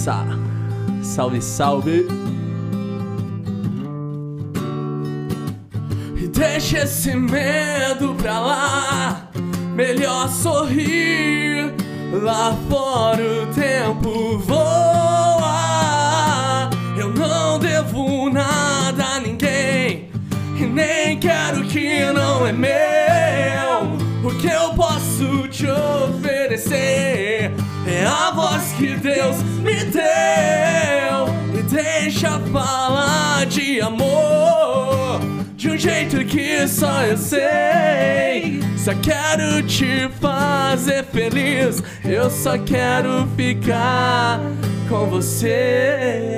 Salve, salve. E deixa esse medo pra lá. Melhor sorrir. Lá fora o tempo voa. Eu não devo nada a ninguém. E nem quero que não é meu. O que eu posso te oferecer é a voz que Deus me deu. E deixa falar de amor de um jeito que só eu sei. Só quero te fazer feliz. Eu só quero ficar com você.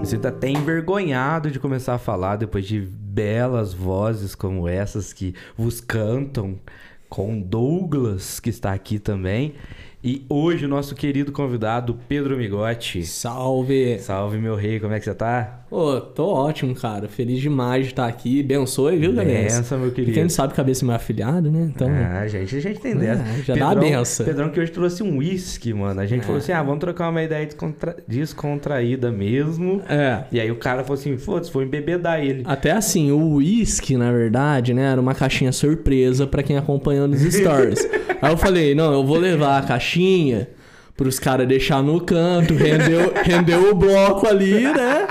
Me sinto até envergonhado de começar a falar depois de belas vozes como essas que vos cantam, com Douglas, que está aqui também. E hoje o nosso querido convidado, Pedro Migotti. Salve! Salve, meu rei, como é que você tá? Ô, tô ótimo, cara. Feliz demais de estar aqui. Bençoe, viu, cabeça? Benção, meu querido. Quem não sabe, cabeça é meu afilhado, né? Então. Ah, gente, a gente tem dessa. É, já dá a benção. Pedrão que hoje trouxe um whisky, mano. A gente É. falou assim, ah, vamos trocar uma ideia descontra- descontraída mesmo. É. E aí o cara falou assim, foda-se, vou embebedar ele. Até assim, o whisky, na verdade, né, era uma caixinha surpresa pra quem acompanhou nos stories. Aí eu falei, não, eu vou levar a caixinha pros caras deixar no canto, rendeu, rendeu o bloco ali, né?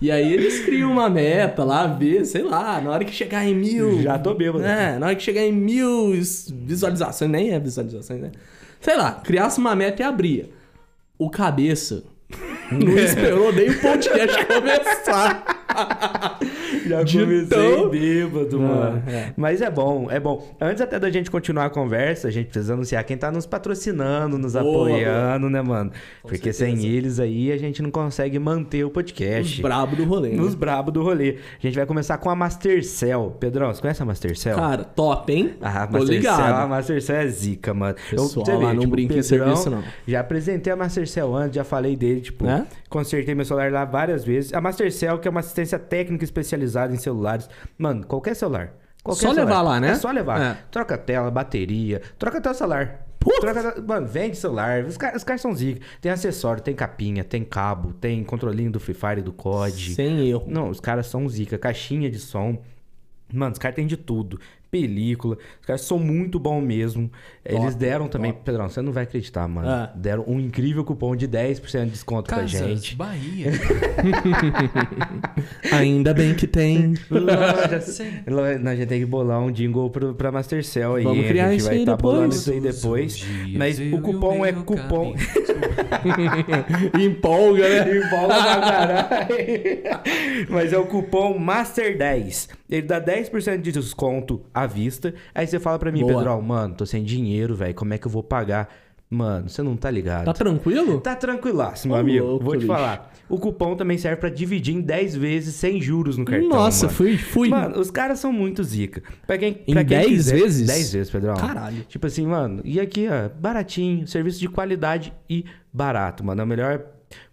E aí eles criam uma meta lá, ver, sei lá, na hora que chegar em mil. Já tô bêbado. É, na hora que chegar em mil is- visualizações, nem é visualizações, né? Sei lá, criasse uma meta e abria. O cabeça não esperou nem o podcast começar. Já De comecei tão- bêbado, Ah, mano. é. Mas é bom, é bom. Antes até da gente continuar a conversa, a gente precisa anunciar quem tá nos patrocinando, nos Boa, apoiando, né, mano? Porque certeza. sem eles aí a gente não consegue manter o podcast. brabo do rolê. né? Nos brabo do rolê. A gente vai começar com a Mastercell. Pedrão, você conhece a Mastercell? Cara, top, hein? Ah, Tô Mastercell, a. Mastercell é zica, mano. Pessoal você lá não brinca em serviço, não. Já apresentei a Mastercell antes, já falei dele, tipo, É? consertei meu celular lá várias vezes. A Mastercell, que é uma assistência técnica especializada em celulares. Mano, qualquer celular. Qualquer Só celular. levar lá, né? É só levar. É. Troca tela, bateria, troca até o celular. Troca, mano, vende celular. Os caras, os caras são zica. Tem acessório, tem capinha, tem cabo, tem controlinho do Free Fire e do COD. Sem erro. Não, os caras são zica. Caixinha de som. Mano, os caras têm de tudo. Película. Os caras são muito bons mesmo. Eles deram também... Pedrão, você não vai acreditar, mano. Ah. Deram um incrível cupom de 10% de desconto pra Casas, gente. Bahia. Ainda bem que tem. Loja- Nós já tem que bolar um jingle pro, pra Mastercell aí. Vamos criar a gente isso vai aí tá bolando isso aí depois. Dias Mas o cupom é cupom... Empolga, né? Empolga pra caralho. Mas é o cupom MASTER10. Ele dá 10% de desconto à vista. Aí você fala pra mim, Boa. Pedrão, mano, tô sem dinheiro, velho. Como é que eu vou pagar? Mano, você não tá ligado. Tá tranquilo? Tá tranquilaço, meu Ô, amigo. louco, Vou te bicho. falar. O cupom também serve pra dividir em 10 vezes sem juros no cartão. Nossa, mano. fui, fui. Mano, os caras são muito zica. Pra quem, Em pra quem 10 quiser- vezes? 10 vezes, Pedrão. Caralho. Tipo assim, mano, e aqui, ó, baratinho, serviço de qualidade e barato, mano. É o melhor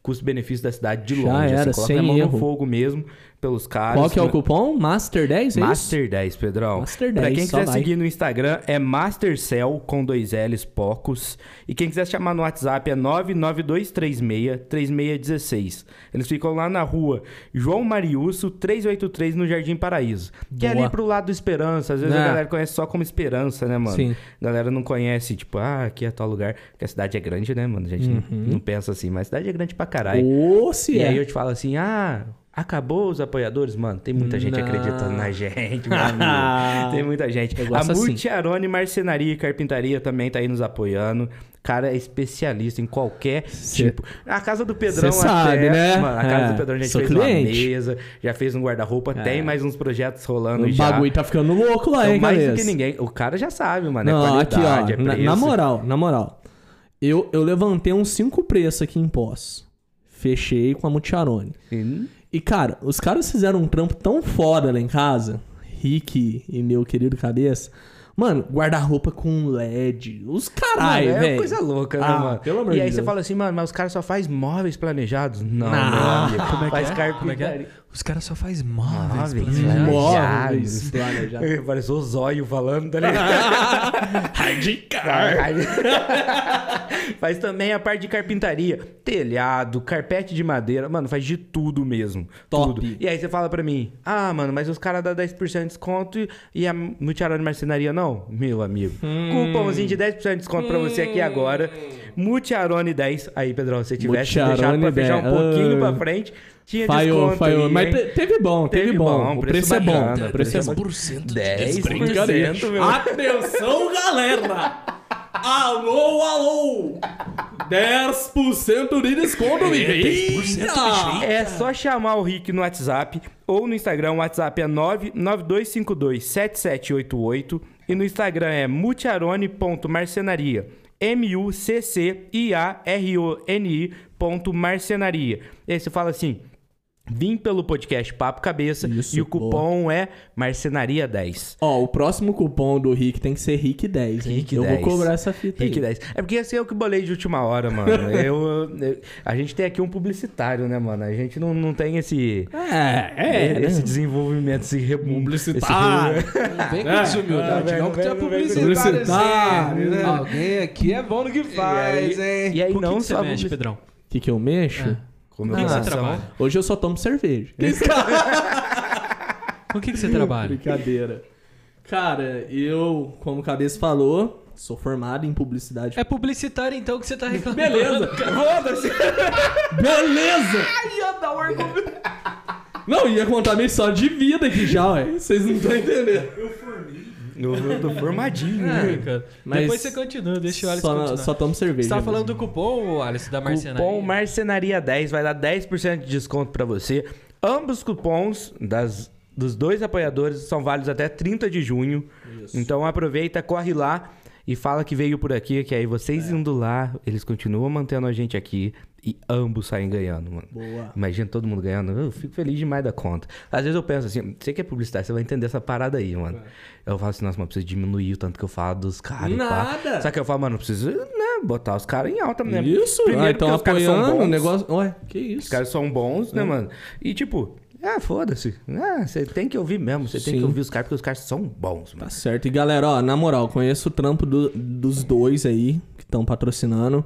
custo-benefício da cidade de Já longe. era, Você coloca sem a mão erro. no fogo mesmo, pelos caras. Qual que é o cupom? Master 10, é isso? Master 10, Pedrão. Master Pra 10, quem quiser vai. seguir no Instagram é Mastercell com dois L's poucos. E quem quiser chamar no WhatsApp é 99236-3616. Eles ficam lá na rua João Mariusso, 383 no Jardim Paraíso. Que é ali pro lado do Esperança. Às vezes É. a galera conhece só como Esperança, né, mano? Sim. A galera não conhece, tipo, ah, aqui é tal lugar. Porque a cidade é grande, né, mano? A gente não- não, pensa assim, mas a cidade é grande pra caralho. Ô, se E é. aí eu te falo assim, ah, acabou os apoiadores? Mano, tem muita gente Não. acreditando na gente, meu amigo. Tem muita gente. A gosto assim. Marcenaria e Carpintaria também tá aí nos apoiando. Cara, é especialista em qualquer Cê- tipo. A casa do Pedrão Cê sabe, né? Mano, a casa É, do Pedrão a gente fez cliente. uma mesa, já fez um guarda-roupa, tem mais uns projetos rolando O já. bagulho tá ficando louco lá, Então, hein, mais do que ninguém. O cara já sabe, mano. é Não, aqui, qualidade, ó. é na, preço. na moral, na moral. Eu, eu levantei uns cinco preços aqui em pós. Fechei com a Multiarone. Hum, E, cara, os caras fizeram um trampo tão foda lá em casa. Rick e meu querido cabeça. Mano, guarda-roupa com LED. Os caralho, Mano, é velho. coisa louca, né, Ah, mano? pelo amor e de aí você Deus. fala assim, mano, mas os caras só faz móveis planejados? Não, Não. Como é que faz é? carpintaria. Como é que é? Os caras só faz móveis. Móveis, planejados. Móveis planejados. Parece o zóio falando, tá ligado? Hardcore. faz também a parte de carpintaria. Telhado, carpete de madeira. Mano, faz de tudo mesmo. Top. Tudo. E aí você fala pra mim, ah, mano, mas os caras dão 10% de desconto e- a Multiarone Marcenaria não? Meu amigo. Cupomzinho de 10% de desconto pra você aqui agora. Multiarone 10. Aí, Pedrão, se tivesse deixado Multiarone pra fechar um 10. pouquinho Ah. pra frente, tinha Falhou, desconto falhou. aí, Mas hein? teve bom, teve, Teve bom. bom, O preço preço é bom. O preço é bom. 10% de 10%, desconto. meu. Atenção, galera! Alô, alô! 10% de desconto, bicho! 10% de jeito. É só chamar o Rick no WhatsApp ou no Instagram. O WhatsApp é 992527788 e no Instagram é multiarone.marcenaria. M-U-C-C-I-A-R-O-N-I ponto marcenaria. E você fala assim, vim pelo podcast Papo Cabeça Isso, e o cupom é marcenaria10. Ó, o próximo cupom do Rick tem que ser Rick10, hein? Rick Eu 10. vou cobrar essa fita Rick aí. 10. É porque esse é o que bolei de última hora, mano. eu, eu- a gente tem aqui um publicitário, né, mano? A gente não, não tem esse, É, é, esse né? desenvolvimento, esse re- Publicitário. esse re- Não vem com desumildade, é, não, que tu é publicitário. publicitário, assim. né? Alguém aqui é bom no que faz, hein? E aí Com não que que você mexe, publici- Pedrão? O que, que eu mexo? É. Com que, você trabalha? Hoje eu só tomo cerveja. Com o que, que você trabalha? Brincadeira. Cara, eu, como o Cabeça falou, sou formado em publicidade. É publicitário, então, que você tá reclamando. Beleza! Foda-se! Beleza! Ia dar um argumento. Não, ia contar minha história de vida aqui já, ué. Vocês não estão entendendo. Eu, eu tô formadinho, Ah, né? cara. Mas Depois você continua, deixa o Alisson Só, continuar. só tomo cerveja. Você mesmo. falando do cupom, Alisson, da Marcenaria. Cupom Marcenaria 10 vai dar 10% de desconto pra você. Ambos cupons das, dos dois apoiadores são válidos até 30 de junho. Então aproveita, corre lá e fala que veio por aqui, que aí vocês indo lá, eles continuam mantendo a gente aqui e ambos saem ganhando, mano. Boa. Imagina todo mundo ganhando. Eu fico feliz demais da conta. Às vezes eu penso assim, você que é publicitário, você vai entender essa parada aí, mano. Eu falo assim, nossa, mas preciso diminuir o tanto que eu falo dos caras. pá. Nada. Só que eu falo, mano, preciso, né, botar os caras em alta, né? Isso, Primeiro ah, então porque os caras são apoiando o negócio. Ué, que Os isso? caras são bons, né, mano? E tipo, ah, foda-se. Ah, você tem que ouvir mesmo. Você tem que ouvir os caras porque os caras são bons, mano. Tá certo. E galera, ó, na moral, conheço o trampo do- dos dois aí que estão patrocinando.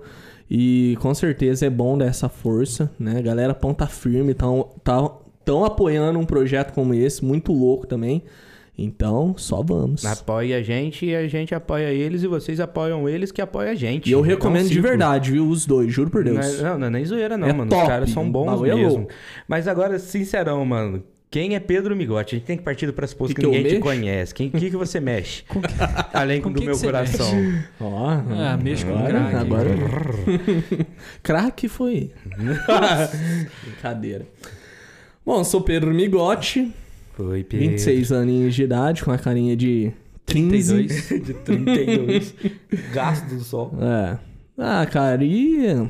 E com certeza é bom dar essa força, né? Galera ponta firme, tão, tão, tão apoiando um projeto como esse, muito louco também. Então, só vamos. Apoia a gente e a gente apoia eles e vocês apoiam eles que apoiam a gente. E eu Então, recomendo de ciclo. verdade, viu? Os dois, juro por Não Deus. é, não, não é nem zoeira, não, É mano. top. Os caras são bons é mesmo. Mas agora, sincerão, mano. Quem é Pedro Migote? A gente tem que partir do pressuposto Que que, que ninguém te conhece. Quem que, que você mexe? Além com do que meu que coração. Ó, Ah, mexe com agora, crack. Agora. crack foi. Brincadeira. Bom, sou Pedro Migote, Foi, Pedro. 26 aninhos de idade, com a carinha de 15. 32. De 32. Gasto do sol. É. Ah, cara, e.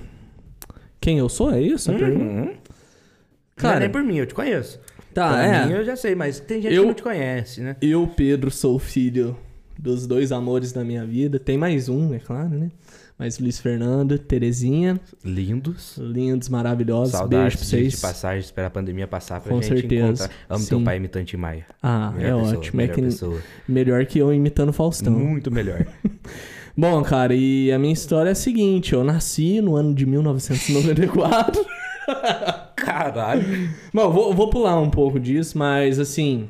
Quem eu sou? É isso? Uhum. Não é Cara, nem por mim, eu te conheço. Tá, Por é. mim eu já sei, mas tem gente Eu- que não te conhece, né? Eu, Pedro, sou filho dos dois amores da minha vida. Tem mais um, é claro, né? Mas Luiz Fernando, Terezinha, Lindos. lindos, maravilhosos. Beijo Saudades pra de, vocês. de passagem, esperar a pandemia passar pra Com gente certeza. encontrar. Amo Sim. teu pai imitando Tim Maia. Ah, é Melhor pessoa, ótimo. É melhor que pessoa. melhor que eu imitando Faustão. Muito melhor. Bom, cara, e a minha história é a seguinte: eu nasci no ano de 1994. Caralho. Bom, vou, vou pular um pouco disso, mas assim,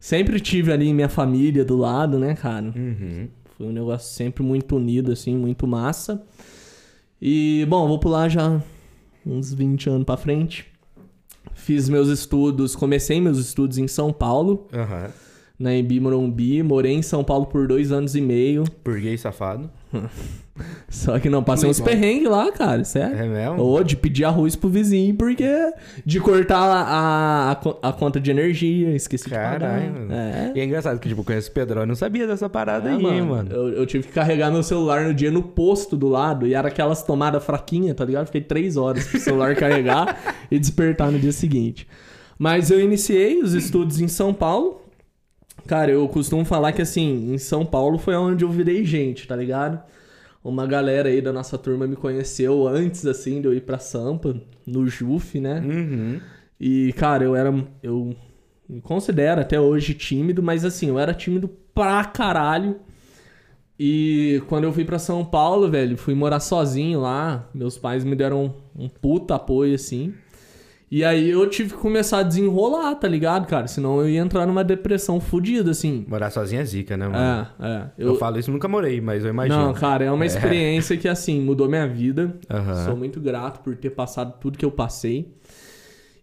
sempre tive ali minha família do lado, né, cara? Uhum. Foi um negócio sempre muito unido, assim, muito massa. E, bom, vou pular já uns 20 anos pra frente. Fiz meus estudos, comecei meus estudos em São Paulo, Aham. na Embi Morumbi. Morei em São Paulo por dois anos e meio. Burguês safado. Só que não, passei uns perrengues lá, cara, sério. É mesmo? Ou de pedir arroz pro vizinho, porque de cortar a, a, a conta de energia, esqueci de Caralho, pagar. mano. É. E é engraçado que, tipo, conheço o Pedro, eu não sabia dessa parada É, aí, mano. Eu, eu tive que carregar meu celular no dia no posto do lado e era aquelas tomadas fraquinhas, tá ligado? Fiquei três horas pro celular carregar e despertar no dia seguinte. Mas eu iniciei os estudos em São Paulo, Cara, eu costumo falar que assim, em São Paulo foi onde eu virei gente, tá ligado? Uma galera aí da nossa turma me conheceu antes, assim, de eu ir pra Sampa, no JUF, né? Uhum. E, cara, eu era. Eu me considero até hoje tímido, mas assim, eu era tímido pra caralho. E quando eu fui pra São Paulo, velho, fui morar sozinho lá. Meus pais me deram um, um puta apoio, assim. E aí eu tive que começar a desenrolar, tá ligado, cara? Senão eu ia entrar numa depressão fodida, assim. Morar sozinho é zica, né, mano? É, é. Eu... falo isso, nunca morei, mas eu imagino. Não, cara, é uma experiência que, assim, mudou minha vida. Aham. Sou muito grato por ter passado tudo que eu passei.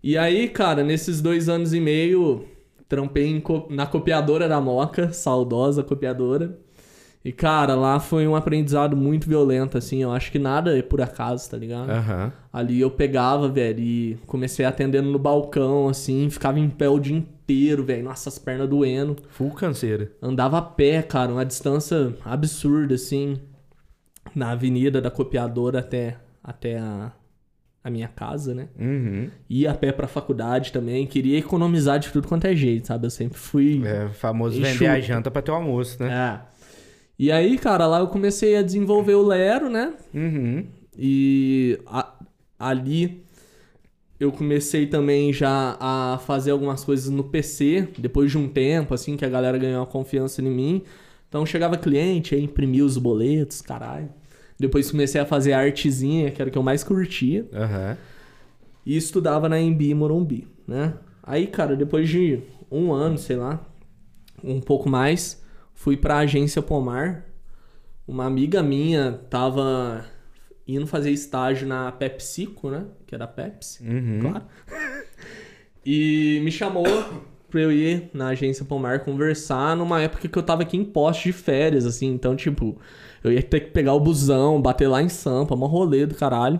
E aí, cara, nesses dois anos e meio, trampei co- na copiadora da Moca, saudosa copiadora. E, cara, lá foi um aprendizado muito violento, assim. Eu acho que nada é por acaso, tá ligado? Aham. Ali eu pegava, velho, e comecei atendendo no balcão, assim, ficava em pé o dia inteiro, velho. Nossa, as pernas doendo. Full canseira. Andava a pé, cara, uma distância absurda, assim, na avenida da copiadora até, até a, a minha casa, né? Uhum. Ia a pé pra faculdade também, queria economizar de tudo quanto é jeito, sabe? Eu sempre fui. É famoso Enxuto. vender a janta pra ter o almoço, né? É. E aí, cara, lá eu comecei a desenvolver o Lero, né? Uhum. E a- ali eu comecei também já a fazer algumas coisas no PC, depois de um tempo, assim, que a galera ganhou a confiança em mim. Então chegava cliente, aí imprimia os boletos, caralho. Depois comecei a fazer artezinha, que era o que eu mais curtia. Aham. E estudava na Embi Morumbi, né? Aí, cara, depois de um ano, sei lá, um pouco mais, fui pra agência Pomar. Uma amiga minha tava indo fazer estágio na PepsiCo, né? Que era a Pepsi, Uhum. claro. E me chamou pra eu ir na agência Pomar conversar numa época que eu tava aqui em poste de férias, assim. Então, tipo, eu ia ter que pegar o busão, bater lá em Sampa, uma rolê do caralho.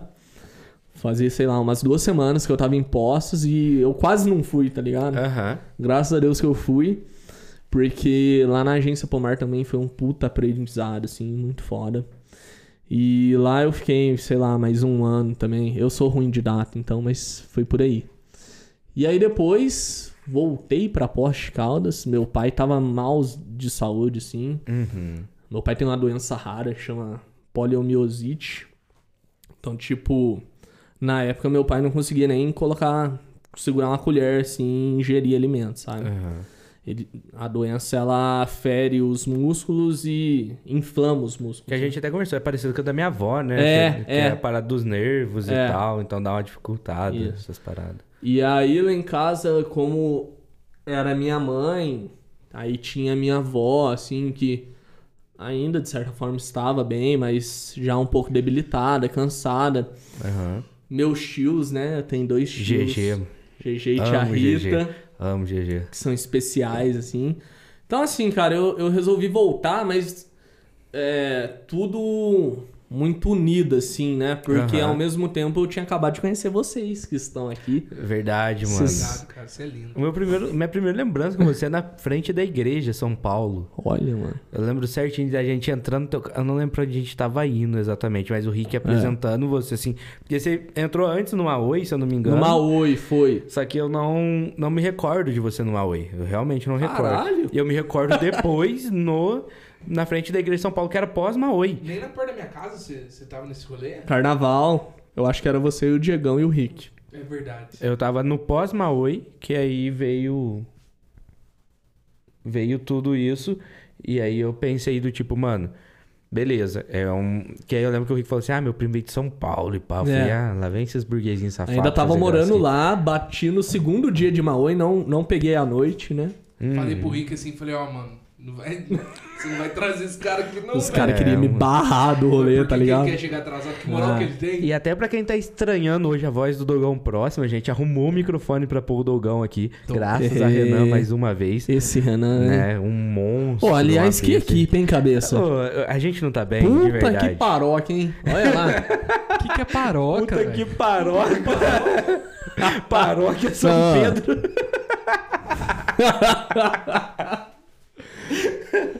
Fazia, sei lá, umas duas semanas que eu tava em postos e eu quase não fui, tá ligado? Aham. Graças a Deus que eu fui. Porque lá na agência Pomar também foi um puta aprendizado, assim, muito foda. E lá eu fiquei, sei lá, mais um ano também. Eu sou ruim de data, então, mas foi por aí. E aí depois voltei pra Poste Caldas. Meu pai tava mal de saúde, assim. Uhum. Meu pai tem uma doença rara chama poliomiosite. Então, tipo, na época meu pai não conseguia nem colocar, segurar uma colher assim ingerir alimentos, sabe? Aham. Ele, a doença ela fere os músculos e inflama os músculos. Que a gente até conversou, é parecido com a da minha avó, né? É, que, que é. a parada dos nervos É. e tal, então dá uma dificultada Isso. essas paradas. E aí lá em casa, como era minha mãe, aí tinha minha avó, assim, que ainda de certa forma estava bem, mas já um pouco debilitada, cansada. Aham. Meus tios, né? Tem dois tios. GG. GG e tia Amo Rita, GG. Amo GG. que são especiais, assim. Então, assim, cara, eu, eu resolvi voltar, mas é tudo muito unido, assim, né? Porque Aham. ao mesmo tempo eu tinha acabado de conhecer vocês que estão aqui. Verdade, mano. Vocês- Obrigado, cara. Você é lindo. O meu primeiro, minha primeira lembrança com você é na frente da igreja, São Paulo. Olha, mano. Eu lembro certinho da gente entrando. teu- Eu não lembro pra onde a gente tava indo exatamente, mas o É. Rick apresentando você assim. Porque você entrou antes no Oi, se eu não me engano. No Maui foi. Só que eu não, não me recordo de você no Oi. Eu realmente não recordo. Caralho! E eu me recordo depois no na frente da igreja de São Paulo, que era pós-Maoi. Nem na porta da minha casa você, você tava nesse rolê? Carnaval. Eu acho que era você e o Diegão e o Rick. É verdade. Eu tava no pós-Maoi, que aí veio. Veio tudo isso. E aí eu pensei do tipo, mano, beleza. É um. Que aí eu lembro que o Rick falou assim: ah, meu primo veio de São Paulo e pá. Eu falei, É. ah, lá vem esses burguesinhos safados. Ainda tava morando lá, bati no segundo dia de Maui, não, não peguei a noite, né? Hum. Falei pro Rick assim, falei, ó, mano, não vai, você não vai trazer esse cara aqui não, Os caras É, queriam me mano. barrar do rolê, que tá que ligado? ele quer chegar atrasado? Que moral Ah. que ele tem? E até pra quem tá estranhando hoje a voz do Dogão próximo, a gente arrumou o microfone pra pôr o Dogão aqui. Graças a Renan mais uma vez. Esse Renan. Né? Um monstro. Pô, aliás, que equipe, hein, cabeça? A gente não tá bem, de Puta verdade. que paróquia, hein? Olha lá. O que, que é paróquia, Puta que velho? paróquia. paróquia São. Pedro.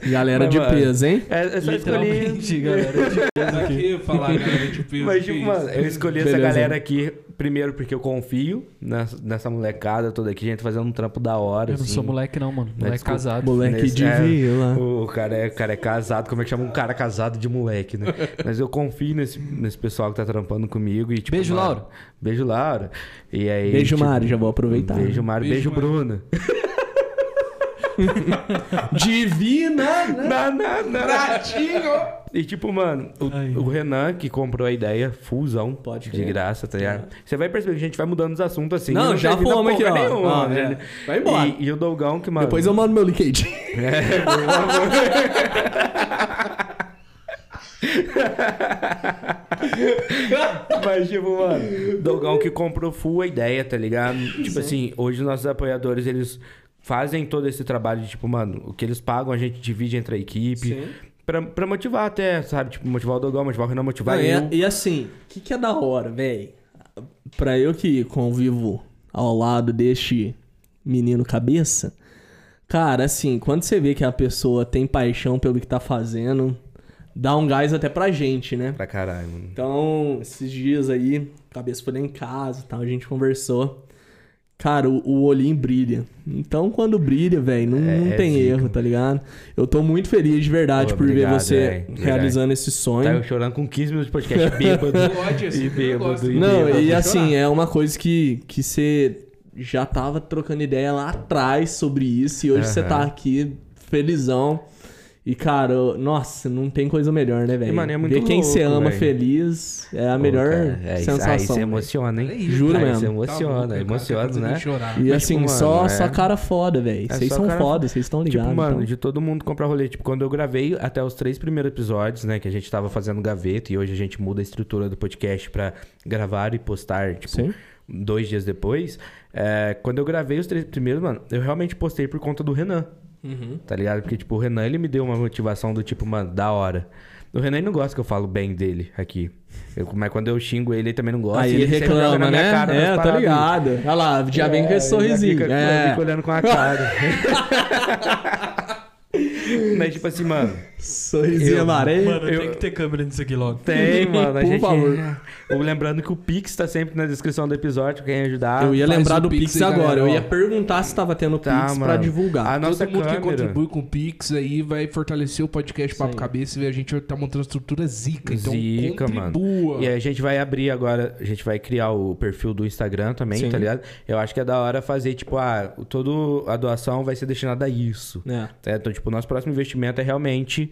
Galera Mas, de mano, peso, hein? É, eu só escolhi. Literalmente, galera. de peso aqui. falar, galera, de peso? Mas, tipo, mano, eu escolhi essa Beleza. galera aqui, primeiro porque eu confio nessa, nessa molecada toda aqui, a gente fazendo um trampo da hora. Eu não assim. sou moleque, não, mano. Moleque desculpa. casado. Moleque Nesse- de é, vila. O, cara é, o cara é casado, como é que chama um cara casado de moleque, né? Mas eu confio nesse, nesse pessoal que tá trampando comigo e, tipo. Beijo, mano, Laura. Beijo, Laura. E aí. Beijo, tipo, Mari, já vou aproveitar. Beijo, Mari. Beijo, Beijo, Mari. Divina, né? Não, não, não. Pratinho! E tipo, mano, o, o Renan que comprou a ideia, fusão, Pode de graça, tá ligado? Você vai perceber que a gente vai mudando os assuntos assim. Não, e já fomos aqui, ó. nenhuma, né? é. Vai embora. E, e o Dogão que, mano... Depois eu mando meu LinkedIn. Mas, tipo, mano, Dogão que comprou full a ideia, tá ligado? Tipo assim, hoje os nossos apoiadores, eles fazem todo esse trabalho de, tipo, mano, o que eles pagam a gente divide entre a equipe. Sim. Pra, pra motivar até, sabe? Tipo, motivar o Dogão, motivar o Renan, motivar Não, e, eu. e assim, o que, que é da hora, velho? Pra eu que convivo ao lado deste menino cabeça, cara, assim, quando você vê que a pessoa tem paixão pelo que tá fazendo, dá um gás até pra gente, né? Pra caralho, mano. Então, esses dias aí, cabeça foi lá em casa e tal, a gente conversou. Cara, o, o olhinho brilha. Então, quando brilha, velho, não, É, não é tem zica. erro, tá ligado? Eu tô muito feliz de verdade Pô, por ver obrigado, você velho, verdade. realizando esse sonho. Tá eu chorando com 15 minutos de podcast bêbado. Assim, e bêbado. E Não, bêbado. e assim, chorar. é uma coisa que, que você já tava trocando ideia lá atrás sobre isso e hoje você Aham. tá aqui felizão. E, cara, eu- nossa, não tem coisa melhor, né, velho? mano, é muito Ver quem você ama velho. feliz é a Pô, melhor cara, é, isso- sensação. Aí você emociona, hein? É isso, Juro aí mesmo. você Tá louco, emociona, cara, emociona, tá fazendo né? chorar. E Mas, assim, tipo, só, mano, só é- cara foda, velho. É Vocês são cara foda, vocês estão ligados. Tipo, mano, então. de todo mundo comprar rolê. Tipo, quando eu gravei até os três primeiros episódios, né? Que a gente tava fazendo gaveta e hoje a gente muda a estrutura do podcast pra gravar e postar, tipo, Sim. dois dias depois. é, quando eu gravei os três primeiros, mano, eu realmente postei por conta do Renan. Uhum. Tá ligado? Porque, tipo, o Renan, ele me deu uma motivação do tipo, mano, da hora. O Renan ele não gosta que eu falo bem dele aqui. Eu- mas quando eu xingo ele, ele também não gosta. Aí ele joga reclama, na minha né? cara é, tá ligado. Olha lá, já vem com esse É, sorrisinho. Fica, é. fica olhando com a cara. Mas, tipo assim, mano, Sorrisinho amarelo. Mano, Eu- tem que ter câmera nisso aqui logo. tem, mano. A Por gente... favor. Lembrando que o Pix tá sempre na descrição do episódio, quem ajudar. eu ia lembrar do Pix Pix aí, agora. galera, Eu ia perguntar se tava tendo Tá, Pix pra mano. divulgar. A nossa Todo mundo que câmera. contribui com o Pix aí vai fortalecer o podcast Papo Sim. Cabeça e a gente tá montando estrutura zica. Então Zica, mano. contribua. E aí a gente vai abrir agora, a gente vai criar o perfil do Instagram também, Sim. tá ligado? Eu acho que é da hora fazer, tipo, ah, toda a doação vai ser destinada a isso. É. É, então, tipo, o nosso próximo investimento é realmente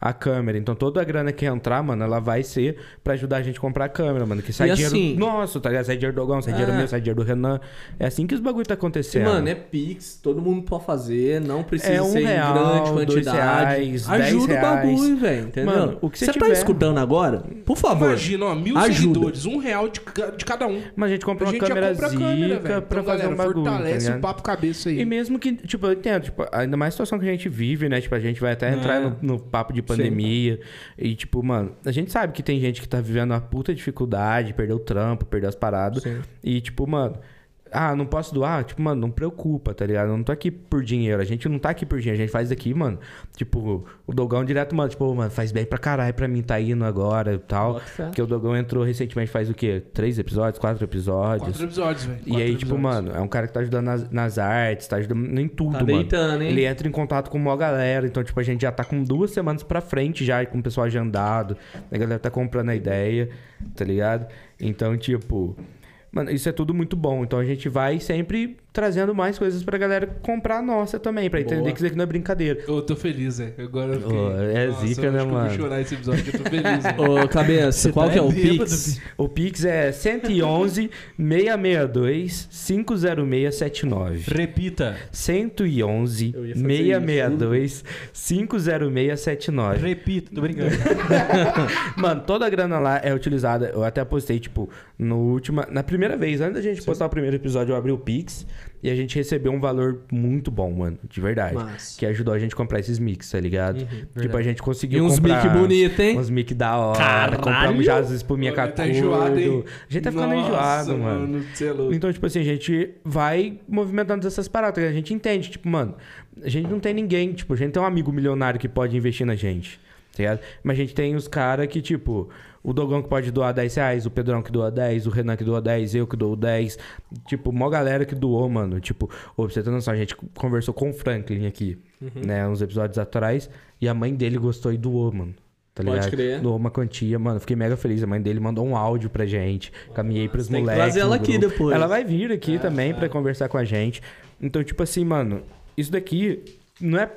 a câmera. Então, toda a grana que entrar, mano, ela vai ser pra ajudar a gente a comprar a câmera, mano. Que sai E dinheiro assim- nosso, tá ligado? Sai dinheiro do Dogão, sai dinheiro É. meu, sai dinheiro do Renan. É assim que os bagulho tá E, acontecendo. mano, é Pix, todo mundo pode fazer, não precisa É um ser real, em grande quantidade. reais, Ajuda reais. o bagulho, velho, entendeu? Mano, o que você tá tiver. escutando agora? Por favor. Imagina, ó, mil Ajuda. seguidores, um real de, de cada um. Mas a gente compra A uma gente já câmera compra a zica câmera, pra Então, fazer galera, um bagulho, tá fortalece ligado? o papo cabeça aí. E mesmo que, tipo, eu entendo, tipo, ainda mais a situação que a gente vive, né? Tipo, a gente vai até entrar É. no, no papo de pandemia. E, tipo, mano, a gente sabe que tem gente que tá vivendo uma puta dificuldade, perdeu o trampo, perdeu as paradas. Sim. E, tipo, mano. Ah, não posso doar? Tipo, mano, não preocupa, tá ligado? Eu não tô aqui por dinheiro. A gente não tá aqui por dinheiro. A gente faz aqui, mano. Tipo, o Dogão direto, mano. Tipo, mano, faz bem pra caralho pra mim tá indo agora e tal. Fé. Porque o Dogão entrou recentemente faz o quê? Três episódios? Quatro episódios? Quatro episódios, velho. E Quatro aí, tipo, episódios. mano, é um cara que tá ajudando nas, nas artes, tá ajudando em tudo, Tá mano. deitando, hein? Ele entra em contato com uma galera, então, tipo, a gente já tá com duas semanas pra frente já, com o pessoal agendado. A galera tá comprando a ideia, tá ligado? Então, tipo. Mano, isso é tudo muito bom. Então a gente vai sempre trazendo mais coisas pra galera comprar a nossa também, pra entender Boa. que isso aqui não é brincadeira. Eu tô feliz, velho. Agora eu fiquei... Ô, é Nossa, zica, eu né, acho que Eu mano? vou chorar esse episódio, eu tô feliz, velho. Ô, cabeça, qual tá que é o bêbado, Pix? O Pix é 111 662 50679. Repita. 111 Eu ia fazer 662 50679. Repita, tô brincando. Mano, toda a grana lá é utilizada. Eu até postei, tipo, no última. Na primeira vez, antes da gente postar o primeiro episódio, eu abri o Pix. E a gente recebeu um valor muito bom, mano, de verdade. Massa. Que ajudou a gente a comprar esses mix, tá ligado? Tipo, a gente E conseguiu uns comprar... mic bonito, hein? Uns mic da hora. Caralho! Compramos já as espuminha Olha, com tá enjoado, hein? A gente tá ficando Nossa, enjoado, mano. cê é louco. Então, tipo assim, a gente vai movimentando essas paradas. A gente entende, tipo, mano, a gente não tem ninguém, tipo, a gente tem um amigo milionário que pode investir na gente, tá ligado? Mas a gente tem os caras que, tipo, o Dogão que pode doar 10 reais, o Pedrão que doa 10, o Renan que doa 10, eu que dou 10. Tipo, mó galera que doou, mano. Tipo, ô, pra você ter noção, a gente conversou com o Franklin aqui, Uhum. né, uns episódios atrás, e a mãe dele gostou e doou, mano. Tá Pode ligado? crer. Doou uma quantia, mano. Fiquei mega feliz. A mãe dele mandou um áudio pra gente. Caminhei pros Tem que moleques. ela aqui depois. Ela vai vir aqui também pra conversar com a gente. Então, tipo assim, mano, isso daqui não é,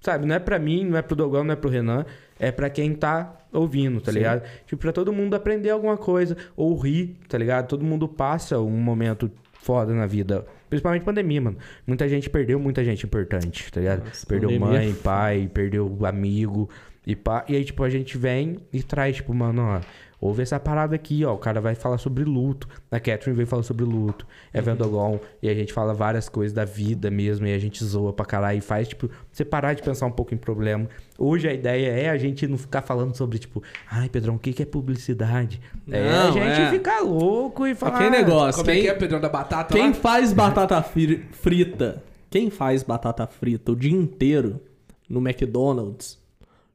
sabe, não é pra mim, não é pro Dogão, não é pro Renan, é pra quem tá ouvindo, tá ligado? Tipo, pra todo mundo aprender alguma coisa ou rir, tá ligado? Todo mundo passa um momento foda na vida. Principalmente pandemia, mano. Muita gente perdeu muita gente importante, tá ligado? Nossa, perdeu pandemia é mãe, pai, perdeu amigo e pá. E aí, tipo, a gente vem e traz, tipo, mano, ó, ouve essa parada aqui, ó. O cara vai falar sobre luto. A Catherine veio falar sobre luto. É Vendogon. E a gente fala várias coisas da vida mesmo. E a gente zoa pra caralho. E faz, tipo, você parar de pensar um pouco em problema. Hoje a ideia é a gente não ficar falando sobre, tipo, ai, Pedrão, o que que é publicidade? é a Não, gente é. ficar louco e falar. Aquele negócio. Como é quem, que é, Pedrão da Batata quem lá? faz batata fri- frita, quem faz batata frita o dia inteiro no McDonald's,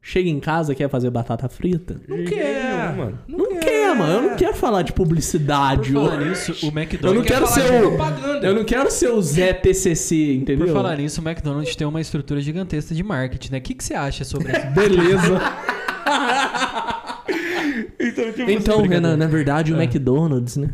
chega em casa e quer fazer batata frita? Não quer, mano. Não, quer, mano. Eu não quero falar de publicidade. Por falar nisso, o eu não McDonald's. quero falar ser o. propaganda. Eu não quero ser o Zé PCC, entendeu? Por falar nisso, o McDonald's tem uma estrutura gigantesca de marketing, né? O que, que você acha sobre isso? Beleza. Então, tipo, Então, Renan, na verdade, o McDonald's, né?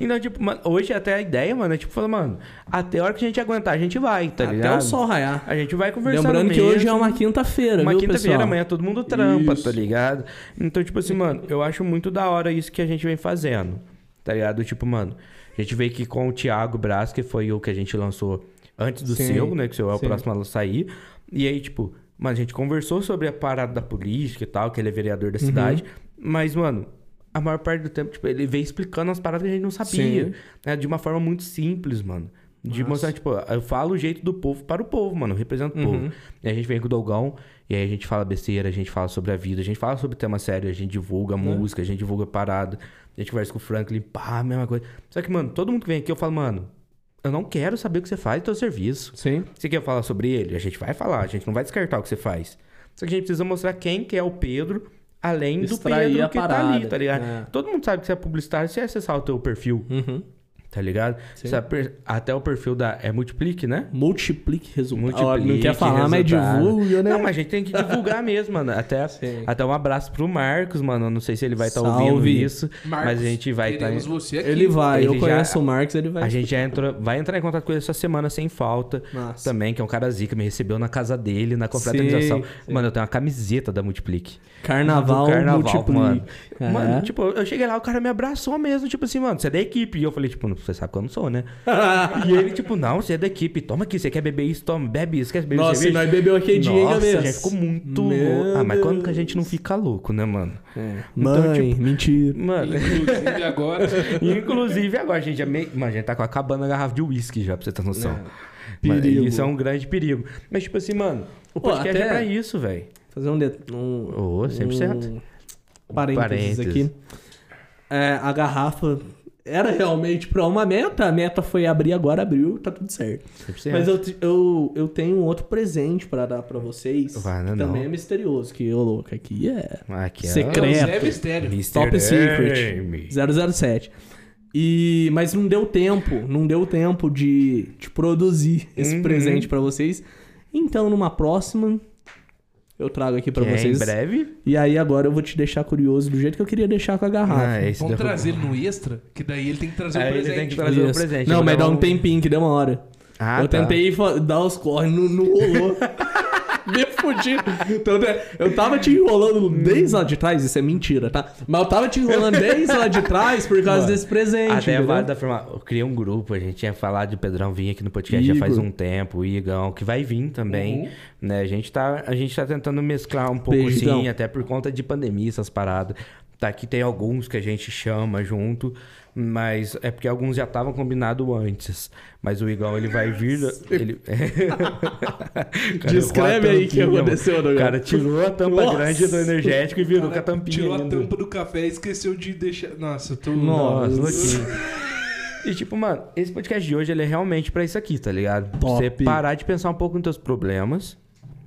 Então, tipo, mano, hoje até a ideia, mano, é tipo, falar, mano, até a hora que a gente aguentar, a gente vai, tá Até ligado? o sol raiar. A gente vai conversando Lembrando que mesmo. hoje é uma quinta-feira, Uma viu, quinta-feira, pessoal? amanhã todo mundo trampa, Isso. tá ligado? Então, tipo assim, mano, eu acho muito da hora isso que a gente vem fazendo, tá ligado? Tipo, mano, a gente veio aqui com o Thiago Braz, que foi o que a gente lançou antes do Sim, seu, né? Que o seu é o sim. próximo a sair. E aí, tipo, mano, a gente conversou sobre a parada da política e tal, que ele é vereador da Uhum. Mas, mano, a maior parte do tempo, tipo, ele veio explicando as paradas que a gente não sabia. Né? De uma forma muito simples, mano. De Nossa. mostrar, tipo, eu falo o jeito do povo para o povo, mano. Eu represento o Uhum. povo. E a gente vem com o Dogão, e aí a gente fala besteira, a gente fala sobre a vida, a gente fala sobre tema sério, a gente divulga música, a gente divulga parada, a gente conversa com o Franklin, pá, mesma coisa. Só que, mano, todo mundo que vem aqui, eu falo, mano, eu não quero saber o que você faz do teu serviço. Sim. Você quer falar sobre ele? A gente vai falar, a gente não vai descartar o que você faz. Só que a gente precisa mostrar quem que é o Pedro, além do Extrair Pedro a que tá ali, tá ligado? é. Todo mundo sabe que você é publicitário, se acessar o teu perfil, Uhum. Tá ligado? Aper- até o perfil da... É Multiplique, né? Multiplique resultados. Multiplique, não quer falar, mas resultado. divulga, né? Não, mas a gente tem que divulgar mesmo, mano. Até, Sim. até um abraço pro Marcos, mano. Não sei se ele vai estar Salve. ouvindo isso, Marcos, mas a gente vai estar. queremos você aqui. Ele vai, eu Ele já- conheço o Marcos, ele vai. A gente já entrou, vai entrar em contato com ele essa semana sem falta. Massa. Também, que é um cara zica, me recebeu na casa dele, na confraternização. Sim, sim. Mano, eu tenho uma camiseta da Multiplique. Carnaval, Do carnaval, Multiplique. mano. É. Mano, tipo, eu cheguei lá, o cara me abraçou mesmo, tipo assim, mano, você é da equipe. E eu falei, tipo, você sabe que eu não sou, né? e ele, tipo, não, você é da equipe, toma aqui, você quer beber isso, toma, bebe isso, quer beber Nossa, e cerveja? nós bebeu aquele dia, Nossa, cabeça? já ficou muito Meu louco. Ah, mas quando que a Deus. gente não fica louco, né, mano? É. Então, Mãe, mentira. Mano, Inclusive agora. inclusive agora a gente já meio... Mano, a gente tá com acabando a garrafa de uísque já, pra você ter noção. Mas Perigo. Isso é um grande perigo. Mas, tipo assim, mano, o Pô, podcast até- é pra isso, velho. Fazer um, det... um, sempre certo. um parênteses, Parênteses. aqui. É, a garrafa era realmente pra uma meta. A meta foi abrir, agora abriu, tá tudo certo. Sempre certo. Mas eu, eu, eu tenho um outro presente pra dar pra vocês. Vai, não, que também não. é misterioso. Que, ô louco, aqui é Aqui é secreto. É mistério. Mr. Top Secret. Dame. 007. E, mas não deu tempo, não deu tempo de, de produzir esse Uhum. presente pra vocês. Então, numa próxima, eu trago aqui pra Que é vocês. Em breve. E aí agora eu vou te deixar curioso do jeito que eu queria deixar com a garrafa. Ah, esse Vamos derrubou. trazer ele no extra, que daí ele tem que trazer Aí um ele presente. tem que trazer um Isso. presente. Não, vou mas dá um tempinho que demora. Ah, eu tá. tentei dar os corre, não, não rolou. Me fudi. Então, né, eu tava te enrolando desde lá de trás, isso é mentira, tá? Mas eu tava te enrolando desde lá de trás por causa Mano, desse presente. Até entendeu? válido afirmar. Eu criei um grupo, a gente tinha falado de Pedrão vir aqui no podcast já Igor. faz um tempo, o Igão, que vai vir também. Né? A, gente tá, a gente tá tentando mesclar um pouco Beijo, Igão. assim, até por conta de pandemia, essas paradas. Tá, aqui tem alguns que a gente chama junto, mas é porque alguns já estavam combinados antes. Mas o Igão, ele vai vir... Ele... Cara, Descreve a aí o que aconteceu O cara tirou a tampa Nossa. grande do energético e virou com a tampinha Tirou a ainda. tampa do café e esqueceu de deixar. Nossa, eu tô. Nossa, Nossa. louquinho. E tipo, mano, esse podcast de hoje ele é realmente pra isso aqui, tá ligado? Top. Você parar de pensar um pouco nos teus problemas.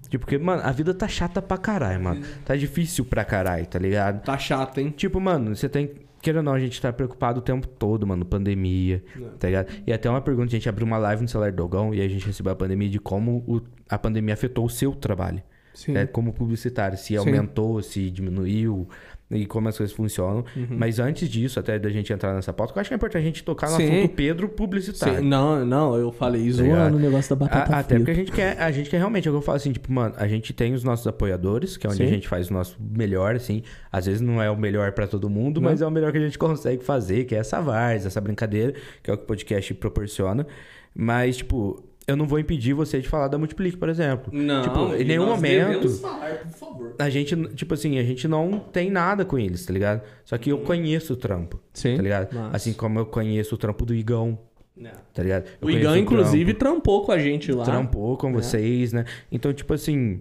Tipo, porque, mano, a vida tá chata pra caralho, mano. Tá difícil pra caralho, tá ligado? Tá chato, hein? Tipo, mano, você tem. Queira ou não, a gente tá preocupado o tempo todo, mano, pandemia, tá ligado? E até uma pergunta, a gente abriu uma live no celular do Dogão e a gente recebeu a pandemia de como o- a pandemia afetou o seu trabalho. Sim. né, como publicitário, se aumentou, se diminuiu e como as coisas funcionam. Mas antes disso, até da gente entrar nessa pauta, eu acho que é importante a gente tocar no Sim. assunto Pedro publicitário. Sim, Não, não, eu falei Tá zoando o negócio da batata A- até porque a gente quer, a gente quer realmente, é o que eu falo assim, tipo, mano, a gente tem os nossos apoiadores, que é onde Sim. a gente faz o nosso melhor, assim. Às vezes não é o melhor pra todo mundo, Não. mas é o melhor que a gente consegue fazer, que é essa várzea, essa brincadeira, que é o que o podcast proporciona. Mas, tipo, eu não vou impedir você de falar da Multiplique, por exemplo. Não, tipo, em nenhum nós momento. falar, por favor. A gente, tipo assim, a gente não tem nada com eles, tá ligado? Só que eu conheço o trampo, Sim. tá ligado? Assim como eu conheço o trampo do Igão, tá ligado? Eu O Igão, conheço inclusive, trampo, trampou com a gente lá. trampou com vocês, né? Então, tipo assim,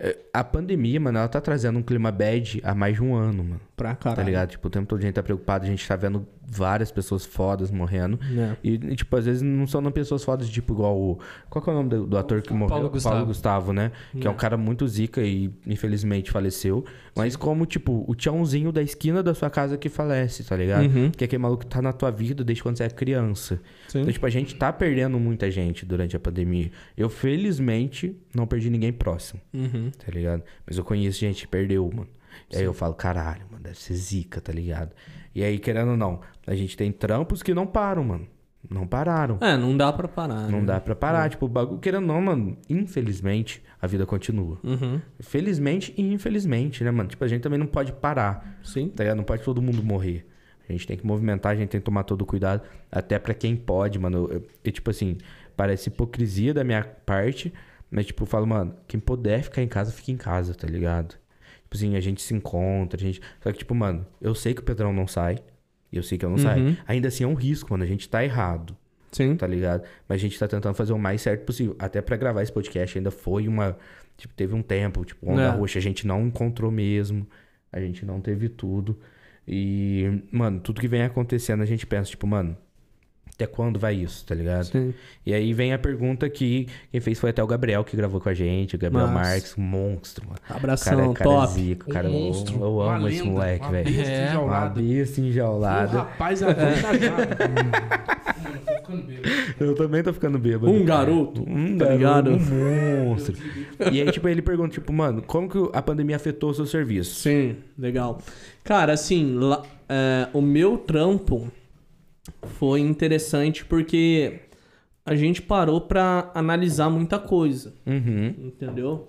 é, a pandemia, mano, ela tá trazendo um clima bad há mais de um ano, mano. Pra caralho. Tá ligado? Tipo, o tempo todo a gente tá preocupado, a gente tá vendo várias pessoas fodas morrendo. É. E, e, tipo, às vezes não são não pessoas fodas, tipo, igual o. Qual que é o nome do, do ator que morreu? Gustavo. Paulo Gustavo, né? Que é um cara muito zica e infelizmente faleceu. Mas como, tipo, o tchãozinho da esquina da sua casa que falece, tá ligado? Uhum. Que é aquele maluco que tá na tua vida desde quando você é criança. Sim. Então, tipo, a gente tá perdendo muita gente durante a pandemia. Eu, felizmente, não perdi ninguém próximo, Uhum. tá ligado? Mas eu conheço gente que perdeu, mano. E aí eu falo, caralho, mano, deve ser zica, tá ligado? E aí, querendo ou não, a gente tem trampos que não param, mano. Não pararam. É, não dá pra parar. Não né? dá pra parar. Tipo, o bagulho, querendo ou não, mano, infelizmente, a vida continua. Uhum. Felizmente e infelizmente, né, mano? Tipo, a gente também não pode parar, Sim. tá ligado? Não pode todo mundo morrer. A gente tem que movimentar, a gente tem que tomar todo o cuidado, até pra quem pode, mano. E, tipo assim, parece hipocrisia da minha parte, mas, tipo, eu falo, mano, quem puder ficar em casa, fica em casa, tá ligado? Tipo assim, a gente se encontra, a gente. Só que, tipo, mano, eu sei que o Pedrão não sai. E eu sei que eu não Uhum. saio. Ainda assim é um risco, mano. A gente tá errado Sim. tá ligado? Mas a gente tá tentando fazer o mais certo possível. Até pra gravar esse podcast ainda foi uma. Tipo, teve um tempo, tipo, onda É. roxa, a gente não encontrou mesmo. A gente não teve tudo. E, mano, tudo que vem acontecendo, a gente pensa, tipo, mano, até quando vai isso, tá ligado? Sim. E aí vem a pergunta que quem fez foi até o Gabriel que gravou com a gente, o Gabriel Massa. Marques, um monstro, mano. Abração, cara, cara top. zico, Um cara, eu- monstro. eu, uma amo esse lenda, moleque, uma velho. besta É, Uma enjaulada. besta O enjaulada. rapaz bêbado. Eu também tô ficando bêbado. Um garoto, Um tá garoto, ligado? um monstro. e aí, tipo, ele pergunta, tipo, mano, como que a pandemia afetou o seu serviço? Sim, legal. Cara, assim, lá- é, o meu trampo foi interessante porque a gente parou pra analisar muita coisa, Uhum. entendeu?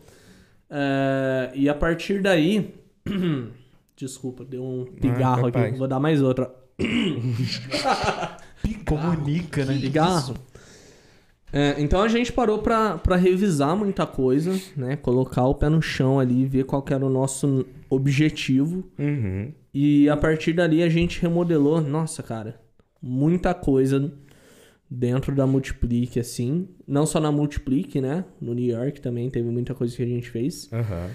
É, e a partir daí. Desculpa, deu um pigarro aqui. capaz. Vou dar mais outra. Comunica, né? Pigarro. É, então a gente parou pra, pra revisar muita coisa, né? Colocar o pé no chão ali, ver qual que era o nosso objetivo. Uhum. E a partir dali a gente remodelou, nossa, cara, muita coisa dentro da Multiplique, assim. Não só na Multiplique, né? No New York também teve muita coisa que a gente fez. Aham.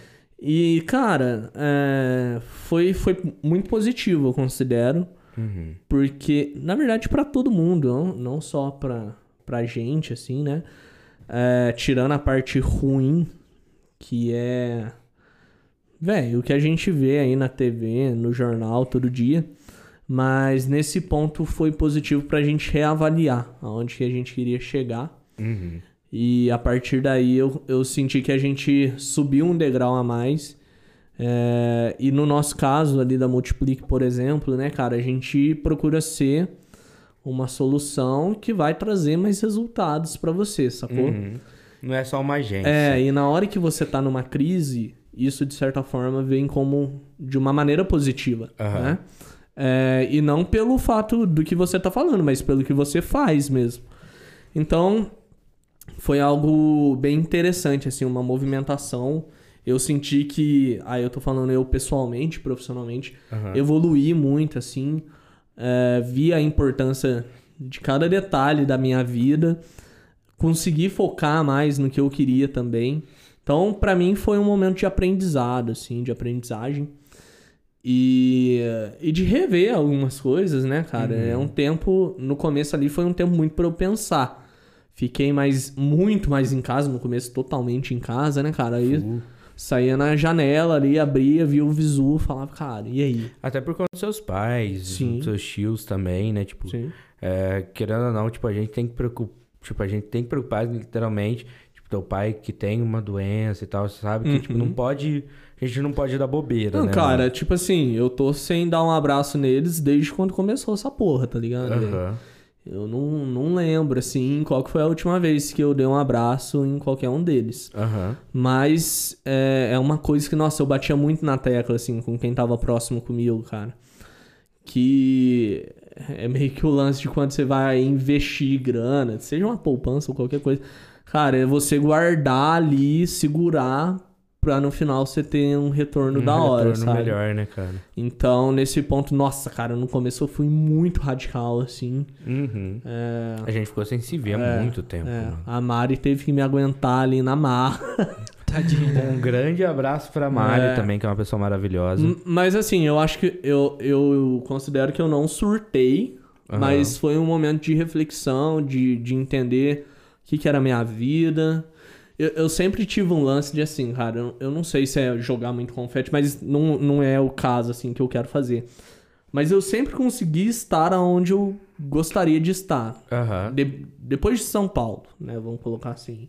E, cara, é, foi, foi muito positivo, eu considero. Uhum. Porque, na verdade, pra todo mundo, não, não só pra, pra gente, assim, né? É, tirando a parte ruim, que é. Velho, o que a gente vê aí na TV, no jornal, todo dia. Mas nesse ponto foi positivo pra gente reavaliar aonde que a gente queria chegar. Uhum. E a partir daí eu, eu senti que a gente subiu um degrau a mais. É, e no nosso caso ali da Multiplique, por exemplo, né, cara, a gente procura ser uma solução que vai trazer mais resultados pra você, sacou? Uhum. Não é só uma agência. É, e na hora que você tá numa crise, isso de certa forma vem como de uma maneira positiva, Aham. né? É, e não pelo fato do que você tá falando, mas pelo que você faz mesmo. Então, foi algo bem interessante, assim, uma movimentação. eu senti que. Aí eu tô falando eu pessoalmente, profissionalmente, Aham. evoluí muito, assim. é, vi a importância de cada detalhe da minha vida. Consegui focar mais no que eu queria também. Então, pra mim, foi um momento de aprendizado, assim, de aprendizagem. E, e de rever algumas coisas, né, cara? É um tempo. No começo ali foi um tempo muito pra eu pensar. Fiquei mais, muito mais em casa, no começo totalmente em casa, né, cara? Aí saía na janela ali, abria, via o visu, falava, cara, e aí? Até por conta dos seus pais, Sim. dos seus tios também, né? Tipo, é, querendo ou não, tipo, a gente tem que preocupar. Tipo, a gente tem que preocupar literalmente. Tipo, teu pai que tem uma doença e tal, sabe que, tipo, não pode. A gente não pode dar bobeira, Não, né? cara, tipo assim, eu tô sem dar um abraço neles desde quando começou essa porra, tá ligado? Aham. Eu não, não lembro, assim, qual que foi a última vez que eu dei um abraço em qualquer um deles. Aham. Mas é, é uma coisa que, nossa, eu batia muito na tecla, assim, com quem tava próximo comigo, cara. Que é meio que o lance de quando você vai investir grana, seja uma poupança ou qualquer coisa. Cara, é você guardar ali, segurar, pra no final você ter um retorno Um da hora, retorno sabe? melhor, né, cara? Então, nesse ponto, nossa, cara, no começo eu fui muito radical, assim. Uhum. É, A gente ficou sem se ver É, há muito tempo, é, mano. a Mari teve que me aguentar ali na marra. Tadinho. Um grande abraço pra Mari É. também, que é uma pessoa maravilhosa. M- Mas assim, eu acho que eu, eu considero que eu não surtei, Aham. mas foi um momento de reflexão, de, de entender o que, que era a minha vida. Eu, eu sempre tive um lance de assim, cara, eu, eu não sei se é jogar muito confete, mas não, não é o caso assim que eu quero fazer. Mas eu sempre consegui estar onde eu gostaria de estar. Aham. De- depois de São Paulo, né? Vamos colocar assim.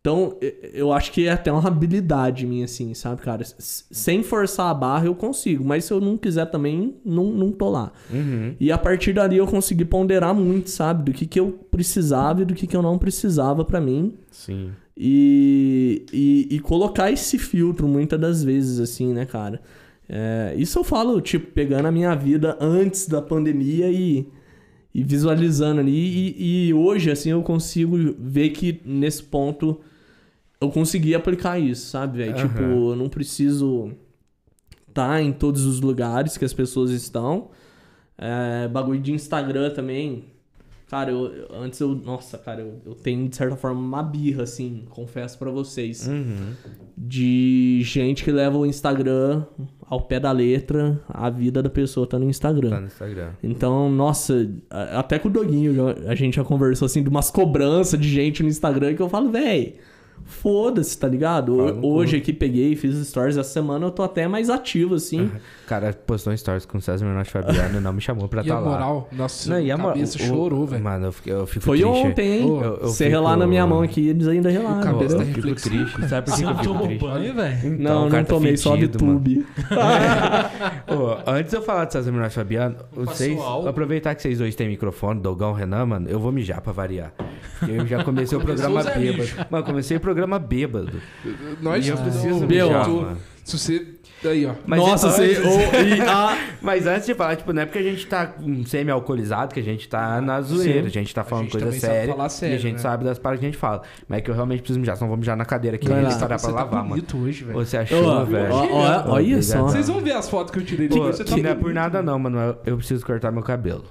Então, eu acho que é até uma habilidade minha, assim, sabe, cara? Sem forçar a barra eu consigo, mas se eu não quiser também, não, não tô lá. Uhum. E a partir dali eu consegui ponderar muito, sabe? Do que, que eu precisava e do que, que eu não precisava pra mim. Sim. E, e, e colocar esse filtro muitas das vezes, assim, né, cara? É, isso eu falo, tipo, pegando a minha vida antes da pandemia e, e visualizando ali. E, e hoje, assim, eu consigo ver que nesse ponto eu consegui aplicar isso, sabe, velho? Aham. Tipo, eu não preciso estar em todos os lugares que as pessoas estão. É, bagulho de Instagram também. Cara, eu, antes eu. Nossa, cara, eu, eu tenho de certa forma uma birra, assim, confesso pra vocês. Uhum. De gente que leva o Instagram ao pé da letra, a vida da pessoa tá no Instagram. Tá no Instagram. Então, nossa, até com o Doguinho a gente já conversou assim de umas cobranças de gente no Instagram que eu falo, véi, foda-se, tá ligado? Fala Hoje aqui peguei, fiz stories essa semana, eu tô até mais ativo, assim. Cara postou um stories com o César Menotti Fabiano e não me chamou pra E estar a lá. moral, nossa, Não, e a moral- cabeça o- chorou, velho. Mano, eu fico, eu fico Foi triste. ontem, hein? Eu- eu Você fico- relar na minha mão aqui, eles ainda relaram. O cabeça Eu, tá eu fico triste. Sabe por que, eu não fico tomou triste? banho, velho? Então, Não, não tá tomei, só. VTube. Ô, antes de eu falar de César Menotti Fabiano, vocês, aproveitar que vocês dois têm microfone, Dogão Renan, mano, eu vou mijar pra variar. Eu já comecei o programa bêbado. Mano, comecei o programa bêbado. Nós e eu preciso mijar, mano. Se você. Aí, ó. Mas Nossa, antes- você. e a- Mas antes de falar, tipo, não é porque a gente tá semi-alcoolizado que a gente tá na zoeira. A gente tá falando gente coisa séria. falar e sério, a gente né? sabe das paradas que a gente fala. Mas é que eu realmente preciso mijar, senão vou mijar na cadeira aqui e lá. parar pra Você tá lavar, mano. bonito hoje, velho. Você achou, Ó, velho? olha Obrigado. só. Vocês vão ver as fotos que eu tirei de Pô, você. Tá não é por nada não, mano. Eu, preciso cortar meu cabelo.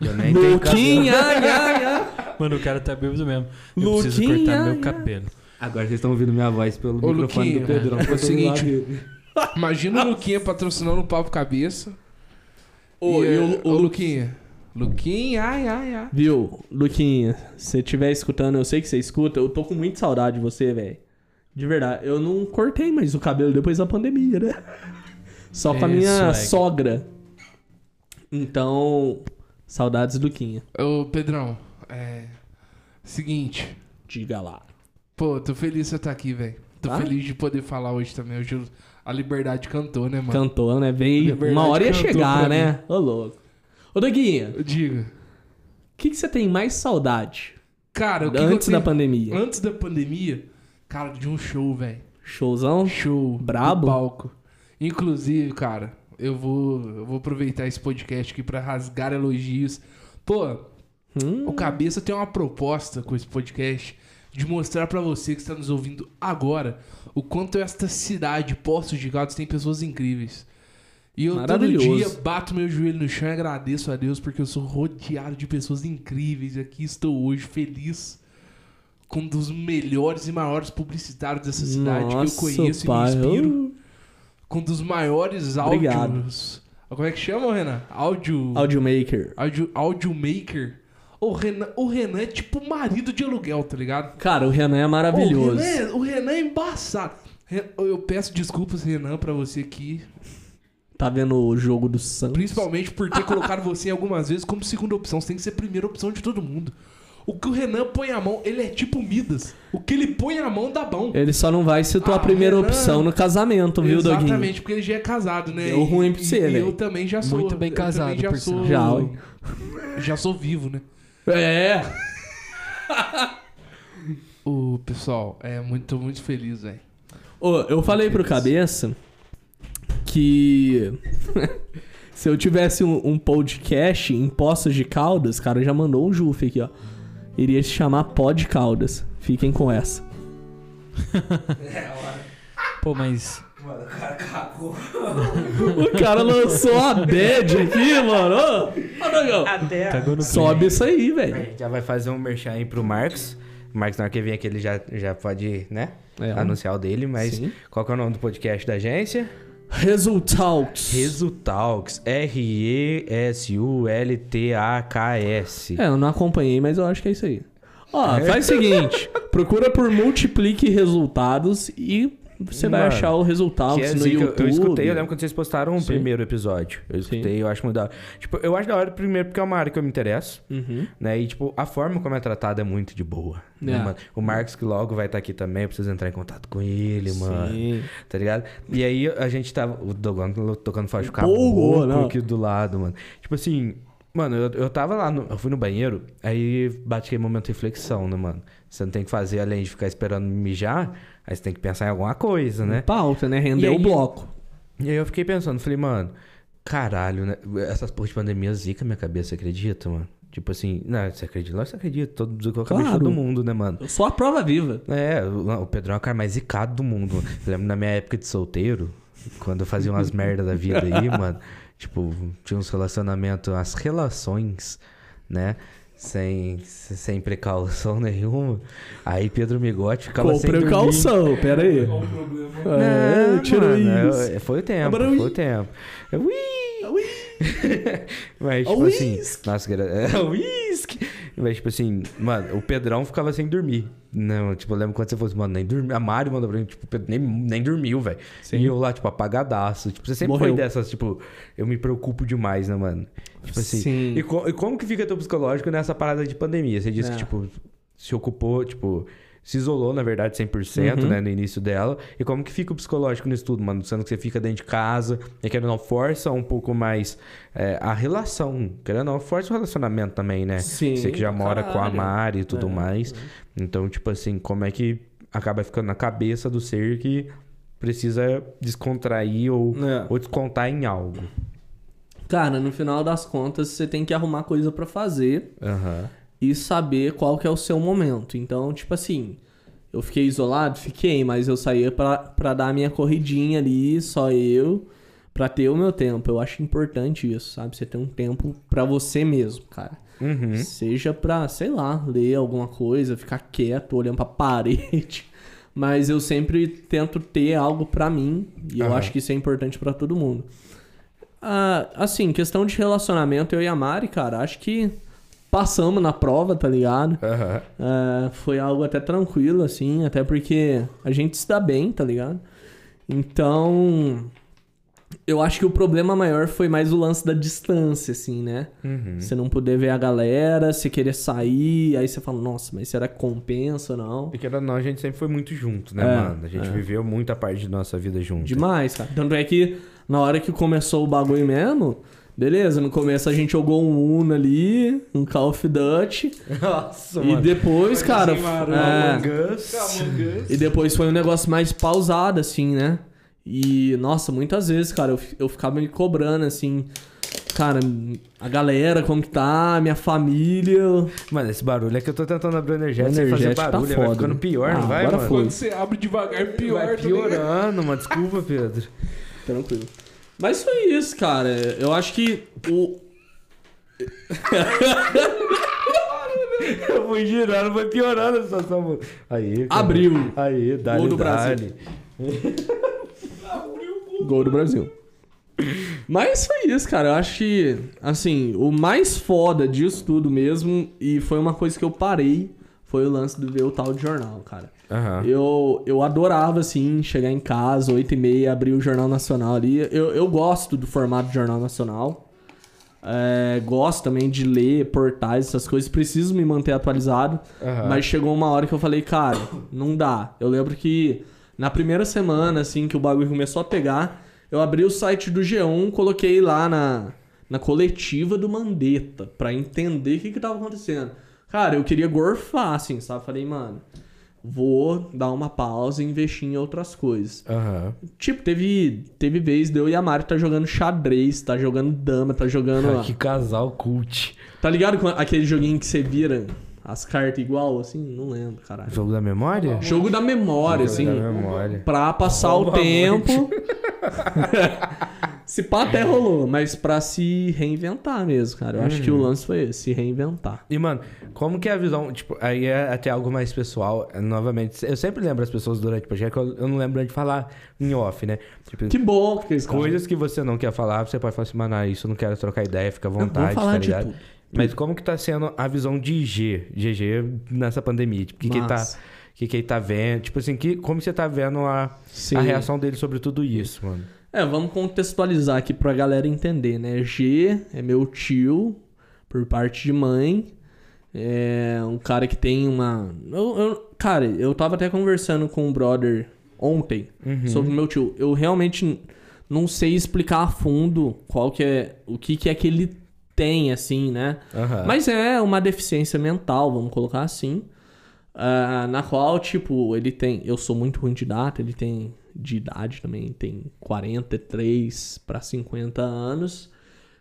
Eu nem tenho cabelo. Luquinha, ia, ia. Mano, o cara tá bêbado mesmo. Eu preciso Luquinha, cortar meu cabelo. Agora vocês estão ouvindo minha voz pelo Ô, microfone Luquinha, do Pedrão. é o seguinte. Imagina o Luquinha patrocinando o Papo Cabeça. Ô, e, e o- o, o Lu- Luquinha. Luquinha, ai, ai, ai. Viu, Luquinha, se você estiver escutando, eu sei que você escuta, eu tô com muita saudade de você, velho. De verdade, eu não cortei mais o cabelo depois da pandemia, né? Só com a É, minha swag. sogra. Então, saudades, Luquinha. Ô, Pedrão, é. Seguinte. Diga lá. Pô, tô feliz de você estar aqui, velho. Tô Ah? feliz de poder falar hoje também. Hoje a liberdade cantou, né, mano? Cantou, né? Veio. Uma hora ia chegar, né? Ô, louco. Ô, Doguinha, Diga. o que, que você tem mais saudade Cara, o que que antes da tenho- pandemia? Antes da pandemia, cara, de um show, velho. Showzão? Show. Brabo? Palco. Inclusive, cara, eu vou, eu vou aproveitar esse podcast aqui pra rasgar elogios. Pô, Hum, o Cabeça tem uma proposta com esse podcast de mostrar pra você que está nos ouvindo agora o quanto esta cidade, Poços de Caldas, tem pessoas incríveis. E eu todo dia bato meu joelho no chão e agradeço a Deus porque eu sou rodeado de pessoas incríveis e aqui estou hoje feliz com um dos melhores e maiores publicitários dessa cidade que eu Nossa, conheço pai. e me inspiro. Uh, Com um dos maiores Obrigado. áudios. Como é que chama, Renan? Áudio. Audio Maker. Áudio, áudio maker. O Renan, o Renan é tipo marido de aluguel, tá ligado? Cara, o Renan é maravilhoso. O Renan, é- o Renan é embaçado. Eu peço desculpas, Renan, pra você aqui. Tá vendo o jogo do Santos? Principalmente por ter colocado você algumas vezes como segunda opção. Você tem que ser a primeira opção de todo mundo. O que o Renan põe a mão, ele é tipo Midas. O que ele põe a mão dá bom. Ele só não vai ser tua Ah, primeira Renan- opção no casamento, viu, Doguinho? Exatamente, porque ele já é casado, né? Deu ruim pra E- você, e velho. Eu também já sou. Muito bem casado, já por sou. Já, já sou vivo, né? É. O pessoal, é muito, muito feliz, velho. Ô, eu falei pro Cabeça que se eu tivesse um, um podcast em Poços de Caldas, cara, já mandou um juf aqui, ó. Iria se chamar Pod Caldas. Fiquem com essa. Pô, mas. O cara lançou a bad aqui, mano. Ô. Até. Cagou no Sobe isso aí, velho. Já vai fazer um merchan aí pro Marcos. O Marcos, na hora que vir aqui, ele já, já pode, né? É. Anunciar o dele, mas Sim. qual que é o nome do podcast da agência? Resultados. Resultalks. R-E-S-U-L-T-A-K-S. É, eu não acompanhei, mas eu acho que é isso aí. Ó, faz o seguinte: procura por multiplique resultados e você vai Mano, achar o resultado Que é no zica. YouTube. Eu escutei, eu lembro quando vocês postaram o Sim. primeiro episódio. Eu escutei, eu acho muito da hora. Tipo, eu acho da hora primeiro porque é uma área que eu me interesso, Uhum. né? E, tipo, a forma como é tratada é muito de boa. né, É. mano? O Marcos, que logo vai estar aqui também, eu preciso entrar em contato com ele, mano. Sim. Tá ligado? E aí a gente tava. O Dogon tocando faixa Empolgou, caboclo aqui do lado, mano. Tipo assim. Mano, eu, eu tava lá, no- eu fui no banheiro, aí bate aquele momento de reflexão, né, mano? Você não tem que fazer além de ficar esperando mijar, aí você tem que pensar em alguma coisa, né? Pauta, né? Render aí- o bloco. E aí eu fiquei pensando, falei, mano, caralho, né? Essas porra de pandemia zica minha cabeça, você acredita, mano? Tipo assim, não, você acredita? Lógico que você acredita, todo, a cabeça Claro. todo mundo, né, mano? Eu sou a prova viva. É, o o Pedrão é o cara mais zicado do mundo. mano. Eu lembro na minha época de solteiro, quando eu fazia umas merdas da vida aí, mano. Tipo, tinha uns relacionamentos, as relações, né? Sem, sem precaução nenhuma. Aí Pedro Migote ficava Com sem dormir. precaução, pera aí. É, Não, tira mano, isso. eu- foi o tempo, Agora, foi ui. o tempo. Eu, ui! Mas, A tipo assim... whisky. Nossa, era... É, whisky! Mas, tipo assim, mano, o Pedrão ficava sem dormir. Não, tipo, eu lembro quando você fosse, mano, nem dormiu. A Mari mandou pra mim, tipo, Pedro nem, nem dormiu, velho. E eu lá, tipo, apagadaço. Tipo, você sempre Morreu. foi dessas, tipo, eu me preocupo demais, né, mano? Tipo assim. Sim. E, co- e como que fica teu psicológico nessa parada de pandemia? Você disse É. que, tipo, se ocupou, tipo, se isolou, na verdade, 100%, Uhum. né, no início dela. E como que fica o psicológico nisso tudo, mano? Sendo que você fica dentro de casa, e querendo ou não, força um pouco mais é, a relação. Querendo ou não, força o relacionamento também, né? Sim, Você que já mora com a caralho. Mari e tudo É. mais. Então, tipo assim, como é que acaba ficando na cabeça do ser que precisa descontrair ou, É. ou descontar em algo? Cara, no final das contas, você tem que arrumar coisa pra fazer Aham. E saber qual que é o seu momento. Então, tipo assim, eu fiquei isolado? Fiquei, mas eu saía pra, pra dar a minha corridinha ali, só eu, pra ter o meu tempo. Eu acho importante isso, sabe? Você ter um tempo pra você mesmo, cara. Uhum. Seja pra, sei lá, ler alguma coisa, ficar quieto, olhando pra parede. Mas eu sempre tento ter algo pra mim e eu Aham. acho que isso é importante pra todo mundo. Ah, assim, questão de relacionamento, eu e a Mari, cara, acho que passamos na prova, tá ligado? Ah, foi algo até tranquilo, assim, até porque a gente se dá bem, tá ligado? Então, eu acho que o problema maior foi mais o lance da distância, assim, né? Uhum. Você não poder ver a galera, você querer sair, aí você fala, nossa, mas será que compensa ou não? Porque era nós, a gente sempre foi muito junto, né, É, mano? A gente é. viveu muita parte de nossa vida junto. Demais, cara. Tanto é que na hora que começou o bagulho mesmo, beleza, no começo a gente jogou um Uno ali, um Call of Duty, Nossa, e depois, cara, Zimaru, é, e depois foi um negócio mais pausado, assim, né? E, nossa, muitas vezes, cara, eu, eu ficava me cobrando, assim, cara, a galera, como que tá, minha família. Mano, esse barulho é que eu tô tentando abrir o energético sem fazer tá barulho. vai foda. ficando pior, Ah, não vai, agora mano? foi. Quando você abre devagar, pior, Vai tá ligado? piorando, mano. Desculpa, Pedro. Tranquilo. Mas foi isso, cara. Eu acho que o. Eu fui girando, foi piorando a situação. Aí, cara. Abriu. Aí, dá Gol do Brasil. Gol do Brasil. Mas foi isso, cara. Eu acho que, assim, o mais foda disso tudo mesmo, e foi uma coisa que eu parei, foi o lance de ver o tal de jornal, cara. Aham. Eu, eu adorava, assim, chegar em casa, 8 e meia, abrir o Jornal Nacional ali. Eu, eu gosto do formato do Jornal Nacional. É, gosto também de ler portais, essas coisas. Preciso me manter atualizado. Aham. Mas chegou uma hora que eu falei, cara, não dá. Eu lembro que na primeira semana, assim, que o bagulho começou a pegar, eu abri o site do G1, coloquei lá na, na coletiva do Mandetta, pra entender o que que tava acontecendo. Cara, eu queria gorfar, assim, sabe? Falei, mano, vou dar uma pausa e investir em outras coisas. Aham. Tipo, teve, teve vez de eu e a Mari tá jogando xadrez, tá jogando dama, tá jogando... Que casal cult. Tá ligado com aquele joguinho que você vira as cartas igual, assim? Não lembro, caralho. Jogo da memória? Jogo da memória, Jogo assim. da memória. Pra passar o tempo. se pá até rolou, mas pra se reinventar mesmo, cara. Eu acho que o lance foi esse, se reinventar. E, mano, como que é a visão, tipo, aí é até algo mais pessoal, é, novamente, eu sempre lembro as pessoas durante o projeto, eu, eu não lembro de falar em off, né? Tipo, Que bom que coisas que você não quer falar, você pode falar assim, mano, ah, isso eu não quero trocar ideia, fica à vontade, falar tá ligado? tudo, Mas como que tá sendo a visão de G, GG nessa pandemia? Tipo, o que que ele tá, que que ele tá vendo? Tipo assim, que, como você tá vendo a, Sim. a reação dele sobre tudo isso, mano? É, vamos contextualizar aqui pra galera entender, né? G é meu tio, por parte de mãe. É um cara que tem uma. Eu, eu- cara, eu tava até conversando com um brother ontem sobre o meu tio. Eu realmente não sei explicar a fundo qual que é. O que, que é que ele tem, assim, né? Aham. Mas é uma deficiência mental, vamos colocar assim. Ah, na qual, tipo, ele tem. Eu sou muito ruim de data, ele tem de idade também, tem 43 para 50 anos.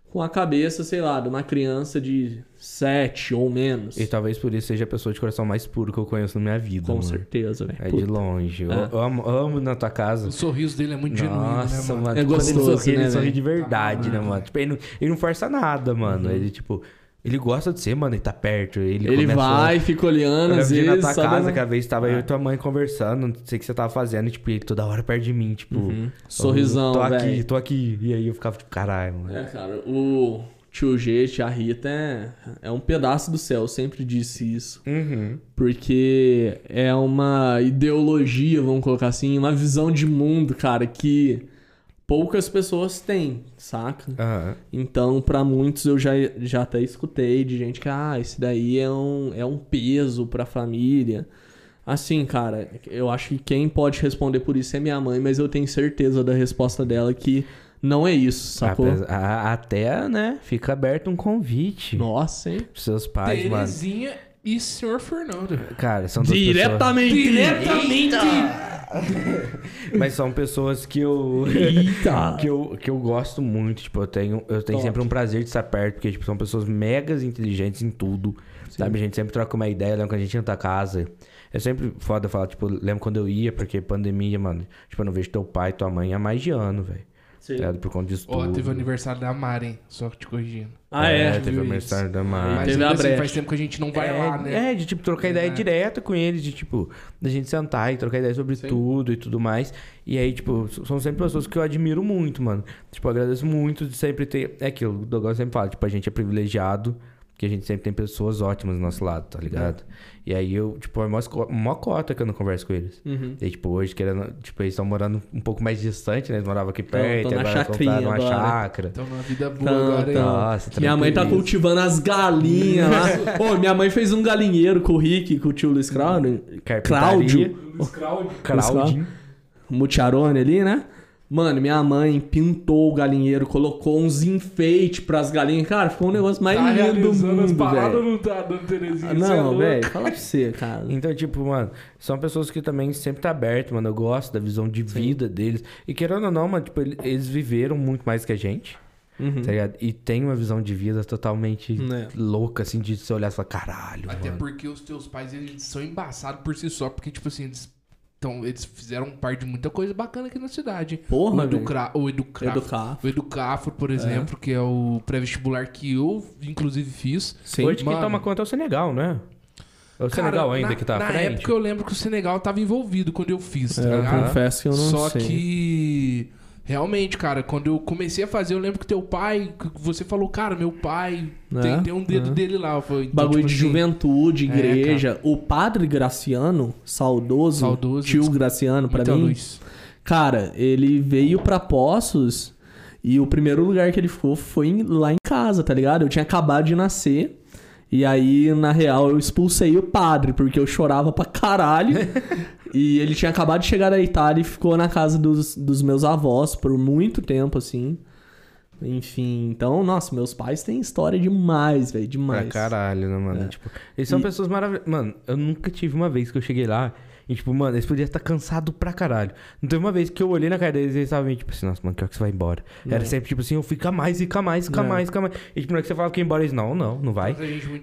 Com a cabeça, sei lá, de uma criança de 7 ou menos. E talvez por isso seja a pessoa de coração mais puro que eu conheço na minha vida, Com mano. certeza, velho. É de Puta. longe. Eu, É. eu amo, amo na tua casa. O sorriso dele é muito genuíno, né, Nossa, mano? mano. É gostoso, ele sorri, né, ele sorri de verdade, né, mano? Tipo, ele não, ele não força nada, mano. Ele, tipo, ele gosta de ser, mano, ele tá perto. Ele, Ele vai, fica olhando, às vezes. na tua sabe, casa, né? que a vez tava eu e tua mãe conversando, não sei o que você tava fazendo, e, tipo, ele toda hora perto de mim, tipo... Uhum. Sorrisão, Tô aqui, velho. tô aqui. E aí eu ficava, tipo, caralho, mano. É, cara, o tio G, tia Rita é, é um pedaço do céu, eu sempre disse isso. Uhum. Porque é uma ideologia, vamos colocar assim, uma visão de mundo, cara, que poucas pessoas têm, saca? Aham. Então, pra muitos eu já, já até escutei de gente que, ah, esse daí é um, é um peso pra família. Assim, cara, eu acho que quem pode responder por isso é minha mãe, mas eu tenho certeza da resposta dela que não é isso, sacou? Apesar- Até, né, fica aberto um convite Nossa, hein? pros seus pais, mano. E senhor Fernando. Cara, são duas pessoas... Diretamente! Diretamente! Mas são pessoas que eu... Eita! que eu, que eu gosto muito, tipo, eu tenho, eu tenho Top. sempre um prazer de estar perto, porque, tipo, são pessoas megas inteligentes em tudo, sabe? A gente sempre troca uma ideia, lembra quando a gente ia na casa, é sempre foda falar, tipo, lembro quando eu ia, porque pandemia, mano, tipo, eu não vejo teu pai, tua mãe há mais de ano, velho, tá ligado? Por conta disso Ó, tudo. teve o aniversário da Mari, hein? Só te corrigindo. Ah, é? teve Viu o mãe. Mas teve ainda a assim, brecha. faz tempo que a gente não vai é, lá, né? é, de tipo, trocar ideia É. direta com eles, de tipo, da gente sentar e trocar ideia sobre Sim. tudo e tudo mais. E aí, tipo, são sempre pessoas que eu admiro muito, mano. Tipo, agradeço muito de sempre ter. É aquilo, o Douglas sempre fala, tipo, a gente é privilegiado, que a gente sempre tem pessoas ótimas do nosso lado, tá ligado? E aí eu, tipo, é uma, esco- uma cota que eu não converso com eles. Uhum. E tipo, hoje, querendo, tipo, eles estão morando um pouco mais distante, né? Eles moravam aqui perto, tão na agora chacrinha compraram uma agora. chácara. Então, na vida boa Então, agora, então. Nossa, Minha mãe tá cultivando as galinhas lá. Ô, minha mãe fez um galinheiro com o Rick, com o tio Luiz Claudio. Carpintaria. Cláudio. Luiz Claudio. Claudinho. Mucharone ali, né? Mano, minha mãe pintou o galinheiro, colocou uns enfeites pras galinhas. Cara, ficou um negócio mais Tá lindo do mundo, velho. não tá dando Terezinha? Ah, é Não, louco. velho, fala pra você, cara. Então, tipo, mano, são pessoas que também sempre tá aberto, mano. Eu gosto da visão de vida deles. E querendo ou não, mano, tipo, ele- eles viveram muito mais que a gente. Uhum. tá ligado? E tem uma visão de vida totalmente É. louca, assim, de você olhar e falar, caralho, Até mano. porque os teus pais, eles são embaçados por si só, porque, tipo assim, eles, então, eles fizeram parte de muita coisa bacana aqui na cidade. Porra, o. Educra, o Educrafo. Educar. O Educafro, por exemplo, que é o pré-vestibular que eu, inclusive, fiz. Sim. Hoje quem mano. toma conta é o Senegal, né? É o Cara, Senegal ainda na, que tá à Na frente. época eu lembro que o Senegal tava envolvido quando eu fiz, tá É, eu ligado? confesso que eu não Só sei. que. Realmente, cara, quando eu comecei a fazer, eu lembro que teu pai, você falou, cara, meu pai É, tem, tem um dedo é. dele lá. Falei, então, Bagulho tipo de assim, juventude, É, igreja. o padre Graciano, saudoso, Saudoso, tio Graciano pra muita mim. luz. Cara, ele veio pra Poços e o primeiro lugar que ele ficou foi lá em casa, tá ligado? Eu tinha acabado de nascer. E aí, na real, eu expulsei o padre, porque eu chorava pra caralho. e ele tinha acabado de chegar da Itália e ficou na casa dos, dos meus avós por muito tempo, assim. Enfim, então, nossa, meus pais têm história demais, velho, Pra demais. caralho, né, mano? É. Tipo, eles são E- pessoas maravilhosas. Mano, eu nunca tive uma vez que eu cheguei lá e, tipo, mano, eles podiam estar cansados pra caralho. Não teve uma vez que eu olhei na cara deles e eles estavam tipo assim, nossa, mano, que hora que você vai embora? Era sempre, tipo assim, eu fica mais, fica mais, fica É. mais, fica mais. E, tipo, na hora que você falava que ia embora, eles, não, não, não vai. E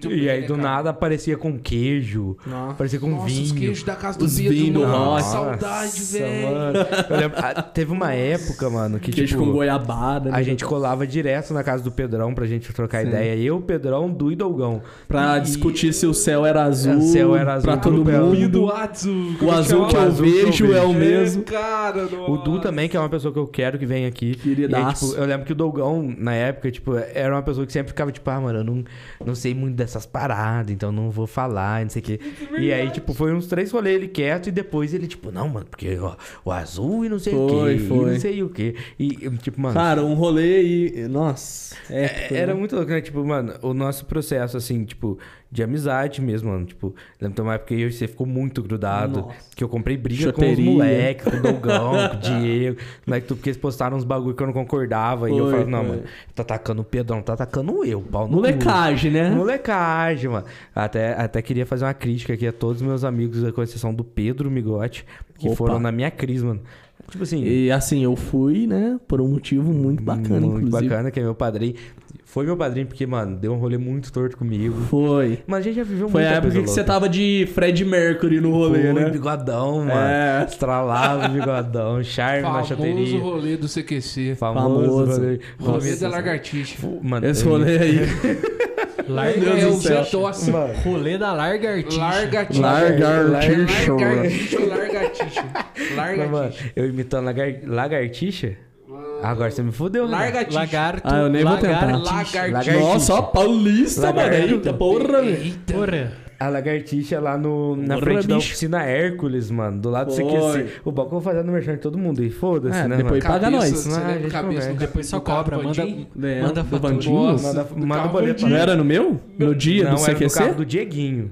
bem, aí, né, do cara? nada, aparecia com queijo, Nossa. aparecia com Nossa, os vinho. queijos da casa do Os Pedro, nossa, Saudade, velho. ah, teve uma época, mano, que, Queijo tipo... com goiabada. A né? gente colava direto na casa do Pedrão pra gente trocar Sim. ideia. Eu, Pedrão, Du e Dolgão. Pra E- discutir se o céu era azul. O céu era azul Pra todo. E do mundo. O azul que O eu azul que eu vejo é o mesmo. Cara, O Du também, que é uma pessoa que eu quero que venha aqui. E aí, Queridaço. tipo, eu lembro que o Dolgão, na época, tipo, era uma pessoa que sempre ficava, tipo, ah, mano, eu não, não sei muito dessas paradas, então não vou falar, não sei o quê. E aí, tipo, foi uns três rolês ele quieto e depois ele, tipo, não, mano, porque ó, o azul e não sei o Foi, quê, e foi. não sei o quê. E, tipo, mano. Cara, um rolê aí. Nossa. É, É, Era muito louco, né? Tipo, mano, o nosso processo, assim, tipo, de amizade mesmo, mano. Tipo, lembro de uma época que eu e você ficou muito grudado. Nossa. Que eu comprei briga Choteria. com os moleques, com o Dogão, com o Diego. Moleque, tudo porque eles postaram uns bagulho que eu não concordava. e eu Foi, falava, não, foi. mano, tá atacando o Pedrão, tá atacando eu, pau no cu. Molecagem, né? Molecagem, mano. Até, até queria fazer uma crítica aqui a todos os meus amigos, com exceção do Pedro Migote, que Opa. foram na minha cris, mano. Tipo assim. E assim, eu fui, né? Por um motivo muito bacana, muito inclusive. bacana, que é meu padrinho. Foi meu padrinho porque, mano, deu um rolê muito torto comigo. Foi. Mas a gente já viveu Foi a época que você louca. tava de Fred Mercury no rolê, Foi, né? bigodão, mano. É. Estralava o bigodão, charme na Famoso chateria. rolê do CQC. Famoso, Famoso. rolê. Rolê da lagartixa. Mano, Esse eu- rolê aí. Larga, Deus É o. Zetossa. rolê da larga. Largatixa ou largatixa? Mas, mano, Largatixa. eu imitando lagar... lagartixa? Agora você me fudeu, né? Largatixa. Lagarto. Ah, eu nem vou tentar. lagartixa. Lagartixa. Lagartixa. Nossa, paulista, mano. Eita, porra. Eita. Porra. A lagartixa lá no, na Porra, frente da bicho. oficina Hércules, mano. Do lado do. CQC. O balcão vou fazer no merchan de todo mundo. E foda-se, É, né, depois mano? paga nós. Você Ah, a lembra gente o cabeça Depois só cobra. Manda, manda fatura. Manda, manda boleto. Não era no meu? No dia Não, do era no CQC? carro do Dieguinho.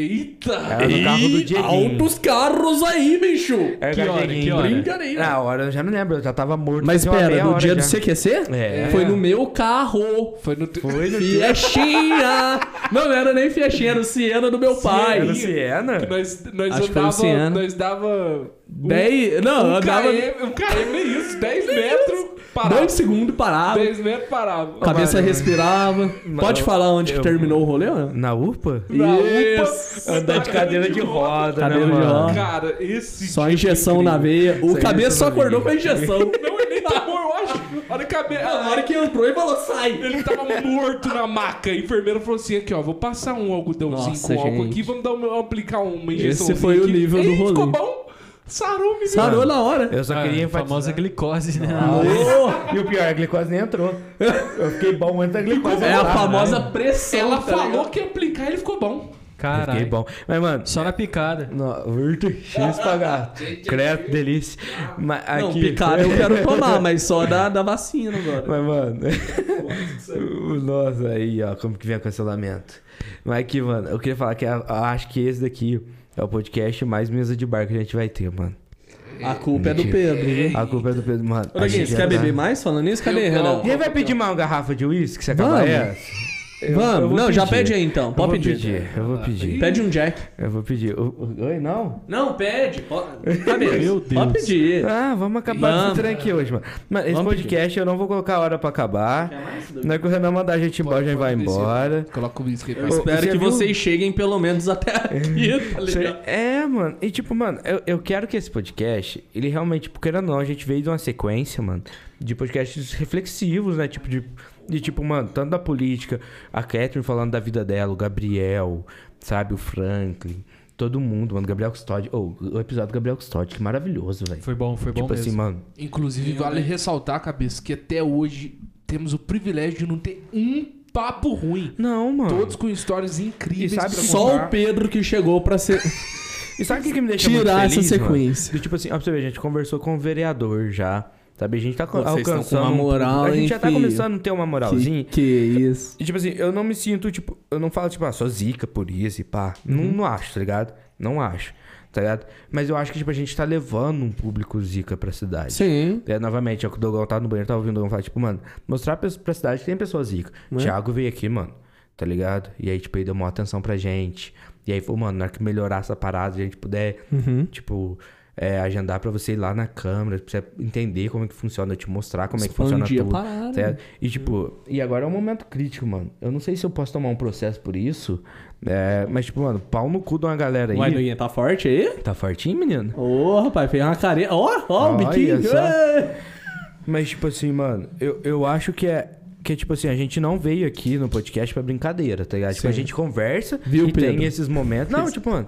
Eita! Era no carro do Dieguinho. Altos carros aí, bicho. Era Que hora, que hora? Brincadeira. Na hora eu já não lembro, eu já tava morto. Mas pera, no dia já. do CQC? É. Foi no meu carro. Foi no teu... Foi no Fiestinha! Não, não era nem Fiestinha, era o Siena do meu pai. Era o Siena? Nós, nós Acho que foi o andava... Nós dava... Dez... Não, Um andava KM, um KM é isso, 10 metros, parava. dois segundos parava. 10 metros, parava. Cabeça Mano, respirava. Pode falar onde que eu- terminou o rolê? não? Na UPA? Na Isso. UPA. Andar de cadeira de roda, Cadeira né, de roda. Cara, esse... Só dia injeção foi na incrível. veia. O Sem cabeça só acordou com a injeção. Não, ele nem tomou, eu acho. Olha a cabeça... Na hora que entrou e falou, sai. Ele tava morto na maca. A enfermeira falou assim: aqui, ó, vou passar um algodãozinho Nossa, com álcool gente. aqui, vamos dar uma, aplicar uma injeção. Esse foi o nível do rolê. Ficou bom? Sarou, menino. Sarou na hora. Eu só Ah, queria a famosa enfatizar. glicose, né? Ô, E o pior, a glicose nem entrou. Eu fiquei bom antes da glicose. É a entrar, famosa né? pressão. Ela tá falou ligado? que ia aplicar e ele ficou bom. Eu Fiquei bom. Mas, mano, Só na picada. No, urto, X pagar. Credo, delícia. Mas Não, aqui, picada eu quero tomar, mas só da, da vacina agora. Mas, mano. Nossa, aí, ó, como que vem o cancelamento. Mas aqui, mano, eu queria falar que eu acho que esse daqui é o podcast mais mesa de bar que a gente vai ter, mano. A culpa é do Mentira. Pedro, viu? A culpa é do Pedro, mano. Ô, você quer tá- beber mais falando nisso? Cadê, Renan? Quem vai pedir mais uma garrafa de uísque se acabar Vamos. essa? Eu- Vamos, eu não, já pedir. pede aí então. Pode pedir. pedir, eu vou pedir. Pede um Jack. Eu vou pedir. Oi, não? Não, pede. Pode, Cadê? Meu Pode Deus. pedir. Ah, vamos acabar Vamos. esse trem aqui hoje, mano. Mano, esse Vamos podcast eu não vou colocar a hora pra acabar. Não é que o Renan mandar a gente embora, a gente vai embora. Coloca o aí Eu espero você que viu? vocês cheguem pelo menos até aqui, tá ligado? É, mano. E tipo, mano, eu, eu quero que esse podcast, ele realmente, porque era não, a gente veio de uma sequência, mano, de podcasts reflexivos, né? Tipo, de, de tipo, mano, tanto da política, a Catherine falando da vida dela, o Gabriel, sabe, o Franklin, todo mundo, mano, Gabriel Custódio. Oh, o episódio do Gabriel Custódio, que maravilhoso, velho. Foi bom, foi bom Tipo mesmo. assim, mano. Inclusive, vale ressaltar, cabeça, que até hoje temos o privilégio de não ter um papo ruim. Não, mano. Todos com histórias incríveis. E sabe pra Só o Pedro que chegou pra ser... E sabe o que, que me deixa Tirar muito essa feliz, mano? sequência. Do tipo assim, ó, pra você ver, a gente conversou com o vereador já. Sabe? A gente tá estão com alcançando. uma um- moral, A gente hein, já tá filho? começando a ter uma moralzinha. Que, que isso. E tipo assim, eu não me sinto, tipo, eu não falo, tipo, ah, sou zica por isso e pá. Não, Uhum. não acho, tá ligado? Não acho, tá ligado? Mas eu acho que, tipo, a gente tá levando um público zica pra cidade. Sim. É, novamente, é o que o Dogão tava no banheiro, tava ouvindo o Dogão falar, tipo, mano, mostrar pra, pra cidade que tem pessoas zica. Né? Thiago veio aqui, mano, tá ligado? E aí, tipo, ele deu uma atenção pra gente. E aí, falou, mano, na hora que melhorar essa parada, a gente puder, Uhum. tipo, é, agendar pra você ir lá na câmera, pra você entender como é que funciona, te mostrar como é que funciona tudo. parada. certo? E tipo, e agora é um momento crítico, mano. Eu não sei se eu posso tomar um processo por isso, é, mas tipo, mano, pau no cu de uma galera aí. Aiguinha tá forte aí? Tá fortinho, menino? Ô, rapaz, fez uma carinha. Ó, ó, o biquinho. Mas tipo assim, mano, eu, eu acho que é que tipo assim, a gente não veio aqui no podcast pra brincadeira, tá ligado? Tipo, a gente conversa Viu, e tem Pedro? esses momentos. Não, tipo, mano,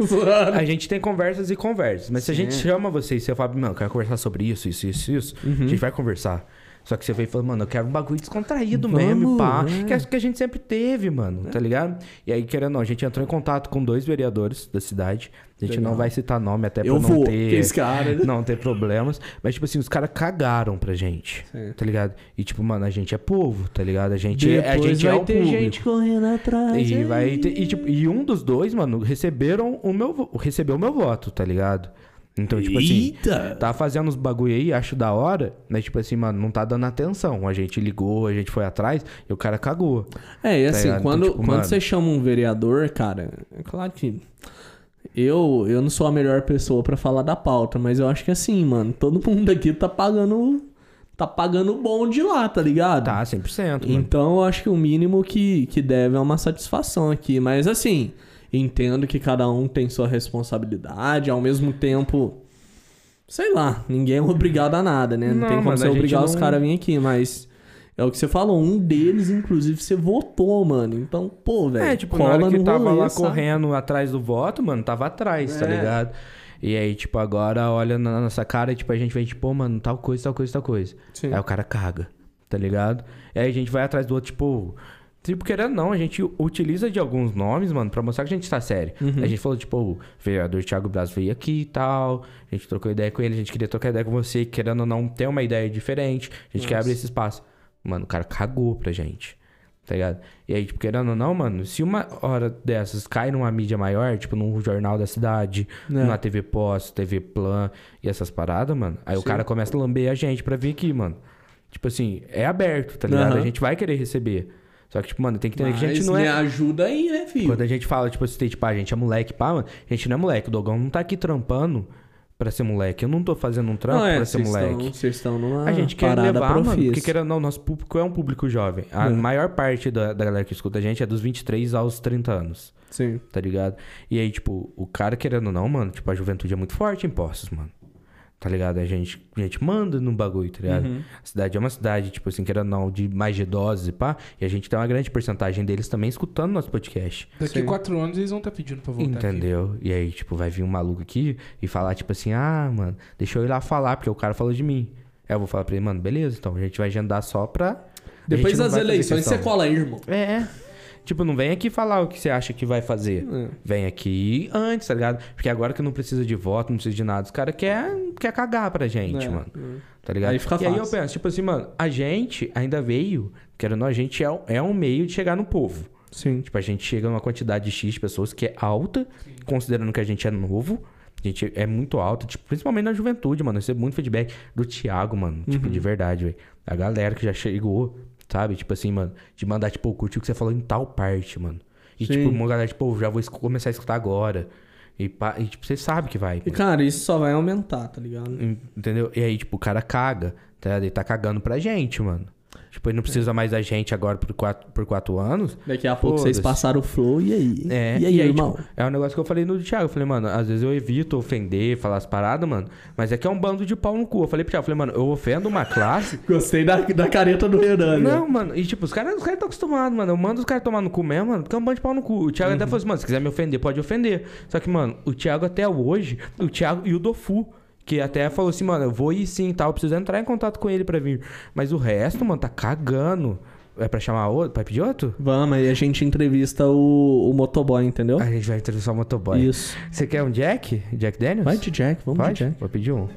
a gente tem conversas e conversas. Mas se a gente chama você e você fala, mano, eu quero conversar sobre isso, isso, isso, isso, Uhum. a gente vai conversar. Só que você veio e falou, mano, eu quero um bagulho descontraído Vamos, mesmo, pá. é. Que é isso que a gente sempre teve, mano, tá ligado? E aí, querendo ou não, a gente entrou em contato com dois vereadores da cidade. A gente Legal. não vai citar nome até pra Eu não vou, ter... que esse cara... Não ter problemas. Mas, tipo assim, os caras cagaram pra gente. Sim. Tá ligado? E, tipo, mano, a gente é povo, tá ligado? A gente, é- a gente vai é o ter público. gente correndo atrás. E, aí. vai ter, e, tipo, e um dos dois, mano, receberam o meu, recebeu o meu voto, tá ligado? Então, tipo assim, Eita! tá fazendo uns bagulho aí, acho da hora, mas tipo assim, mano, não tá dando atenção. A gente ligou, a gente foi atrás e o cara cagou. É, e Tá assim? Então, quando, tipo, quando mano- você chama um vereador, cara, é claro que. Eu, eu não sou a melhor pessoa pra falar da pauta, mas eu acho que assim, mano, todo mundo aqui tá pagando. Tá pagando o bonde lá, tá ligado? Tá, 100%, mano. Então eu acho que o mínimo que, que deve é uma satisfação aqui. Mas assim, entendo que cada um tem sua responsabilidade, ao mesmo tempo. Sei lá, ninguém é obrigado a nada, né? Não, Não, tem como você obrigar os não- caras a vir aqui, mas. É o que você falou, um deles, inclusive, você votou, mano. Então, pô, velho. É, tipo, na cola hora que tava rolê, lá sabe? correndo atrás do voto, mano, tava atrás, tá É. ligado? E aí, tipo, agora olha na nossa cara e, tipo, a gente vem, tipo, pô, mano, tal coisa, tal coisa, tal coisa. Sim. Aí o cara caga, tá ligado? E aí a gente vai atrás do outro, tipo. Tipo, querendo não, a gente utiliza de alguns nomes, mano, pra mostrar que a gente tá sério. Uhum. A gente falou, tipo, o vereador Thiago Braz veio aqui e tal. A gente trocou ideia com ele, a gente queria trocar ideia com você, querendo ou não, ter uma ideia diferente. A gente quer abrir esse espaço. Mano, o cara cagou pra gente. Tá ligado? E aí, tipo, querendo ou não, mano, se uma hora dessas cai numa mídia maior, tipo, num jornal da cidade, É. na TV Pós, TV Plan e essas paradas, mano, aí o Sim. cara começa a lamber a gente pra vir aqui, mano. Tipo assim, é aberto, tá ligado? Aham. A gente vai querer receber. Só que, tipo, mano, tem que entender que a gente não me é. ajuda aí, né, filho? Quando a gente fala, tipo assim, tipo, a gente é moleque, pá, mano, a gente não é moleque. O Dogão não tá aqui trampando pra ser moleque. Eu não tô fazendo um trampo Não, é, pra ser vocês moleque. estão- Vocês estão numa A gente quer levar, mano, porque querendo não, nosso público é um público jovem. A É. maior parte da, da galera que escuta a gente é dos 23 aos 30 anos, Sim. tá ligado? E aí, tipo, o cara querendo ou não, mano, tipo, a juventude é muito forte em postos, mano. Tá ligado? A gente, a gente manda no bagulho, tá ligado? Uhum. A cidade é uma cidade, tipo assim, querendo ou não, de mais de idosos e pá. E a gente tem uma grande porcentagem deles também escutando nosso podcast. Daqui Sim. quatro anos eles vão estar pedindo pra voltar aqui. Entendeu? E aí, tipo, vai vir um maluco aqui e falar, tipo assim, ah, mano, deixa eu ir lá falar, porque o cara falou de mim. Aí eu vou falar pra ele, mano, beleza, então a gente vai agendar só pra. Depois das eleições, você cola aí, irmão. É. Tipo, não vem aqui falar o que você acha que vai fazer. É. Vem aqui antes, tá ligado? Porque agora que não precisa de voto, não precisa de nada, os caras querem quer cagar pra gente, É, mano. é. Tá ligado? Aí fica e aí eu fácil. penso, tipo assim, mano, a gente ainda veio, querendo ou não, a gente é, um- é um meio de chegar no povo. Sim. Tipo, a gente chega numa quantidade de X de pessoas que é alta, considerando que a gente é novo. A gente é muito alto, tipo, principalmente na juventude, mano. Eu recebo muito feedback do Thiago, mano. Tipo, Uhum. de verdade, velho. A galera que já chegou, sabe? Tipo assim, mano, de mandar, tipo, eu curti o que você falou em tal parte, mano. E, Sim. tipo, uma galera, tipo, já vou começar a escutar agora. E, e, tipo, você sabe que vai. E, cara, isso só vai aumentar, tá ligado? Entendeu? E aí, tipo, o cara caga, tá? ligado? Ele tá cagando pra gente, mano. Tipo, ele não precisa mais da gente agora por quatro, por quatro anos. Daqui a pouco vocês passaram o flow, e aí? É, e aí, irmão? tipo, é um negócio que eu falei no Thiago. Eu falei, mano, às vezes eu evito ofender, falar as paradas, mano. Mas é que é um bando de pau no cu. Eu falei pro Thiago, eu falei, mano, eu ofendo uma classe. Gostei da, da careta do Renan, né? Não, mano, e tipo, os caras os caras estão acostumados, mano. Eu mando os caras tomar no cu mesmo, mano, porque é um bando de pau no cu. O Thiago até falou assim, mano, se quiser me ofender, pode ofender. Só que, mano, o Thiago até hoje, o Thiago e o Dofu, que até falou assim, mano, eu vou ir sim e tal, eu preciso entrar em contato com ele pra vir. Mas o resto, mano, tá cagando. É pra chamar outro? Pra pedir outro? Vamos, aí a gente entrevista o, o motoboy, entendeu? A gente vai entrevistar o motoboy. Isso. Você quer um Jack? Jack Daniels? Vai de Jack, vamos Pode? de Jack. Vou pedir um.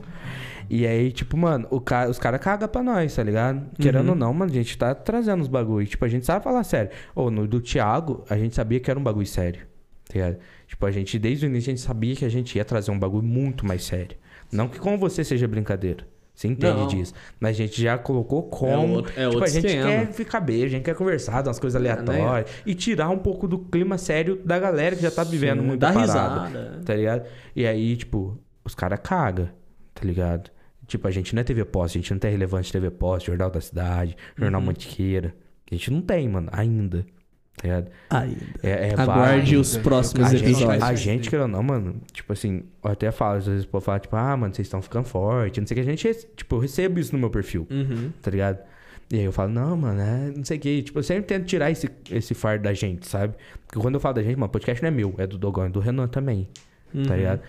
E aí, tipo, mano, o ca... os caras cagam pra nós, tá ligado? Uhum. Querendo ou não, mano, a gente tá trazendo os bagulho. Tipo, a gente sabe falar sério. Ou no do Thiago, a gente sabia que era um bagulho sério. Tá ligado? Tipo, a gente, desde o início, a gente sabia que a gente ia trazer um bagulho muito mais sério. Não que com você seja brincadeira. Você entende Não. disso. Mas a gente já colocou como. outro- é tipo, a gente esquema. quer ficar beijo, a gente quer conversar, dar umas coisas aleatórias. E tirar um pouco do clima sério da galera que já tá vivendo Sim, muito dá parada. risada. Tá ligado? E aí, tipo, os caras cagam, tá ligado? Tipo, a gente não é TV Post, a gente não tem relevante TV Post, Jornal da Cidade, Jornal Uhum. Mantiqueira. A gente não tem, mano, ainda. Tá ligado? Ainda. É, é Aguarde os próximos a gente, episódios. a gente, querendo ou não, mano, tipo assim, eu até falo, às vezes o povo fala, tipo, ah, mano, vocês estão ficando forte, não sei o que, a gente, tipo, eu recebo isso no meu perfil, Uhum. tá ligado? E aí eu falo, não, mano, é não sei o que, tipo, eu sempre tento tirar esse, esse fardo da gente, sabe? Porque quando eu falo da gente, mano, podcast não é meu, é do Dogão, é do Renan também, Uhum. tá ligado?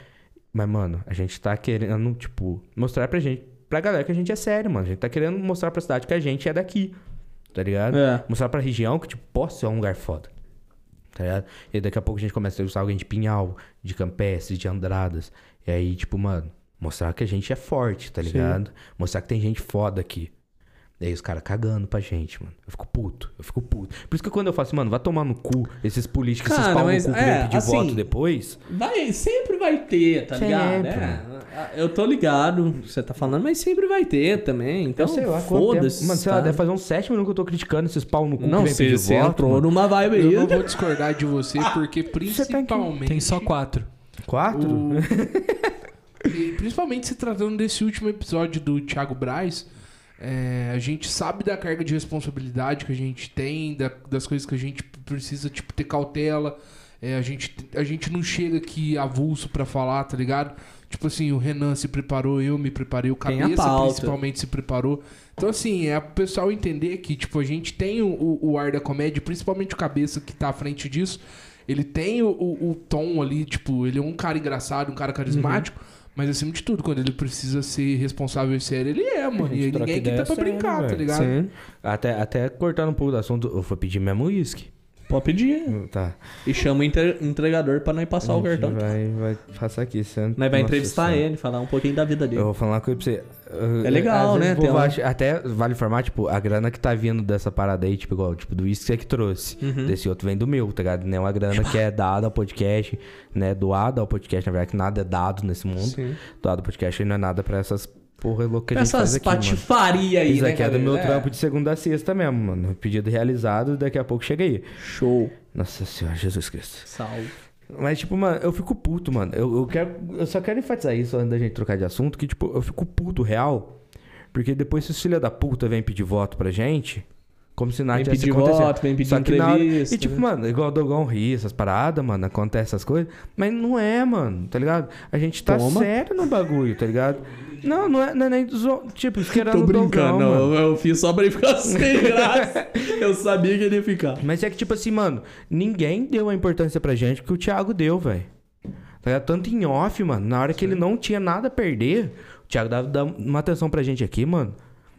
Mas, mano, a gente tá querendo, tipo, mostrar pra gente, pra galera que a gente é sério, mano, a gente tá querendo mostrar pra cidade que a gente é daqui, tá ligado? É. Mostrar pra região que, tipo, posso é um lugar foda. Tá ligado? E daqui a pouco a gente começa a entrevistar alguém de Pinhal, de Campestre, de Andradas. E aí, tipo, mano, mostrar que a gente é forte, tá Sim. ligado? Mostrar que tem gente foda aqui. E aí os caras cagando pra gente, mano. Eu fico puto, eu fico puto. Por isso que quando eu falo assim, mano, vai tomar no cu esses políticos, esses Cara, pau no cu que é, vem pedir assim, voto depois. Vai, sempre vai ter, tá ligado? Sempre. É, eu tô ligado, você tá falando, mas sempre vai ter também. Então, eu foda-se. Mano, sei lá, tá? deve fazer uns sete minutos que eu tô criticando esses pau no cu Não, que vem você, pedir você voto. entrou numa vibe Eu aí. não vou discordar de você, porque tá principalmente. Tem só quatro. Quatro? o- e principalmente se tratando desse último episódio do Thiago Braz, é, a gente sabe da carga de responsabilidade que a gente tem, da- das coisas que a gente precisa, tipo, ter cautela. É, a, gente, a gente não chega aqui avulso pra falar, tá ligado? Tipo assim, o Renan se preparou, eu me preparei, o Cabeça principalmente se preparou. Então, assim, é pro pessoal entender que, tipo, a gente tem o, o- o ar da comédia, principalmente o Cabeça que tá à frente disso. Ele tem o, o- o tom ali, tipo, ele é um cara engraçado, um cara carismático. Mas acima de tudo, quando ele precisa ser responsável e sério, ele é, mano. E ninguém aqui tá pra sério, brincar, tá velho. ligado? Sim. Até, até cortando um pouco do assunto, eu vou pedir mesmo uísque. Pode pedir. Tá. E chama o entregador pra nós passar o cartão. Vai, vai passar aqui. Você... Nós vai entrevistar Senhora. ele, falar um pouquinho da vida dele. Eu vou falar uma coisa pra você. É legal, às vezes né? uma- acha- até vale informar, tipo, a grana que tá vindo dessa parada aí, tipo, igual, tipo, do uísque você que trouxe. Uhum. Desse outro vem do meu, tá ligado? Não é uma grana que é dada ao podcast, né? Doada ao podcast, na verdade, que nada é dado nesse mundo. Sim. Doado ao podcast não é nada pra essas porra louca que a gente Essas faz aqui, patifaria aí, Isso né, aqui é do meu trampo de segunda a sexta mesmo, mano. Pedido realizado, daqui a pouco chega aí. Show. Nossa senhora, Jesus Cristo. Salve. Mas, tipo, mano, eu fico puto, mano. Eu, eu quero. Eu só quero enfatizar isso antes da gente trocar de assunto, que, tipo, eu fico puto real. Porque depois se os filha da puta vem pedir voto pra gente, como se nada Vem tivesse pedir acontecendo. voto, vem pedir na hora- entrevista, E, tipo, né? mano, igual o Dogão ri, essas paradas, mano, acontece essas coisas. Mas não é, mano, tá ligado? A gente tá Toma. sério no bagulho, tá ligado? Não, não é, não é nem zo... Tipo, esquerando Tô o brincando, Dogão, não, eu, eu fiz só pra ele ficar sem graça. eu sabia que ele ia ficar. Mas é que, tipo assim, mano, ninguém deu a importância pra gente que o Thiago deu, velho. Tá? Tanto em off, mano. Na hora que ele não tinha nada a perder, o Thiago dava, dava uma atenção pra gente aqui, mano.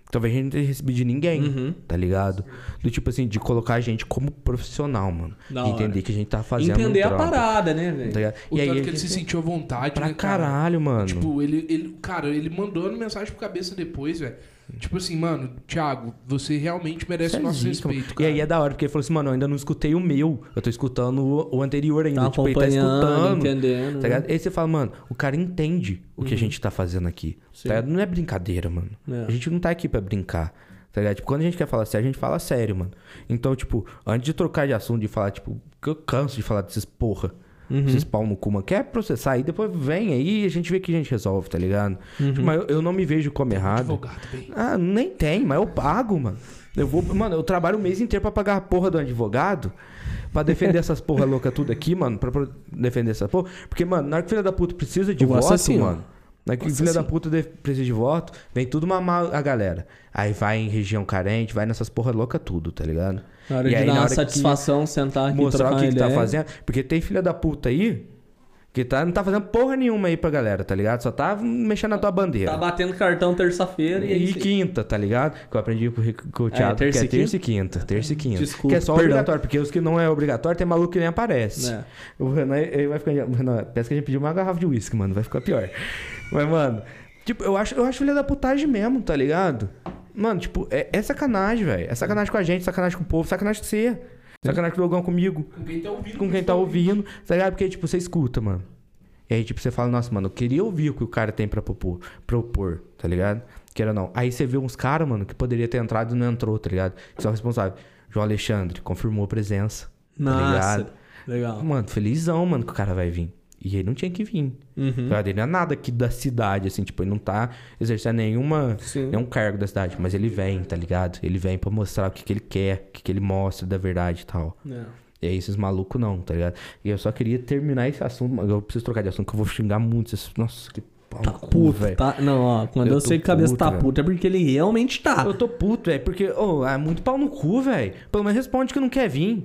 Talvez a gente não tenha recebido de ninguém, Uhum. tá ligado? Do tipo assim, de colocar a gente como profissional, mano. Da E hora. entender que a gente tá fazendo Entender a parada, né, velho? Tá? O E aí, tanto a que ele se sentiu à vontade, pra né, cara? caralho, mano. Tipo, ele, ele, cara, ele mandou uma mensagem pro cabeça depois, velho. Tipo assim, mano, Thiago, você realmente merece Isso o é nosso zica, mano. respeito, E cara. aí é da hora, porque ele falou assim, mano, eu ainda não escutei o meu. Eu tô escutando o, anterior ainda. Tá tipo, ele tá acompanhando, escutando. entendendo. Tá né? Aí você fala, mano, o cara entende o que a gente tá fazendo aqui. Tá? Não é brincadeira, mano. É. A gente não tá aqui pra brincar. Tá ligado? Tipo, quando a gente quer falar sério, a gente fala sério, mano. Então, tipo, antes de trocar de assunto, de falar, tipo, que eu canso de falar desses porra. Esses pau no cu, mano. Quer processar aí, depois vem aí e a gente vê que a gente resolve, tá ligado? Tipo, mas eu, eu não me vejo como errado. Advogado, bem. Ah, nem tem, mas eu pago, mano. Eu vou, mano, eu trabalho o mês inteiro pra pagar a porra do advogado. Pra defender essas porra louca tudo aqui, mano. Pra defender essa porra. Porque, mano, na hora que filha da puta precisa de O voto, assassino. mano. Na hora que filha da puta de- precisa de voto, vem tudo mamar a galera. Aí vai em região carente, vai nessas porra louca tudo, tá ligado? Na hora E de aí, dar uma hora que satisfação, sentar aqui e Mostrar o que, que tá fazendo. Porque tem filha da puta aí que tá, não tá fazendo porra nenhuma aí pra galera, tá ligado? Só tá mexendo na tua bandeira. Tá batendo cartão terça-feira e, E aí sim. quinta, tá ligado? Que eu aprendi com, o o Thiago, terça que e é terça e quinta. Terça e quinta. Desculpa, que é só perdão. obrigatório, porque os que não é obrigatório tem maluco que nem aparece. É. O Renan, ele vai ficar. Renan, parece que a gente pediu uma garrafa de uísque, mano. Vai ficar pior. Mas, mano, tipo, eu acho, eu acho filha da putagem mesmo, tá ligado? Mano, tipo, é, é sacanagem, velho. É sacanagem com a gente, sacanagem com o povo, sacanagem com você. Sacanagem com o Dogão comigo Com quem tá ouvindo. com quem tá ouvindo, tá ligado? Porque, tipo, você escuta, mano. E aí, tipo, você fala, nossa, mano, eu queria ouvir o que o cara tem pra propor, propor tá ligado? Queira não. Aí você vê uns caras, mano, que poderia ter entrado e não entrou, tá ligado? Que são responsáveis. João Alexandre confirmou presença. Tá Nossa, ligado? legal. Mano, felizão, mano, que o cara vai vir. E ele não tinha que vir. Uhum. Ele não é nada aqui da cidade, assim, tipo, ele não tá exercendo nenhuma, Sim. nenhum cargo da cidade, mas ele vem, tá ligado? Ele vem pra mostrar o que, que ele quer, o que, que ele mostra da verdade e tal. É. E aí, esses malucos não, tá ligado? E eu só queria terminar esse assunto, eu preciso trocar de assunto, que eu vou xingar muito. Esses... Nossa, que pau Tá puto, velho. tá? Não, ó, quando eu, Eu sei que a cabeça puto, tá puta é porque ele realmente tá. Eu tô puto, velho, porque, ô, é muito pau no cu, velho. Pelo menos responde que não quer vir,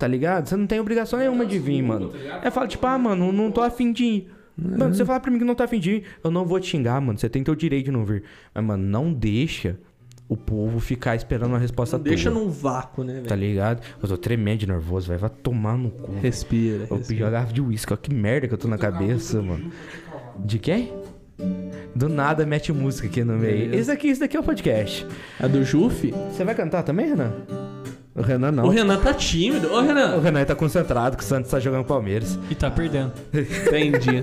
tá ligado? Você não tem obrigação nenhuma de vir, mano. É fala, tipo, ah, mano, não tô afim de ir. Mano, você fala pra mim que não tá afim de ir, eu não vou te xingar, mano. Você tem teu direito de não vir. Mas, mano, não deixa o povo ficar esperando uma resposta Deixa tua. num vácuo, né, Tá velho? ligado? Eu tô tremendo de nervoso, velho. Vai tomar no cu. Respira. Eu pedi uma garrafa de uísque, ó. Que merda que eu tô na cabeça, mano. De quem? Do nada mete música aqui no meio. Esse aqui, esse daqui é o podcast. A do Jufi? Você vai cantar também, Renan? O Renan não. O Renan tá tímido. Ô, O Renan. Renan tá concentrado que o Santos tá jogando Palmeiras. E tá perdendo. Entendi.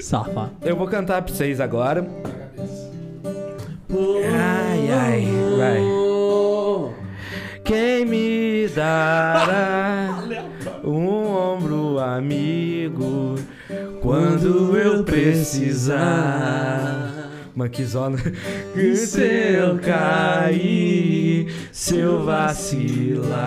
Safado. Eu vou cantar pra vocês agora. Ai, ai, vai. Quem me dará um ombro amigo quando eu precisar? Manquizona. E se eu cair, se eu vacilar,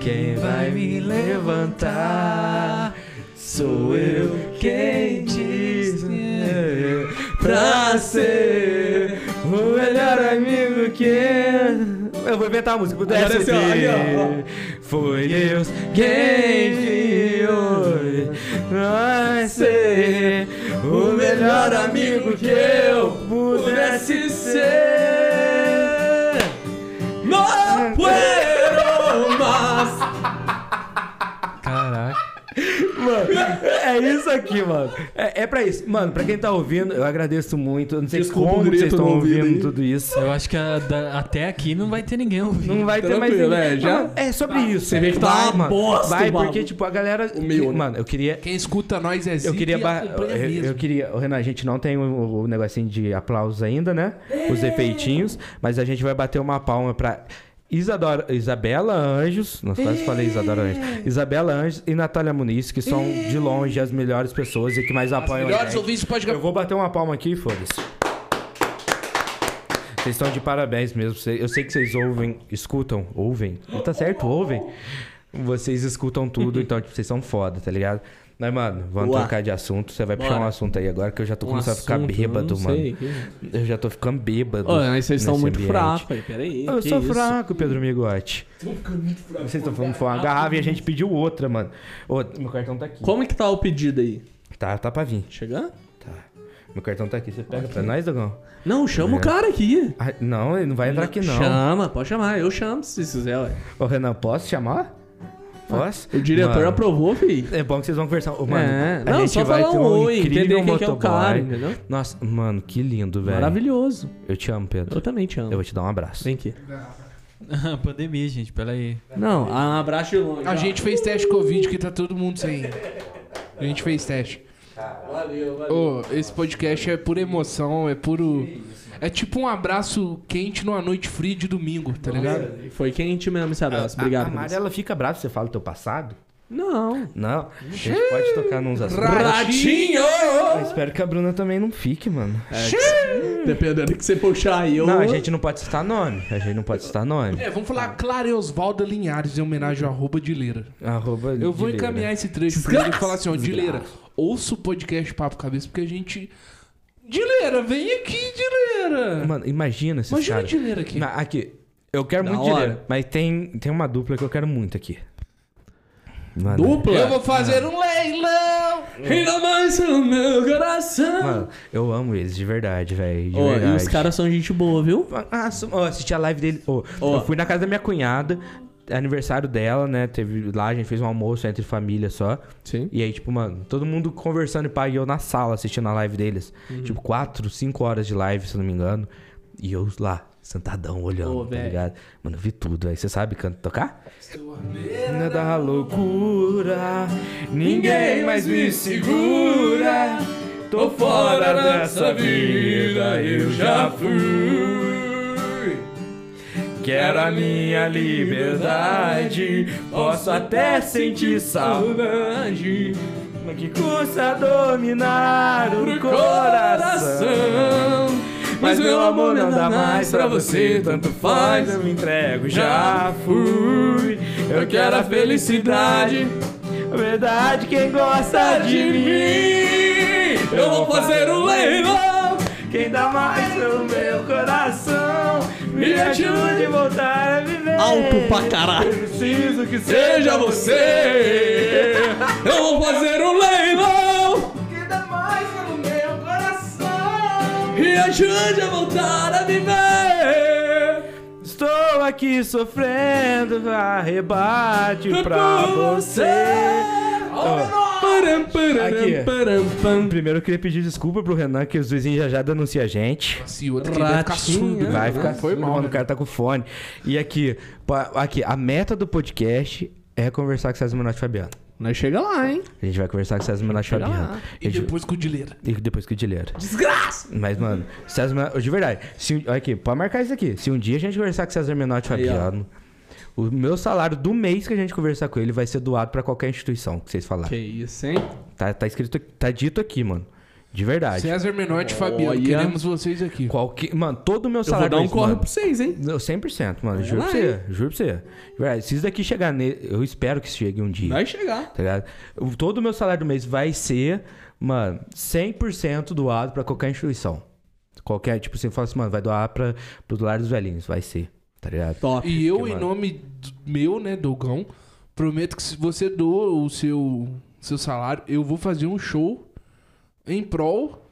quem vai me levantar? Sou eu quem diz pra ser o melhor amigo que eu. Vou inventar a música, ó, aí, ó, Foi Deus quem viu vai ser o melhor amigo que eu pudesse ser. No puedo é isso aqui, mano. É, é pra isso. Mano, pra quem tá ouvindo, eu agradeço muito. Eu não sei Desculpa como vocês estão ouvindo aí. tudo isso. Eu acho que a- da- até aqui não vai ter ninguém ouvindo. Não vai ter mais Tranquilo, ninguém. é, já- É sobre isso. Você vê que tá vai, uma mano. bosta Vai, o bagulho. porque, tipo, a galera. O meu, né? Mano, eu queria. Quem escuta nós é Eu zica queria. Eu, eu queria. Renan, a gente não tem o, o negocinho de aplausos ainda, né? Os efeitinhos. Mas a gente vai bater uma palma pra. Isadora, Isabela Anjos, nossa, quase falei Isadora Anjos. Isabela Anjos e Natália Muniz, que são de longe as melhores pessoas e que mais apoiam a Melhores ouvintes pode Eu vou bater uma palma aqui, foda-se. Vocês estão de parabéns mesmo. Eu sei que vocês ouvem, escutam, ouvem. Tá certo, ouvem. Vocês escutam tudo, então tipo, vocês são foda, tá ligado? Mas, mano, vamos Boa. trocar de assunto. Você vai puxar Bora. um assunto aí agora que eu já tô Um começando a ficar assunto, bêbado, eu mano. sei. Eu já tô ficando bêbado. Ô, mas vocês estão muito fracos aí. Pera aí. Eu sou isso? fraco, Pedro Migote. Vocês estão falando que foi uma garrafa e a gente pediu outra, mano. Ô, meu cartão tá aqui. Como é que tá o pedido aí? Tá, tá pra vir. Chegar? Tá. Meu cartão tá aqui. Você pega pra nós, Dogão? Não, chama o cara aqui. Ah, não, ele não vai entrar aqui, não. Chama, pode chamar. Eu chamo se quiser, ué. Ô, Renan, posso chamar? Posso? O diretor Mano, aprovou, filho. É bom que vocês vão conversar. Ô, mano, é. a Não, gente só vai falar ter um oi, entender quem que é o motoboy. cara, entendeu? Nossa, mano, que lindo, velho. Maravilhoso. Eu te amo, Pedro. Eu também te amo. Eu vou te dar um abraço. Vem aqui. Pandemia, gente, peraí. Não, um abraço de longe. A gente fez teste Covid que tá todo mundo sem. A gente fez teste. Valeu, valeu. Ô, esse podcast é pura emoção, é puro. É tipo um abraço quente numa noite fria de domingo, tá ligado? Foi quente mesmo esse abraço. Obrigado. A, a. Mari, ela fica brava se você fala do teu passado? Não. Não. A gente pode tocar nos assuntos. Ratinho! Eu espero que a Bruna também não fique, mano. Dependendo do que você puxar aí, eu... Não, a gente não pode citar nome. A gente não pode citar nome. É, vamos falar Clara Osvalda Linhares em homenagem ao arroba Dileira. Arroba Eu vou encaminhar esse trecho pra ele e falar assim, ó, Dileira, ouça o podcast Papo Cabeça, porque a gente... Dileira, vem aqui, Dileira! Mano, imagina esses Imagina caras. Dileira aqui. Na- Aqui, eu quero Da muito hora. Dileira, mas tem, tem uma dupla que eu quero muito aqui. Mano, Dupla? Eu vou fazer um leilão! Ainda mais no meu coração! Mano, eu amo eles, de verdade, velho. Verdade. e os caras são gente boa, viu? Ah, ó, assisti a live dele. ó, Ó. Eu fui na casa da minha cunhada, aniversário dela, né? Teve lá, a gente fez um almoço entre família só. Sim. E aí, tipo, mano, todo mundo conversando e pai, e eu na sala assistindo a live deles. Uhum. Tipo, quatro, cinco horas de live, se não me engano. E eu lá, sentadão, olhando, tá ligado? Mano, eu vi tudo. Aí você sabe canto, tocar? Na da loucura, ninguém mais me segura. Tô fora dessa vida, eu já fui. Quero a minha liberdade, posso até sentir saudade. Mas que custa dominar o coração. Mas meu amor não dá mais pra você, tanto faz, eu me entrego, já fui. Eu quero a felicidade, a verdade, quem gosta de mim. Eu vou fazer um leilão, quem dá mais no meu coração. Me ajude a voltar a viver. Alto pra caralho. Eu preciso que seja você. Eu vou fazer um leilão! Que dá mais no meu coração. Me ajude a voltar a viver! Estou aqui sofrendo, arrebate pra você. Ó, Param, Aqui. param, pam. Primeiro eu queria pedir desculpa pro Renan, que os vizinhos já já denunciam a gente. Se outro que vai ficar surdo. né? Vai ficar Foi mal. né? o cara tá com fone. E aqui, pa- aqui, a meta do podcast é conversar com o César Menotti e Fabiano. Nós chega lá, hein? A gente vai conversar com o César Menotti e Fabiano. lá. A E gente- depois com o Dileira. E depois que o Dileira. Desgraça! Mas, mano, César Menotti... De verdade, se, um- olha aqui, pode marcar isso aqui. Se um dia a gente conversar com César Menotti e Aí, ó. Fabiano, o meu salário do mês que a gente conversar com ele vai ser doado pra qualquer instituição que vocês falaram. Que isso, hein? Tá, tá escrito, tá dito aqui, mano. De verdade. César Menotti e Fabiano, Olha. queremos vocês aqui. Qualquer, mano, todo o meu Eu vou salário dar um mês, corre mano, pra vocês, hein? eu 100%, mano. Vai Juro lá, pra você. Juro pra você. Verdade, se isso daqui chegar nele, eu espero que isso chegue um dia. Vai chegar. Tá ligado? Todo o meu salário do mês vai ser, mano, 100% doado pra qualquer instituição. Qualquer, tipo, você fala assim, mano, vai doar pra, pro lar dos velhinhos. Vai ser, tá ligado? Top. E eu, em mano. nome meu, né, Dogão, prometo que se você doa o seu, seu salário, eu vou fazer um show em prol,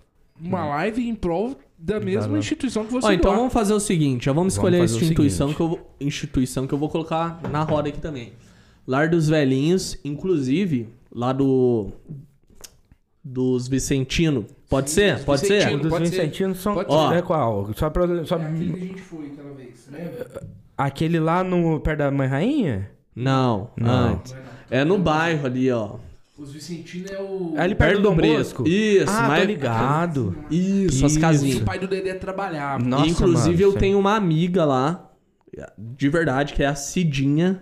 uma live em prol da mesma instituição que você Ó, então doar. vamos fazer o seguinte, já vamos escolher a instituição que, eu vou, instituição que eu vou colocar na roda aqui também. Lar dos Velhinhos, inclusive, lá do... Dos Vicentino. Pode ser? Pode ser? Vicentino. O dos pode ser. Vicentinos são. Pode ser. É qual? Só pra. Só... a gente foi aquela vez, lembra? Aquele lá no perto da Mãe Rainha? Não, Não. antes. É no bairro ali, ó. Os Vicentino é o... É ali perto, Perto do do Dom. Bosco? Isso, ah, mas- tô ligado. Isso, as Isso. o casinhas. pai do Dedé trabalhava. Nossa, Inclusive, mano, eu sei. tenho uma amiga lá, de verdade, que é a Cidinha.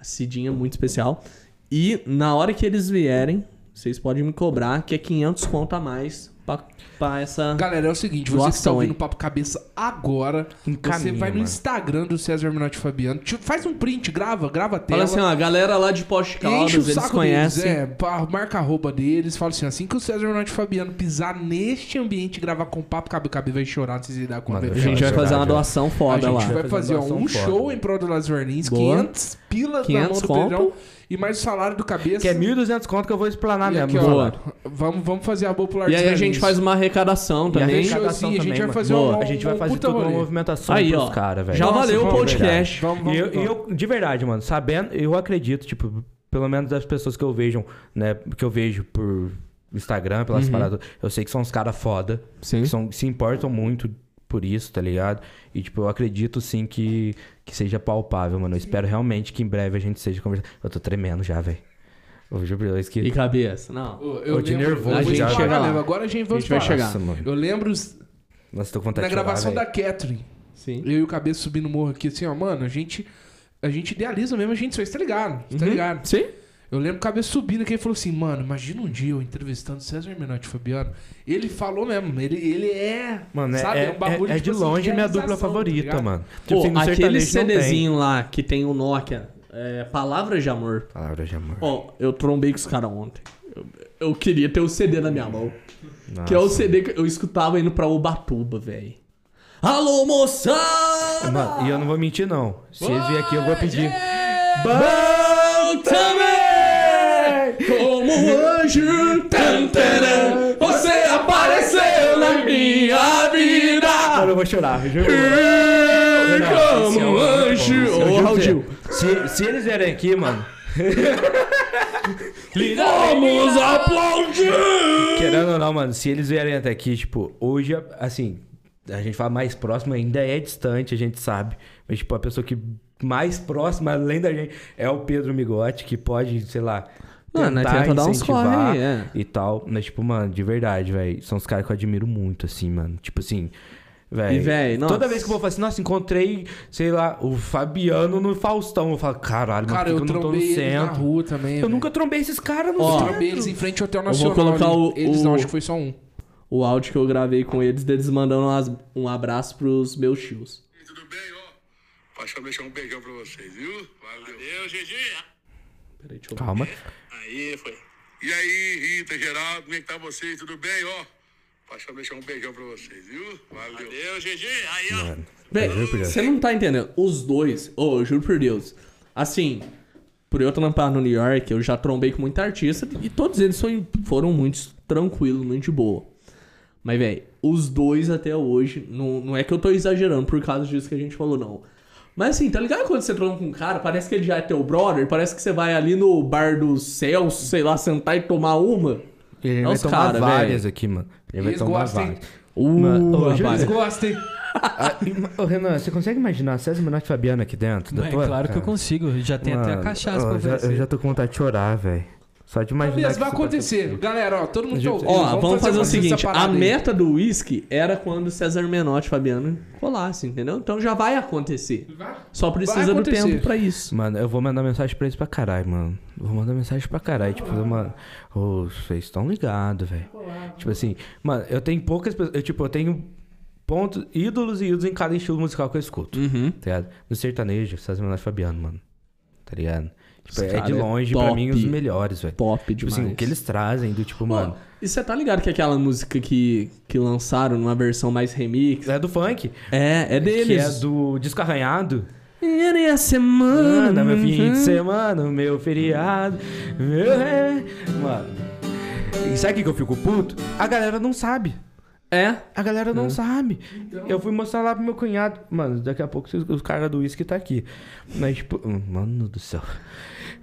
A Cidinha, muito especial. E na hora que eles vierem, vocês podem me cobrar, que é 500 conto a mais pra, pra essa... Galera, é o seguinte, você que está ouvindo o Papo Cabeça agora, você vai no mano. Instagram do César Menotti e Fabiano, tipo, faz um print, grava, grava a tela. Fala assim, ó, a galera lá de Poste Caldas, o eles saco conhecem. deles, é, pá, marca a roupa deles, fala assim, assim que o César Menotti e Fabiano pisar neste ambiente e gravar com papo, Cabe Cabe vai chorar, não sei se dá com Mano, A gente vai fazer uma doação A foda gente lá. vai fazer fazer ó, um doação show foda. em prol do Las Verlins, Boa. 500 pilas 500 na mão do. Pedrão e mais o salário do cabeça. Que é 1.200 conto que eu vou explanar E mesmo. aqui, ó, vamos, vamos fazer a Las E aí a gente faz uma arrecadação E a também. arrecadação Showzinho, a gente também, vai fazer Boa. um, A gente vai fazer toda uma movimentação Aí, pros ó. caras, velho. já Nossa, valeu o vamos, podcast. Vamos, E vamos, eu, e eu, de verdade, mano, sabendo, eu acredito, tipo, pelo menos das pessoas que eu vejo, né, que eu vejo por Instagram, pelas paradas, eu sei que são uns caras foda, Sim. que são, se importam muito por isso, tá ligado? E, tipo, eu acredito, sim, que, que seja palpável, mano. Eu espero realmente que em breve a gente seja conversando. Eu tô tremendo já, velho. Que... E cabeça, não. Eu, eu de lembro, nervoso eu vou já. Chega lá. Agora a gente vai A gente vai chegar. Nossa, mano. Eu lembro os- Nossa, tô com vontade Na gravação da Catherine. Sim. Eu e o Cabeça subindo o morro aqui, assim, ó, mano, a gente. A gente idealiza mesmo, a gente fez, tá ligado? Tá Uhum. ligado? Sim. Eu lembro o Cabeça subindo aqui e falou assim, mano, imagina um dia eu entrevistando César Menotti e Fabiano. Ele falou mesmo, ele, ele é. Mano, é, sabe, é, um bagulho, é- é tipo de assim, longe minha dupla tá favorita, ligado? mano. Pô, assim, aquele. CDzinho lá que tem o Nokia, é, Palavras de Amor. Palavra de amor. Ó, eu trombei com os caras ontem. Eu, eu queria ter o CD na minha mão. Nossa. Que é o CD que eu escutava indo pra Ubatuba, velho. Alô, moçada! Mano, e eu não vou mentir, não. Se eles virem aqui, eu vou pedir. Bom! Como um anjo, você apareceu na minha vida! Mano, eu vou chorar, eu juro. Como um anjo! Ô, Raul Gil. Se, se eles vierem aqui, mano. Vamos aplaudir! Querendo ou não, mano, se eles vierem até aqui, tipo, hoje, assim, a gente fala mais próximo, ainda é distante, a gente sabe. Mas, tipo, a pessoa que mais próxima, além da gente, é o Pedro Migotti, que pode, sei lá. Mano, né, tentar tenta dar uns incentivar corre aí, é. e tal. Mas, tipo, mano, de verdade, velho. São os caras que eu admiro muito, assim, mano. Tipo assim. Velho. E, véi. Toda vez que eu vou falar assim, nossa, encontrei, sei lá, o Fabiano no Faustão. Eu falo, caralho, Cara, por eu eu não tô no trombei eles na centro? rua também. Eu nunca trombei esses caras no Ó, Eu centro. trombei eles em frente ao Hotel vou Nacional. colocar ali. o- Eles não, o- acho que foi só um. O áudio que eu gravei com eles, deles mandando umas- um abraço pros meus tios. Tudo bem, ó? Paixão deixar um beijão pra vocês, viu? Valeu. Valeu, Gigi. Peraí, deixa eu Calma. Aí, foi. E aí, Rita, Geraldo, como é que tá vocês? Tudo bem, ó? Paixão deixar um beijão pra vocês, viu? Valeu. Valeu, Gigi. Aí, ó. Véi, você não tá entendendo. Os dois, ô, eu juro por Deus. Assim, por eu trampar no New York, eu já trombei com muita artista e todos eles foram muito tranquilos, muito de boa. Mas, velho, os dois até hoje, não, não é que eu tô exagerando por causa disso que a gente falou, não. Mas assim, tá ligado quando você tromba com um cara, parece que ele já é teu brother, parece que você vai ali no bar do Celso, sei lá, sentar e tomar uma. Ele É vai tomar cara, várias velho. aqui, mano. Ele vai Eles tomar gostam, hein? várias. Uh, Mano, ô, rapaz. Eles gostam, hein? Ah, ô, Renan, você consegue imaginar César Menotti e Fabiano aqui dentro? da É claro que eu cara? consigo. Já tem até a Mano, cachaça ó, pra oferecer. Eu já tô com vontade de chorar, velho. Só de imaginar. Beleza, vai acontecer. Galera, ó, todo mundo tá ouvindo. Ó, vamos, fazer o acontecer seguinte: a aí. meta do whisky era quando César Menotti e Fabiano colassem, entendeu? Então já vai acontecer. Só precisa do acontecer. tempo pra isso. Mano, eu vou mandar mensagem pra eles pra caralho, mano. Vou mandar mensagem pra caralho. Tipo, mano, ô, vocês estão ligados, velho. Tipo assim, mano, eu tenho poucas pessoas. Eu, tipo, eu tenho pontos, ídolos e ídolos em cada estilo musical que eu escuto. Uhum. Tá ligado? No sertanejo, César Menotti e Fabiano, mano. Tá ligado? Tipo, é de é longe, pra top. mim, os melhores, velho. Top Tipo demais. assim, o que eles trazem do tipo, mano. E você tá ligado que aquela música que, que lançaram numa versão mais remix? É do funk. É, é deles. Que é do disco arranhado. Era a semana. Meu fim de semana, meu feriado. Meu... é- Mano. E sabe o que eu fico puto? A galera não sabe. É. A galera não sabe. Eu fui mostrar lá pro meu cunhado. Mano, daqui a pouco os, os caras do uísque tá aqui. Mas, tipo, hum, mano do céu.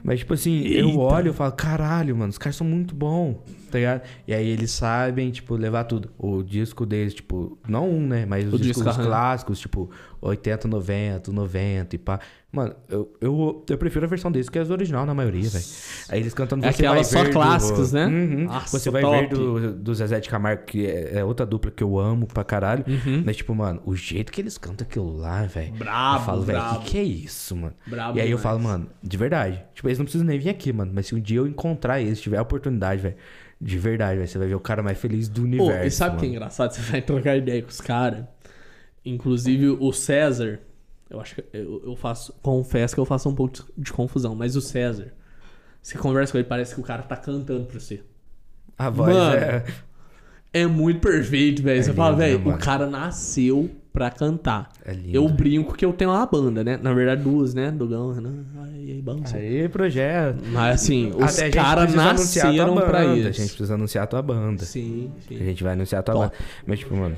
Mas, tipo assim, eu olho e falo, caralho, mano, os caras são muito bons, tá ligado? E aí eles sabem, tipo, levar tudo. O disco deles, tipo, não um, né? Mas os O discos disco clássicos, tipo, 80, 90, 90 e pá. Mano, eu, eu, eu prefiro a versão deles que as original na maioria, velho. Aí eles cantando É Você Vai só Ver do- clássicos, né? Uhum. Nossa, Você vai top. ver do, do Zezé de Camargo, que é, é outra dupla que eu amo pra caralho. Uhum. Mas, tipo, mano, o jeito que eles cantam aquilo lá, velho. Brabo, Eu falo, velho, que que é isso, mano? Brabo e aí eu demais. falo, mano, de verdade. Tipo, eles não precisam nem vir aqui, mano. Mas se um dia eu encontrar eles, tiver a oportunidade, velho. De verdade, velho. Você vai ver o cara mais feliz do Pô, universo. e sabe o que é engraçado? Você vai trocar ideia com os caras. Inclusive o César. Eu acho que eu, eu faço. Confesso que eu faço um pouco de, de confusão, mas o César. Você conversa com ele, parece que o cara tá cantando pra você. A voz Mano, é. É muito perfeito, velho. você fala, lindo, né, velho, o mano? cara nasceu pra cantar. É lindo. Eu brinco que eu tenho uma banda, né? Na verdade, duas, né? Dogão, Renan. Aí, banda. Aí, projeto. Mas assim, os a caras a nasceram pra banda, isso. A gente precisa anunciar a tua banda. Sim, A sim. gente vai anunciar a tua Top. banda. Mas, tipo, mano.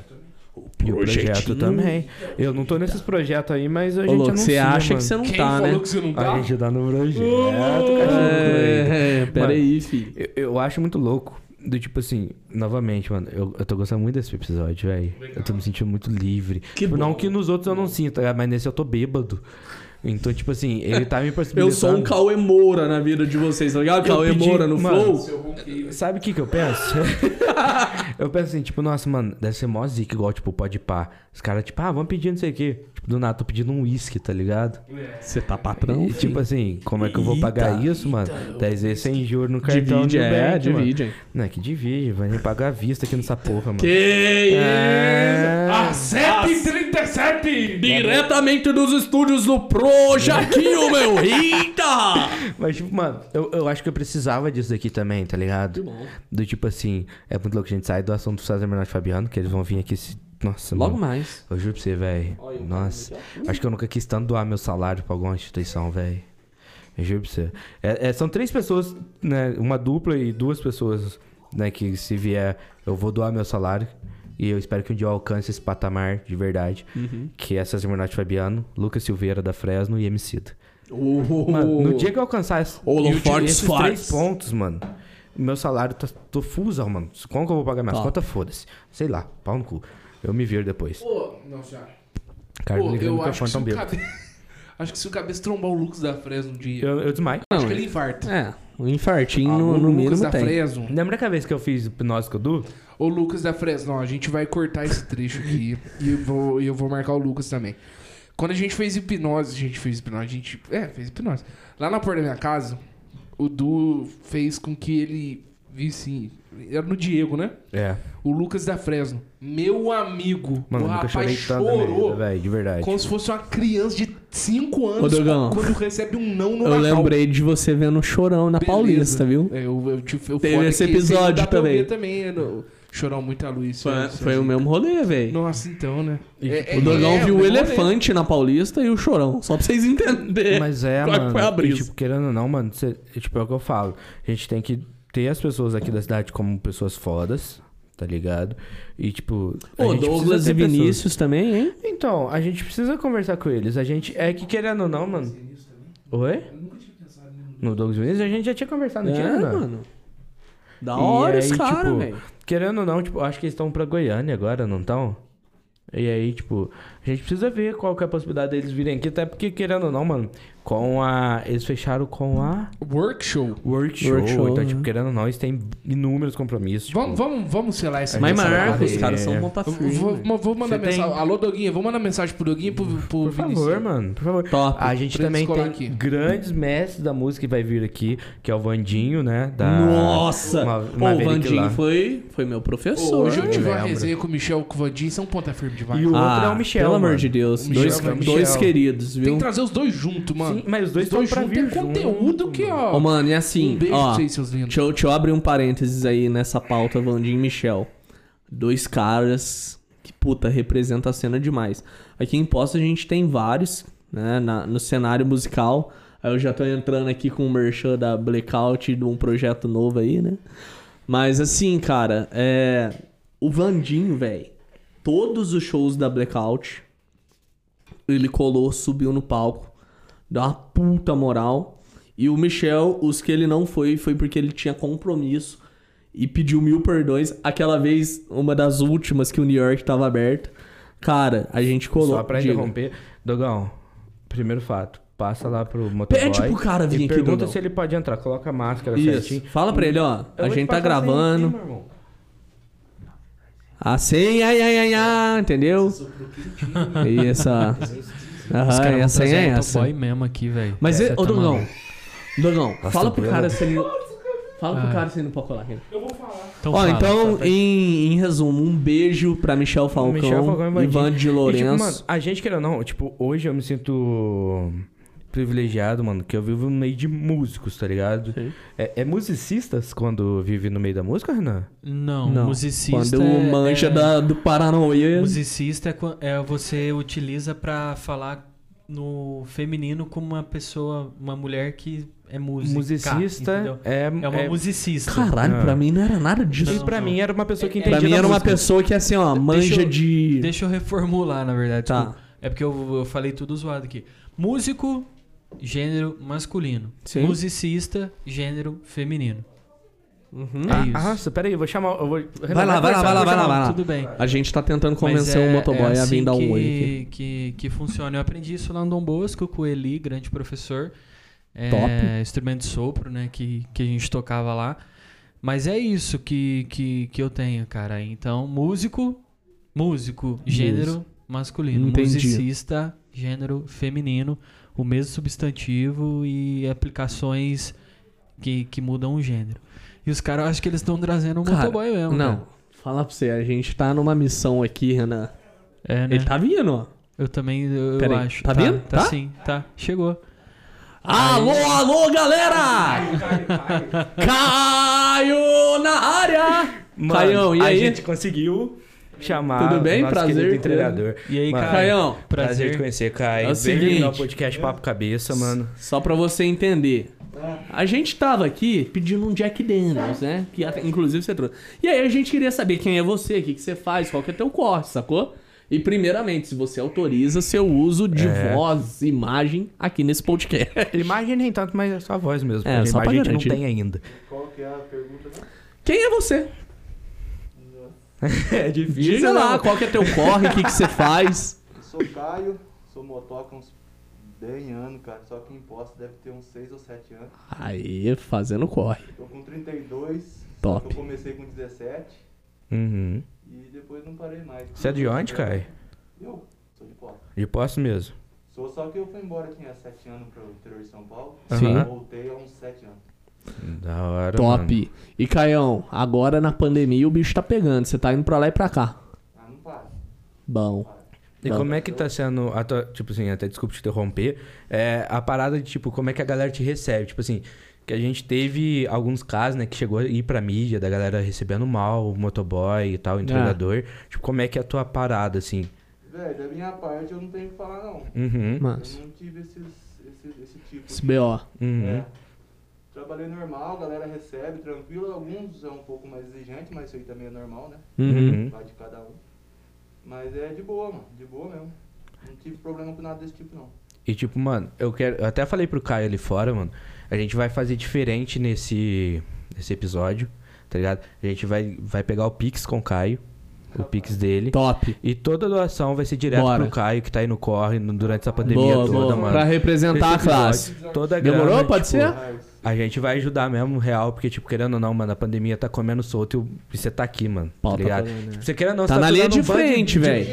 E o projeto também. Eu não tô nesses projetos aí, mas a Ô, gente louco, anuncia, você acha mano. que você não Quem tá, falou né? que você não tá? A gente tá no projeto, cachorro. É, pera aí, filho. Eu, eu acho muito louco. Do tipo assim, novamente, mano, eu, eu tô gostando muito desse episódio, velho. Eu tô me sentindo muito livre. Que Tipo, Não que nos outros eu não sinto, mas nesse eu tô bêbado. Então, tipo assim, ele tá me Eu possibilitando... sou um Cauê Moura na vida de vocês, tá ligado? Eu Cauê pedi- Moura no mano, Flow. Sabe o que que eu penso? eu penso assim, tipo, nossa, mano, deve ser mó zica igual, tipo, pode pá. Os caras, tipo, ah, vamos pedir não sei o quê. Tipo, do nada, tô pedindo um uísque, tá ligado? Você tá patrão? E, tipo assim, como é que eu vou pagar isso, mano? 10 vezes sem juros no cartão Divide, do é, mano. divide. hein. Não é que divide, vai nem pagar à vista aqui nessa porra, mano. Que É... Ah, 7h37! Diretamente dos estúdios do Projaquinho, meu. Eita! Mas, tipo, mano, eu, eu acho que eu precisava disso daqui também, tá ligado? bom. Do tipo assim, é muito louco, a gente sai do assunto do César Bernardo e Fabiano, que eles vão vir aqui se. Nossa, Logo mano. mais. Eu juro pra você, velho. Nossa. Acho que eu nunca quis tanto doar meu salário pra alguma instituição, velho. Eu juro pra você. É- é, são três pessoas, né? Uma dupla e duas pessoas, né? Que se vier, eu vou doar meu salário. E eu espero que um dia eu alcance esse patamar de verdade. Que é César e Fabiano, Lucas Silveira da Fresno e Emicida. Mano, no dia que eu alcançar esse, Holofortes esses fortes. três pontos, mano, meu salário tá tô fusão, mano. Como que eu vou pagar minhas Tá. contas? Foda-se. Sei lá, pau no cu. Eu me viro depois. Pô, não, senhora. Cara, Pô, liga eu que, microfone tão o bêbado. Acho que se o cabeça trombar o Lucas da Fresno um dia, Eu, eu desmaio. acho que ele infarta. É, um infartinho Ah, no, o no Lucas da tem. Fresno. Lembra aquela vez que eu fiz hipnose com o Du? Ô Lucas da Fresno, ó, a gente vai cortar esse trecho aqui e eu vou, e eu vou marcar o Lucas também. Quando a gente fez hipnose, a gente fez hipnose, a gente. É, fez hipnose. Lá na porta da minha casa, o Du fez com que ele visse. Era no Diego, né? É. O Lucas da Fresno. Meu amigo. Mano, o eu rapaz chorou. velho, de verdade. Como se fosse uma criança de 5 anos Ô, Dogão. quando recebe um não no Eu Natal. lembrei de você vendo Chorão na Beleza. Paulista, viu? É, eu, eu, te- eu Teve esse episódio eu também. também. é, no- Chorão muita luz. Foi, senhor- foi o mesmo rolê, velho. Nossa, então, né? É- é- O Dogão é, viu o mesmo rolê. elefante na Paulista e o Chorão. Só pra vocês entenderem. Mas é, Qual que mano. foi a e, brisa? tipo, querendo ou não, mano, cê, tipo, é o que eu falo. A gente tem que ter as pessoas aqui da cidade como pessoas fodas, tá ligado? E, tipo. a Ô, gente precisa Douglas e pessoas- Vinícius também, hein? Então, a gente precisa conversar com eles. A gente. É que querendo ou não, mano. Oi? No Douglas e Vinícius a gente já tinha conversado, não tinha, É, não? mano. Da E hora aí, esse cara, tipo, velho. Querendo ou não, tipo, acho que eles estão pra Goiânia agora, não estão? E aí, tipo, a gente precisa ver qual que é a possibilidade deles virem aqui, até porque, querendo ou não, mano, com a. Eles fecharam com a Workshow. Workshop. Workshop, então, né? tipo, querendo ou não, eles têm inúmeros compromissos. Tipo, Vamos, vamos, vamos selar esse Mas Marcos, os caras é- são firme. vou, vou- mandar Você tem- mensagem. Alô, Doguinha, vou mandar mensagem pro Doguinha e pro, pro Por Vinicius. favor, mano, por favor. Top. A gente Pra também tem aqui. grandes mestres da música que vai vir aqui, que é o Vandinho, né? Da Nossa! Ma- Pô, o Vandinho lá. foi, foi meu professor. hoje eu tive uma resenha com o Michel com o Vandinho, são ponta firme demais. E o outro ah, é o Michel. Pelo amor de Deus. Dois, é dois queridos, Tem viu? que trazer os dois juntos, mano. Mas os dois estão pra juntos vir conteúdo junto, que, ó. Ô, mano, e assim, um beijo ó. pra vocês, seus lindos. Deixa eu, deixa eu abrir um parênteses aí nessa pauta, Vandinho e Michel. Dois caras que, puta, representa a cena demais. Aqui em Poço a gente tem vários, né, na- no cenário musical. Aí eu já tô entrando aqui com o merchan da Blackout de um projeto novo aí, né? Mas assim, cara, é... O Vandinho, velho, todos os shows da Blackout, ele colou, subiu no palco, deu uma puta moral. E o Michel, os que ele não foi, foi porque ele tinha compromisso e pediu mil perdões. Aquela vez, uma das últimas que o New York tava aberto. Cara, a gente colou. Só pra Diga. interromper. Dogão, primeiro fato. Passa lá pro motoboy. Pede pro cara vir aqui, pergunta Dogão. se ele pode entrar. Coloca a máscara Isso. certinho. Fala pra ele, ó. Eu a gente te tá passar a senha gravando. Assim, ai, ai, ai, ai, entendeu? E essa. Os Aham, caras e vão a senha trazer é um essa. boy mesmo aqui, velho. Mas, e- ô, tá Dogão. Dogão, fala pro cara se ele. Fala pro Ah. cara se ele não pode colar aqui. Então, Ó, fala. então, em, em resumo, um beijo pra Michel Falcão, Michel Falcão e Vandinho. Ivan de E, Lourenço. tipo, mano, a gente querendo ou não, tipo, hoje eu me sinto privilegiado, mano, que eu vivo no meio de músicos, tá ligado? É, é musicistas quando vive no meio da música, Renan? Não, Não, musicista Quando é, mancha é- da, do Paranauê. Musicista é, é você utiliza pra falar no feminino como uma pessoa, uma mulher que é música. Musicista entendeu? é, É uma é- musicista. Caralho, Ah. pra mim não era nada disso. E pra não. mim era uma pessoa que entendia Pra mim era uma música. pessoa que, assim, ó, manja eu- de. Deixa eu reformular, na verdade. Tá. desculpa. É porque eu, eu falei tudo zoado aqui. Músico, gênero masculino. Sim. Musicista, gênero feminino. É isso. Ah, nossa, peraí, eu vou chamar. Eu vou... Vai lá, vai lá, vai lá, vai lá, vai lá. Tudo bem. A gente tá tentando convencer é- o motoboy é a vir assim dar um que, oi aqui. Que, que funciona. Eu aprendi isso lá no Dom Bosco com o Eli, grande professor. É, Top. Instrumento de sopro, né? Que, que a gente tocava lá. Mas é isso que, que, que eu tenho, cara. Então, músico, músico, gênero masculino. Entendi. Musicista, gênero feminino. O mesmo substantivo e aplicações que, que mudam o gênero. E os caras, eu acho que eles estão trazendo um Cara, motoboy mesmo. Não, cara. fala pra você, a gente tá numa missão aqui, Renan. É, né? Ele tá vindo, ó. Eu também, eu, aí, acho. tá vindo? Tá, Tá? sim, tá. Chegou. Alô, alô, galera! Caio na área! Mano, Caião, e a aí? gente conseguiu chamar Tudo bem? o nosso Prazer, entregador. E aí, Mano? Caião, Prazer Prazer. te conhecer, Caio. É o Bem-vindo seguinte. ao podcast Papo Cabeça, mano. só pra você entender. A gente tava aqui pedindo um Jack Daniels, né? Que até- inclusive você trouxe. E aí a gente queria saber quem é você, o que, que você faz, qual que é teu corte, sacou? E primeiramente, se você autoriza seu uso de É. voz, imagem aqui nesse podcast. Imagem nem tanto, mas é só a voz mesmo. É, só pra imagem a gente não tem ainda. Qual que é a pergunta? né? Quem é você? É difícil. Diga lá, não. qual que é teu corre, o que, que você faz. Eu sou Caio, sou motoca há uns 10 anos, cara. Só que em posse deve ter uns 6 ou 7 anos. Aí, fazendo corre. Tô com 32. só Top. que Eu comecei com 17 Uhum. e depois não parei mais. Você é de onde, Caio? Eu sou de posse. De posse mesmo. Sou só que eu fui embora tinha 7 anos pro interior de São Paulo. Sim. Voltei há uns 7 anos. Da hora, mano. Top. E Caião, agora na pandemia o bicho tá pegando. Você tá indo pra lá e pra cá. Ah, não para. Bom. E como é que tá sendo, a tua- tipo assim, até desculpa te interromper, é, a parada de, tipo, como é que a galera te recebe? Tipo assim, que a gente teve alguns casos, né, que chegou a ir pra mídia, da galera recebendo mal, o motoboy e tal, o entregador. Tipo, como é que é a tua parada, assim? Velho, da minha parte eu não tenho o que falar não. Uhum, Mas, Eu não tive esses, esse, esse tipo esse de BO. uhum. É. Trabalhei normal, a galera recebe, tranquilo. Alguns é um pouco mais exigente, mas isso aí também é normal, né? Uhum. Vai de cada um. Mas é de boa, mano. De boa mesmo. Não tive problema com nada desse tipo, não. E tipo, mano, eu quero. Eu até falei pro Caio ali fora, mano. A gente vai fazer diferente nesse, nesse episódio, tá ligado? A gente vai, vai pegar o Pix com o Caio. O Pix dele. Top. E toda doação vai ser direto Bora. pro Caio, que tá aí no corre no- durante essa pandemia Boa, toda, boa. mano. Pra representar a classe. Toda a Demorou? grana, Pode tipo, ser? A gente vai ajudar mesmo, real, porque, tipo, querendo ou não, mano, a pandemia tá comendo solto e você tá aqui, mano. Pau tá tá ligado? pagando, né? Tipo, você querendo ou não, Tá você na tá linha de um frente, velho.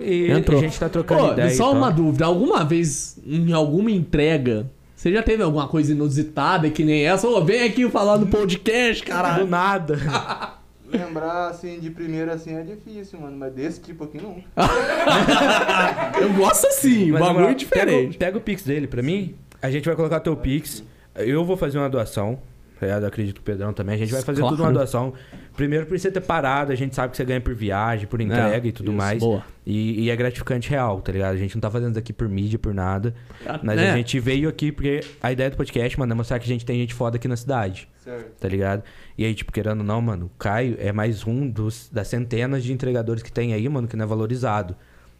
E entrou. A gente tá trocando Pô, ideia. só uma dúvida. Alguma vez, em alguma entrega, você já teve alguma coisa inusitada que nem essa? Ô, vem aqui falar no podcast, Do caralho. nada. lembrar, assim, de primeira, assim, é difícil, mano. Mas desse tipo aqui, não. Eu gosto assim, Mas, bagulho moral, diferente. Pega, o- pega o Pix dele pra mim. A gente vai colocar teu Pix. Eu vou fazer uma doação. Tá ligado? Eu acredito que o Pedrão também. A gente vai fazer Claro. tudo uma doação. Primeiro por você ter parado, a gente sabe que você ganha por viagem, por entrega e tudo É, isso, mais. boa. E, e é gratificante real, tá ligado? A gente não tá fazendo isso aqui por mídia, por nada. Mas É. a gente veio aqui porque a ideia do podcast, mano, é mostrar que a gente tem gente foda aqui na cidade, Certo. tá ligado? E aí, tipo, querendo ou não, mano, o Caio é mais um dos, das centenas de entregadores que tem aí, mano, que não é valorizado.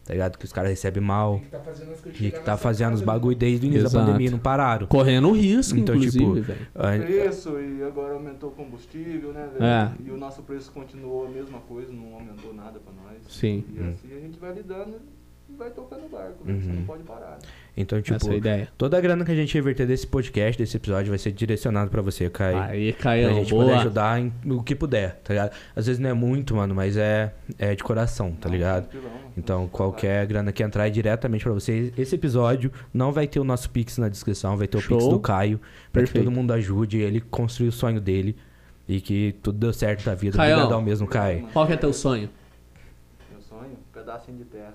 Tá ligado? Que os caras recebem mal. Que tá fazendo as coisas E que tá fazendo os bagulho desde o início Exato. da pandemia, não pararam. Correndo risco, Então, inclusive, tipo, velho. a- Preço, e agora aumentou o combustível, né, velho? É. E o nosso preço continuou a mesma coisa, não aumentou nada pra nós. Sim. E assim a gente vai lidando e vai tocando o barco, velho. Você Uhum. não pode parar. né? então, tipo, Essa é a ideia. toda a grana que a gente reverter desse podcast, desse episódio, vai ser direcionado pra você, Caio. Aí, Pra Caião, gente poder ajudar em o que puder, tá ligado? Às vezes não é muito, mano, mas é, é de coração, tá ligado? Então, qualquer grana que entrar é diretamente pra você. Esse episódio não vai ter o nosso Pix na descrição, vai ter o Pix Show. do Caio. Pra Perfeito. que todo mundo ajude ele construir o sonho dele. E que tudo deu certo da vida. Caião. Obrigadão mesmo, Caio. Qual que é teu sonho? Meu sonho, um pedacinho de terra.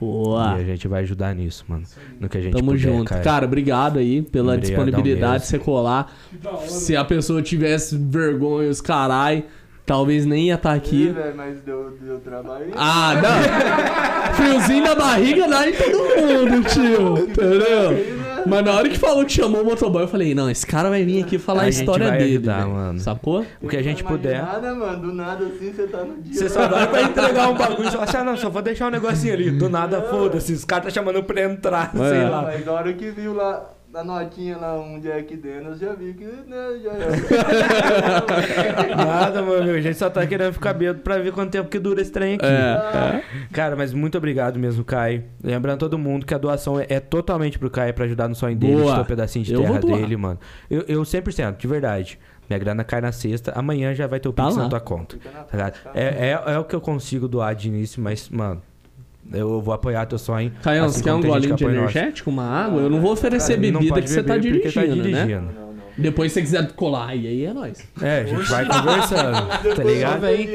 Boa. E a gente vai ajudar nisso, mano. No que a gente Tamo puder, junto. Caio. Cara, obrigado aí pela Obrigadão disponibilidade de você colar. Se a pessoa tivesse vergonha, os carai, talvez nem ia estar Ih, aqui. mas deu, deu trabalho. Ah, não. Friozinho na barriga dá em todo mundo, tio. Entendeu? Mas na hora que falou que chamou o motoboy, eu falei, não, esse cara vai vir aqui falar a, A gente história vai dele. ajudar, velho. mano. Sacou? O que a gente puder. Nada, mano, do nada assim você tá no dia. Você só vai pra entregar um bagulho e só assim, ah, não, só vou deixar um negocinho ali. Do nada, foda-se. Os caras tá chamando pra entrar, sei É. lá. Mas na hora que viu lá, da notinha lá, um Jack Daniels, já vi que. Né, já, Nada, meu amigo. A gente só tá querendo ficar bêbado pra ver quanto tempo que dura esse trem aqui. É, Cara, mas muito obrigado mesmo, Caio. Lembrando todo mundo que a doação é, é totalmente pro Caio pra ajudar no sonho dele, Boa. de ter um pedacinho de Eu terra dele, mano. Eu, eu 100%, de verdade. Minha grana cai na sexta, amanhã já vai ter o Tá Pix na tua conta. Tá tá? É, é, é o que eu consigo doar de início, mas, mano, eu vou apoiar teu sonho. Caião, assim você quer um golinho de energético, uma água? Eu não vou oferecer Cara, bebida que você tá dirigindo, tá né? dirigindo. Não. Depois se você quiser colar, e aí é nóis. É, a gente vai conversando, tá ligado? Vem.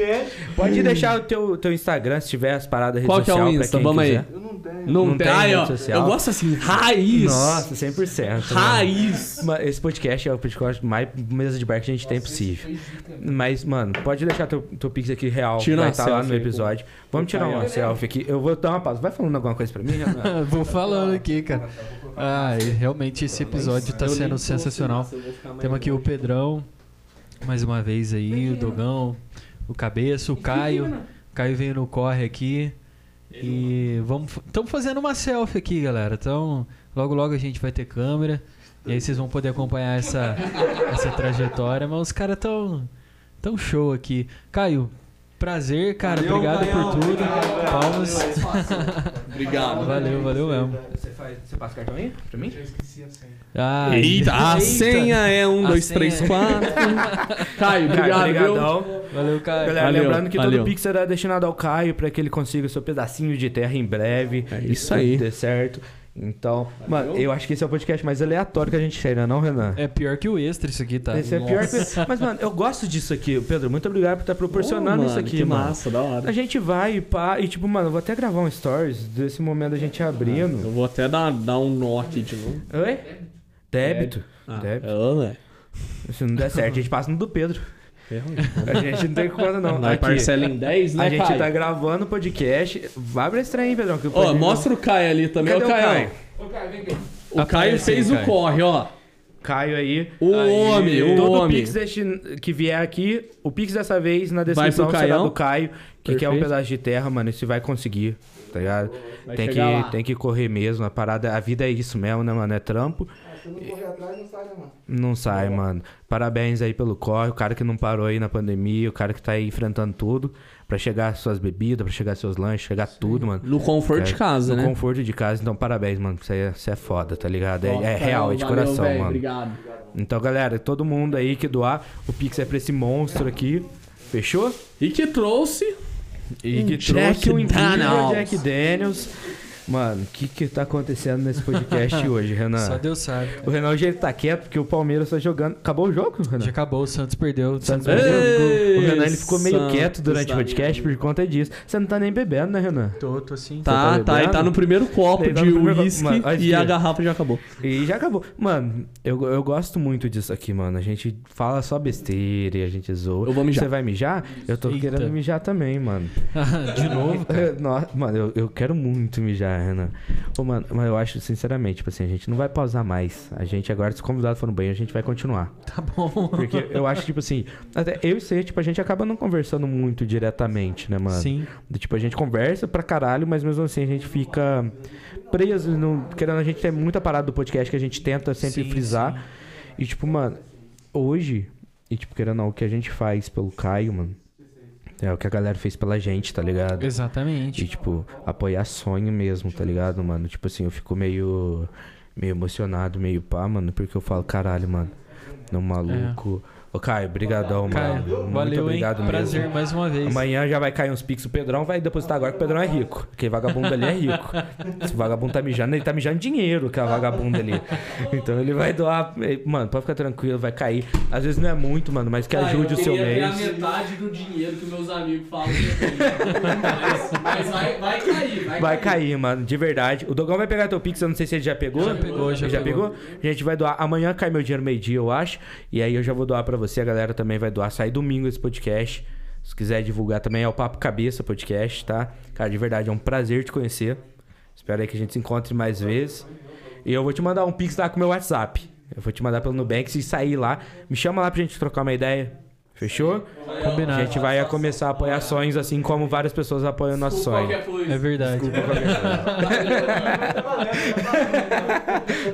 Pode deixar o teu, teu Instagram, se tiver as paradas Qual que é o Insta? Vamos aí. Eu não tenho. Não, Não tem. Aí, ó, eu gosto assim, raiz. Nossa, 100%. mano. Raiz. Mano, Esse podcast é o podcast mais mesa de bar que a gente tem possível. Mas, mano, pode deixar teu, teu pix aqui real. Tira vai estar lá no episódio. Vamos tirar uma selfie aqui. Eu vou dar uma pausa. Vai falando alguma coisa pra mim? Vou falando aqui, cara. Ah, e realmente esse episódio tá sendo sensacional. Temos aqui o Pedrão, mais uma vez aí, o Dogão, o Cabeça, o Caio. O Caio veio no corre aqui. E vamos. Estamos fazendo uma selfie aqui, galera. Então, logo logo a gente vai ter câmera. E aí vocês vão poder acompanhar essa, essa trajetória. Mas os caras tão, tão show aqui. Caio, prazer, cara. Obrigado por tudo. Palmas. Obrigado. Valeu, valeu mesmo. Você, faz, você passa o cartão aí pra mim? Eu esqueci a senha. Ah, Eita, a senha é um, A dois, senha três, é- quatro. Caio, obrigado? Obrigadão. Valeu, Caio. Galera, Valeu, lembrando que valeu. todo Pix será destinado ao Caio pra que ele consiga o seu pedacinho de terra em breve. É isso tudo aí. Dê certo. Então, mano, eu acho que esse é o podcast mais aleatório que a gente tem, né, não, Renan? É pior que o extra isso aqui, tá? Esse é pior que... Mas, mano, eu gosto disso aqui. Pedro, muito obrigado por estar proporcionando Ô, isso mano, aqui, que mano. massa, da hora. A gente vai e pá, e tipo, mano, eu vou até gravar um stories desse momento da gente abrindo. Eu vou até dar, dar um nó aqui de novo. Oi? Débito. Ah, Débito. é, né? Se não der certo, a gente passa no do Pedro. Ferrou. A gente não tem conta, não. Nós Aqui, parcela em 10, né, a gente Caio? tá gravando o podcast. Abre esse trem aí, Pedrão. que Ó, mostra o Caio ali também. Cadê o Caio. Caio? Ô, Caio, vem cá. O Caio aí, fez o corre, ó. Caio aí. O homem, o Todo homem. Pix deste- que vier aqui, o Pix dessa vez na descrição será Caião. do Caio, que quer um Perfeito. pedaço de terra, mano. Isso vai conseguir, tá ligado? Vai Tem que, lá. tem que correr mesmo. A parada, a vida é isso mesmo, né, mano? É trampo. Se eu não correr atrás, não sai, né, mano? Não sai, mano. Parabéns aí pelo corre, o cara que não parou aí na pandemia, o cara que tá aí enfrentando tudo pra chegar suas bebidas, pra chegar seus lanches, chegar tudo, mano. No conforto de É, casa, no né? conforto de casa, então parabéns, mano. Isso aí é, isso é foda, tá ligado? É, Ó, é Caio, real, é de valeu, coração, velho, mano. Obrigado. Então, galera, todo mundo aí que doar, o Pix é pra esse monstro aqui. Fechou? E que trouxe E Um que Jack trouxe o incrível Daniels. Jack Daniels. Mano, o que que tá acontecendo nesse podcast hoje, Renan? Só Deus sabe. O Renan hoje ele tá quieto porque o Palmeiras tá jogando. Acabou o jogo, Renan? Já acabou, o Santos perdeu. O Santos Santos perdeu. Ei, O Renan ele ficou meio Santos quieto durante o podcast por conta disso. Você não tá nem bebendo, né, Renan? Tô, tô assim. Tá, tá tá, e tá no primeiro copo Ele tá de primeiro- uísque e a garrafa já acabou. E já acabou. Mano, eu, eu gosto muito disso aqui, mano. A gente fala só besteira e a gente zoa. Eu vou mijar. Você vai mijar? Eu tô Eita. querendo mijar também, mano. De novo? Nossa, mano, eu, eu quero muito mijar, Renan. Pô, mano, mas eu acho, sinceramente, tipo assim, a gente não vai pausar mais. A gente agora, se os convidados forem bem, a gente vai continuar. Tá bom. Porque eu acho, tipo assim, até eu e você, tipo, a gente acaba não conversando muito diretamente, né, mano? Sim. Tipo, a gente conversa pra caralho, mas mesmo assim a gente fica preso. No, querendo, a gente tem muita parada do podcast que a gente tenta sempre Sim, frisar. E, tipo, mano, hoje, e, tipo, querendo, não, o que a gente faz pelo Caio, mano, é o que a galera fez pela gente, tá ligado? Exatamente. E, tipo, apoiar sonho mesmo, tá ligado, mano? Tipo assim, eu fico meio. meio emocionado, meio pá, mano, porque eu falo, caralho, mano. Não maluco. Ô, Caio, brigadão, Caio, mano. Muito valeu, obrigado hein? mesmo. Prazer mais uma vez. Amanhã já vai cair uns pix. O Pedrão vai depositar agora que o Pedrão é rico. Porque vagabundo ali é rico. Se o vagabundo tá mijando, ele tá mijando dinheiro, que é vagabundo ali. Então ele vai doar. Mano, pode ficar tranquilo, vai cair. Às vezes não é muito, mano, mas que ajude o seu mês. metade do dinheiro que meus amigos falam mas, vai, vai cair, Vai cair, mano, de verdade. O Dogão vai pegar teu Pix, eu não sei se ele já pegou. Já pegou, já Ele pegou. A gente vai doar. Amanhã cai meu dinheiro meio-dia, eu acho. E aí eu já vou doar pra você. A galera também vai doar. Sai domingo esse podcast. Se quiser divulgar também, é o Papo Cabeça Podcast, tá? Cara, de verdade, é um prazer te conhecer. Espero aí que a gente se encontre mais vezes. E eu vou te mandar um Pix lá com o meu WhatsApp. Eu vou te mandar pelo Nubank. Se sair lá, me chama lá pra gente trocar uma ideia. Fechou? Combinado. A gente vai começar a apoiar ações, assim como várias pessoas apoiam nossos sonhos. É verdade.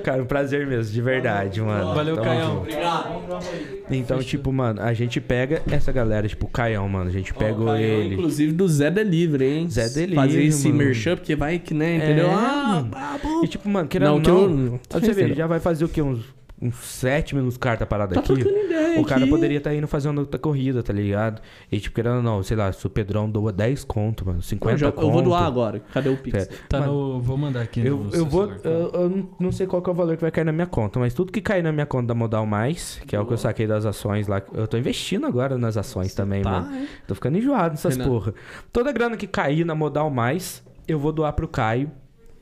Cara, um prazer mesmo, de verdade, mano. Valeu, Tamo Caião. junto. Obrigado. Então, tipo, mano, a gente pega essa galera, tipo, o Caião, mano. A gente pegou Caião, ele. Inclusive do Zé Delivery, hein? Zé Delivery, Fazer esse mano. merchan, porque vai que, né, entendeu? É, ah, brabo. E tipo, mano, querendo Não, ou que não, eu- pra você ver, ele já vai fazer o quê? Uns, uns sete minutos carta parada Tá aqui. trocando ideia O cara aqui. poderia estar indo fazer uma outra corrida, tá ligado? E tipo, querendo ou não, sei lá, se o Pedrão doa 10 conto, mano, 50 Eu, já- conto. eu vou doar agora. Cadê o Pix? É, Tá mano, no. Vou mandar aqui Eu, no eu vou. celular. Eu, eu não- sei qual que é o valor que vai cair na minha conta, mas tudo que cair na minha conta da Modal Mais, que é o que eu saquei das ações lá. Eu tô investindo agora nas ações também, Tá, mano. é. Tô ficando enjoado nessas Renan. porra. Toda grana que cair na Modal Mais, eu vou doar pro Caio.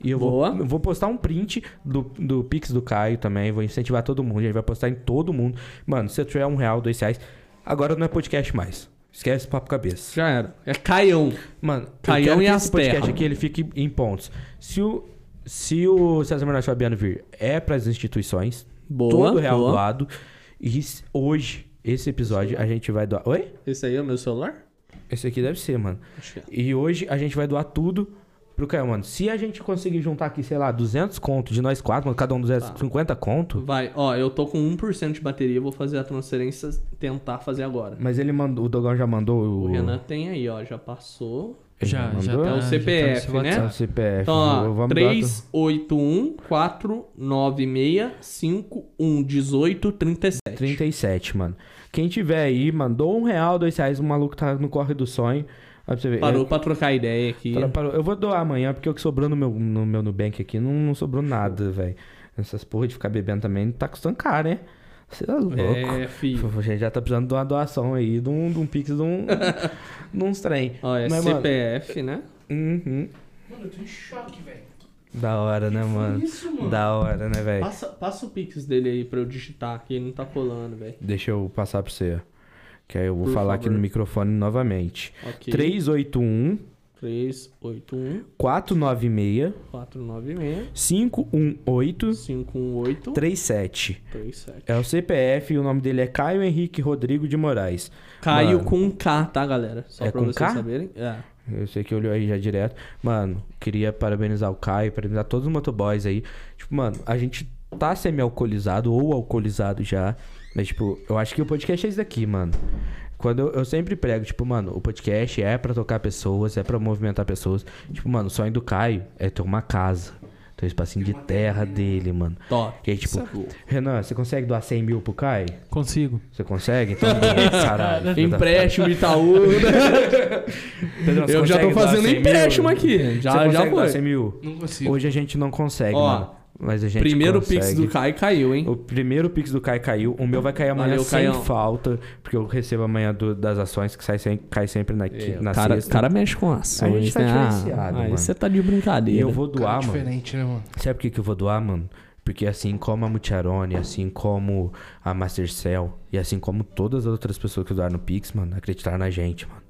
E eu vou, Boa. eu vou postar um print do, do Pix do Caio também. Vou incentivar todo mundo. A gente vai postar em todo mundo. Mano, se eu tiver um real, dois reais. Agora não é podcast mais. Esquece papo cabeça. Já era. É Caião. Mano, Caião e as esse podcast terras. aqui ele fique em pontos. Se o, se o César Menotti Fabiano vir, é para as instituições. Boa, todo real boa. doado. E hoje, esse episódio, a gente vai doar. Oi? Esse aí é o meu celular? Esse aqui deve ser, mano. Acho que é. E hoje a gente vai doar tudo pro Caio, mano. Se a gente conseguir juntar aqui, sei lá, 200 conto de nós quatro, mano, cada um 250 conto. Vai, ó, eu tô com 1% de bateria, vou fazer a transferência, tentar fazer agora. Mas ele mandou, o Dogão já mandou o. O Renan tem aí, ó, já passou. ele Já, já mandou? tá. É o já CPF, tá né? É o. CPF. Então, ó, vamos doar 381 496 51 18 37. 37, mano. Quem tiver aí, mandou um real, dois reais, o maluco tá no corre do sonho. Ó, pra você ver. Parou É, pra trocar ideia aqui. parou, parou. Eu vou doar amanhã, porque o que sobrou no meu, no meu Nubank aqui não, não sobrou nada, velho. Essas porra de ficar bebendo também tá custando caro, né? Você é louco. É, filho. A gente já tá precisando de uma doação aí, de um, de um pix, de um. de uns trem. Ó, é Mas, mano, CPF, né? uhum. Mano, eu tô em choque, velho. Da hora, né, mano? Isso, mano. Da hora, né, velho? Passa, passa o Pix dele aí pra eu digitar aqui, ele não tá colando, velho. Deixa eu passar pra você. Que aí eu vou Por falar aqui favor. no microfone novamente. Ok. 381 381 496 496 518 518 37. 37. É o CPF e o nome dele é Caio Henrique Rodrigo de Moraes. Caio Mano. com K, tá, galera? Só É pra com vocês K? saberem. É. Eu sei que olhou aí já direto. Mano, queria parabenizar o Caio, parabenizar todos os motoboys aí. Tipo, mano, a gente tá semi-alcoolizado ou alcoolizado já. Mas, tipo, eu acho que o podcast é isso daqui, mano. Quando eu, eu sempre prego, tipo, mano, o podcast é pra tocar pessoas, é pra movimentar pessoas. Tipo, mano, o sonho do Caio é ter uma casa. Ter um espacinho de terra dele, mano. Top. E aí, tipo, Isso é. Renan, você consegue doar 100 mil pro Caio? Consigo. Você consegue? Então, caralho. Empréstimo Itaú. Pedrão, você eu já tô fazendo 100 mil? empréstimo aqui. Você Já, consegue já doar foi. 100 mil? Não consigo. Hoje a gente não consegue, Ó, mano. Mas a gente Primeiro consegue. Pix do Caio caiu, hein? O primeiro Pix do Caio caiu. O meu vai cair amanhã Valeu, sem Caião. falta. Porque eu recebo amanhã do- das ações que sai sem- cai sempre na, qui- na É, cara, sexta. cara mexe com ações, A gente tá né? diferenciado, ah, aí você tá de E brincadeira. eu vou Cara doar, mano. diferente, né, mano? Sabe por que, que eu vou doar, mano? Porque assim como a Mucharone, assim como a Mastercell e assim como todas as outras pessoas que doaram no Pix, mano, acreditaram na gente, mano.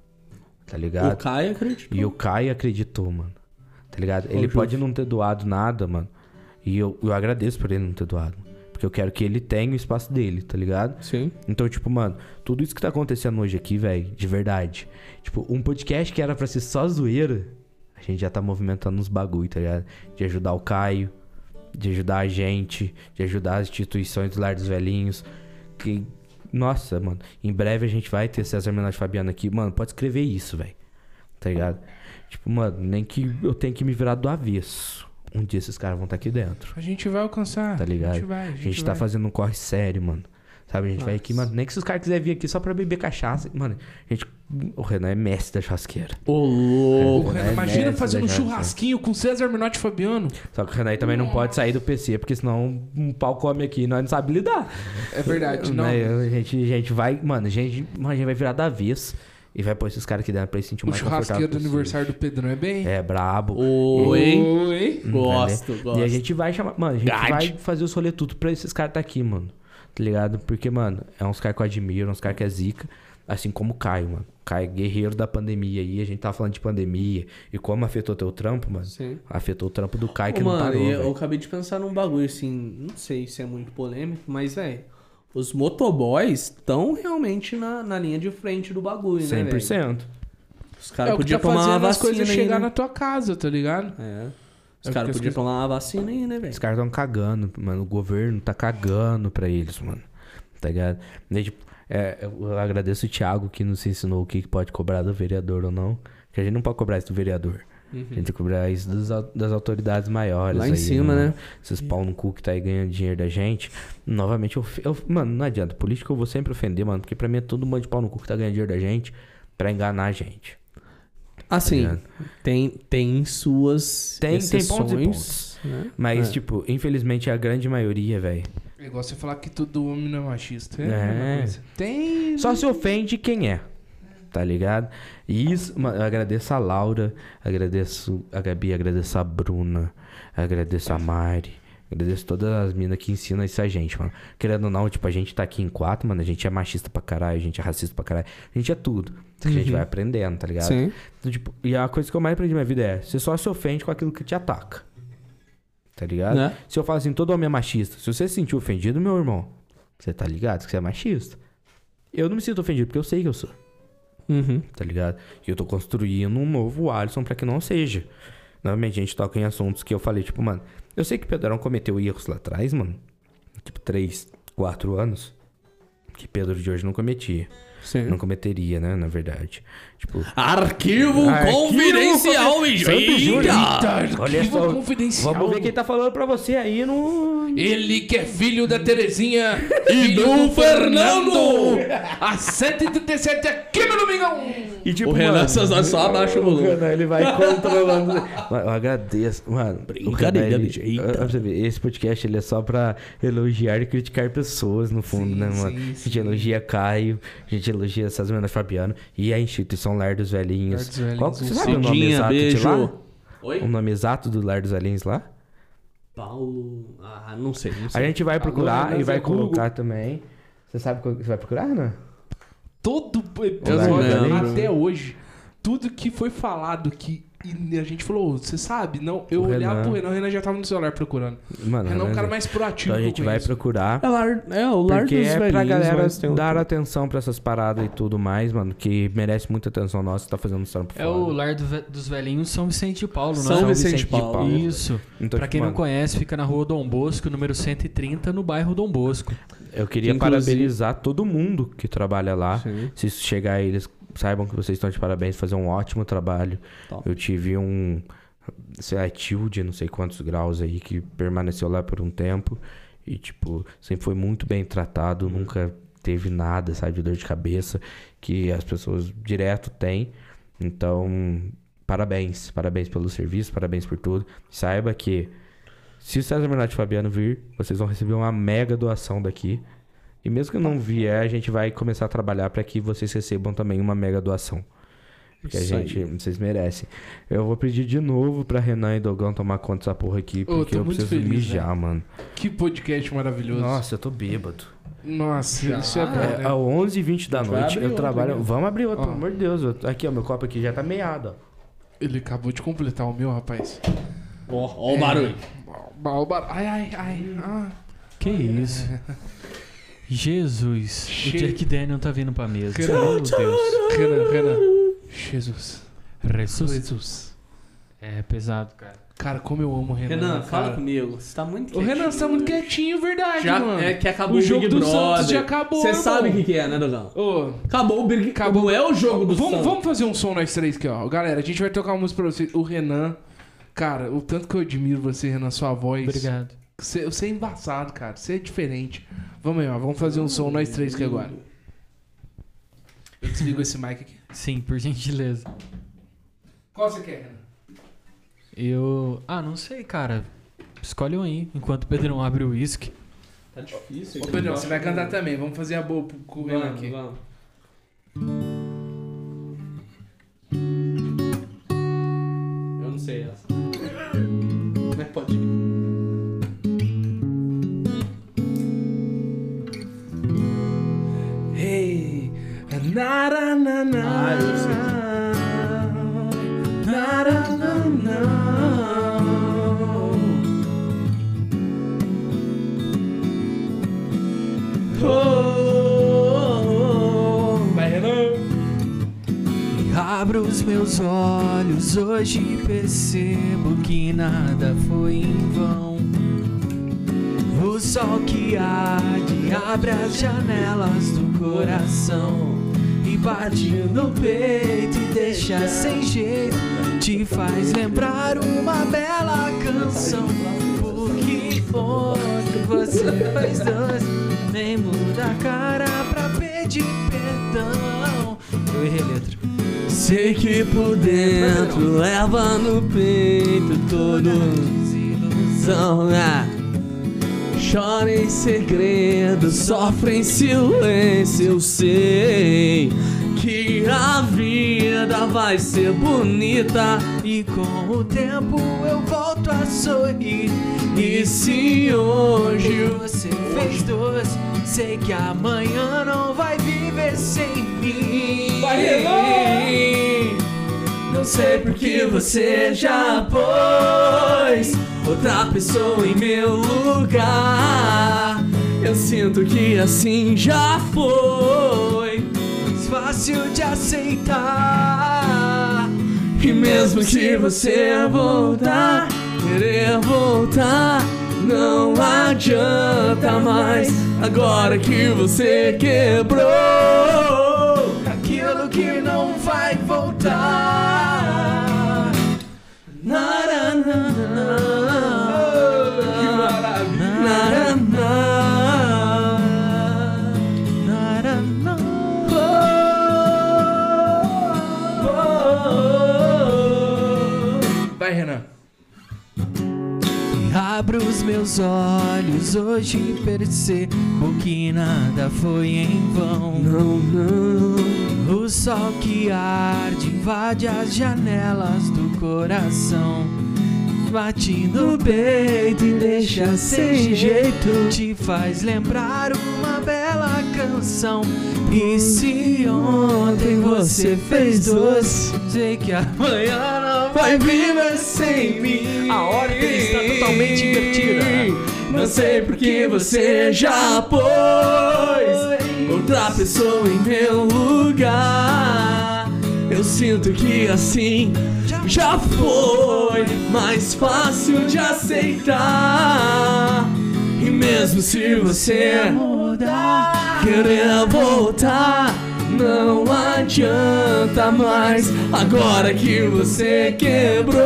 Tá ligado? O Caio acreditou. E o Caio acreditou, mano. Tá ligado? Ele pode não ter doado nada, mano. E eu, eu agradeço por ele não ter doado. Porque eu quero que ele tenha o espaço dele, tá ligado? Sim. Então, tipo, mano, tudo isso que tá acontecendo hoje aqui, velho, de verdade. Tipo, um podcast que era pra ser só zoeira, a gente já tá movimentando uns bagulho, tá ligado? De ajudar o Caio, de ajudar a gente, de ajudar as instituições do Lar dos Velhinhos. Que, nossa, mano, em breve a gente vai ter César Menage Fabiano aqui. Mano, pode escrever isso, velho. Tá ligado? Tipo, mano, nem que eu tenha que me virar do avesso. Um dia esses caras vão estar aqui dentro. A gente vai alcançar. Tá ligado? A gente vai. A A gente, gente tá vai. fazendo um corre sério, mano. Sabe, a gente vai aqui, mano. Nem que se os caras quiserem vir aqui só pra beber cachaça. Mano, a gente. O Renan é mestre da churrasqueira. Ô, louco. Renan, É, imagina fazendo um churrasquinho com César Menotti e Fabiano. Só que o Renan aí também não pode sair do PC, porque senão um pau come aqui e nós não sabe lidar. É verdade, não. Né? A, gente, a gente vai. Mano, a gente, mano, a gente vai virar da vez e vai pôr esses caras aqui dentro pra eles se sentir O mais confortável. churrasqueiro do aniversário do Pedrão é bem. É brabo. Oi. Oi. Gosto, gosto. E a gente vai chamar. Mano, a gente Gade. vai fazer os rolê tudo pra esses caras tá aqui, mano. Tá ligado? Porque, mano, é uns caras que eu admiro, uns caras que é zica. Assim como o Caio, mano. Caio é guerreiro da pandemia aí. A gente tava falando de pandemia. E como afetou teu trampo, mano. Sim. Afetou o trampo do Caio que Ô, não mano, parou. eu, eu velho. acabei de pensar num bagulho assim, não sei se é muito polêmico, mas, velho, os motoboys estão realmente na, na linha de frente do bagulho, né, velho? 100%. Os É caras que podiam tá tomar uma fazendo as vacina coisas aí, chegar né? na tua casa, tá ligado? É. Os É caras podiam as tomar uma vacina aí, né, velho? Os caras estão cagando, mano. O governo tá cagando pra eles, mano. Tá ligado? E, tipo, é, eu agradeço o Thiago que nos ensinou o que que pode cobrar do vereador ou não. Que a gente não pode cobrar isso do vereador. A gente tem que cobrar isso das, das autoridades maiores. Lá em aí, cima, né? Esses pau no cu que tá aí ganhando dinheiro da gente. Novamente, eu, eu- mano, não adianta. Político eu vou sempre ofender, mano. Porque pra mim é todo mundo de pau no cu que tá ganhando dinheiro da gente pra enganar a gente. Assim, ligado? tem, tem suas Tem- tem pontos e pontos. né? Mas, É. tipo, infelizmente a grande maioria, velho. É igual você falar que todo homem não é machista. É. a É. mesma coisa. Tem. Só se ofende quem é. Tá ligado? E isso, mano, eu agradeço a Laura, agradeço a Gabi, agradeço a Bruna, agradeço a Mari, agradeço todas as minas que ensinam isso a gente, mano. Querendo ou não, tipo, a gente tá aqui em quatro, mano, a gente é machista pra caralho, a gente é racista pra caralho, a gente é tudo. A gente vai aprendendo, tá ligado? Sim. Então, tipo, e a coisa que eu mais aprendi na minha vida é, você só se ofende com aquilo que te ataca. Tá ligado? Né? Se eu falo assim, todo homem é machista. Se você se sentir ofendido, meu irmão, você tá ligado que você é machista. Eu não me sinto ofendido porque eu sei que eu sou, Uhum. tá ligado? E eu tô construindo um novo Alisson pra que não seja. Novamente, a gente toca em assuntos que eu falei, tipo, mano, eu sei que o Pedrão cometeu erros lá atrás, mano. Tipo, 3, 4 anos. Que Pedro de hoje não cometia. Sim. Não cometeria, né? Na verdade. Tipo, Arquivo, Arquivo confidencial, Júlio. Eita, Olha arquivo só, confidencial. Vamos ver quem tá falando pra você aí no. Ele que é filho da Terezinha e do Fernando! Às 7h37 aqui no Domingão! E tipo, O Renan só- só abaixa o volume. Renan, ele vai controlando. Mano, eu agradeço. Mano, o Brincadeira. Ó, pra você ver, Esse podcast ele é só pra elogiar e criticar pessoas, no fundo, Sim, né, mano? sim, a gente sim. elogia Caio, a gente elogia meninas Fabiano e a instituição Lar dos Velhinhos. Lar dos Velhinhos, Qual, você sabe o nome exato de lá? Oi? O nome exato do Lar dos Velhinhos lá? Paulo. Ah, não sei, não A sei. gente vai procurar Renan e vai Zé Google. colocar também. Você sabe qual você vai procurar, Renan? Todo episódio até hoje, tudo que foi falado que e a gente falou, você sabe? Não, eu O olhava Renan. pro Renan, o Renan já tava no celular procurando. Mano, Renan é um Renan- cara mais proativo Então a gente vai procurar. É, lar, é o Lar Porque dos é pra Velhinhos, galera mas tem um- dar atenção pra essas paradas e tudo mais, mano, que merece muita atenção nossa, tá fazendo um trampo É foda. o Lar do Ve- dos Velhinhos São Vicente de Paulo, São não é? Vicente Vicente de Paulo. Isso. Então, pra tipo, quem não mano, conhece, fica na rua Dom Bosco, número 130, no bairro Dom Bosco. Eu queria Que, inclusive- parabenizar todo mundo que trabalha lá. Sim. Se isso chegar aí, eles saibam que vocês estão de parabéns, fazer um ótimo trabalho. Top. Eu tive um, sei lá, tio de não sei quantos graus aí que permaneceu lá por um tempo. E, tipo, sempre foi muito bem tratado, nunca teve nada, sabe, de dor de cabeça que as pessoas direto têm. Então, parabéns, parabéns pelo serviço, parabéns por tudo. Saiba que se o César Menotti e Fabiano vir, vocês vão receber uma mega doação daqui. E mesmo que não vier, a gente vai começar a trabalhar para que vocês recebam também uma mega doação. Porque a Isso aí. gente, vocês merecem. Eu vou pedir de novo pra Renan e Dogão tomar conta dessa porra aqui, porque eu muito preciso feliz, mijar, mano. Que podcast maravilhoso. Nossa, eu tô bêbado. Nossa, isso é bom, É, né? às 11h20 da A noite eu outro, trabalho. né? Vamos abrir outro, Ó. pelo amor de Deus. eu- Aqui, ó, meu copo aqui já tá meado, ó. Ele acabou de completar o meu, rapaz. Ó, ó o barulho. Ó, o bar- Ai, ai, ai. Ah. Que isso? Jesus, Che- o Jack Daniel tá vindo pra mesa. Renan. Meu Deus. Renan, Renan. Jesus. Jesus. Jesus. É pesado, cara. Cara, como eu amo o Renan. Renan, cara. fala comigo. Você tá muito O Renan, você tá muito quietinho, verdade, Já mano. é que acabou O o, jogo Big do Brother. Santos já acabou, Você sabe o que, que é, né, Dogão? Ô, Acabou o Big Acabou. Não é o jogo do vamos, Santos. vamos fazer um som nós três aqui, ó. Galera, a gente vai tocar uma música pra vocês. O Renan, cara, o tanto que eu admiro você, Renan, sua voz. Obrigado. Você, você é embaçado, cara. Você é diferente. Vamos aí, ó. Vamos fazer um som nós três aqui agora. Eu desligo esse mic aqui. Sim, por gentileza. Qual você quer, Renan? Eu. Ah, não sei, cara. Escolhe um aí, enquanto o Pedrão abre o uísque. Tá difícil. Ô, Pedrão, você vai cantar também. Vamos fazer a boa pro- com o Renan aqui. Vamos. Eu não sei essa. Mas pode ir. Na na na na. Ah, eu sei. Na na na na. Oh, vai, Renan. Abro os meus olhos, hoje percebo que nada foi em vão. O sol que arde abre as janelas do coração e bate no peito e deixa sem jeito. Te faz lembrar uma bela canção. Porque ontem você fez doce, nem muda a cara pra pedir perdão. Eu errei letra. Sei que por dentro leva no peito todo ilusão. Ah. Chora em segredo, sofre em silêncio. Eu sei que a vida vai ser bonita. E com o tempo eu volto a sorrir. E se hoje Você fez doce, sei que amanhã não vai viver sem mim. Não sei porque você já pôs outra pessoa em meu lugar. Eu sinto que assim já foi. Fácil de aceitar. E mesmo que você voltar, querer voltar, não adianta mais. Agora que você quebrou Aquilo que não vai voltar. Meus olhos, hoje percebo que nada foi em vão. Não, não. O sol que arde invade as janelas do coração. Bate no peito e deixa sem jeito. Te faz lembrar uma bela canção. E se ontem você fez doce, sei que amanhã não vai viver sem mim. A ordem está totalmente invertida. Não sei porque você já pôs outra pessoa em meu lugar. Eu sinto que assim já foi mais fácil de aceitar. E mesmo se você mudar, querer voltar, não adianta mais. Agora que você quebrou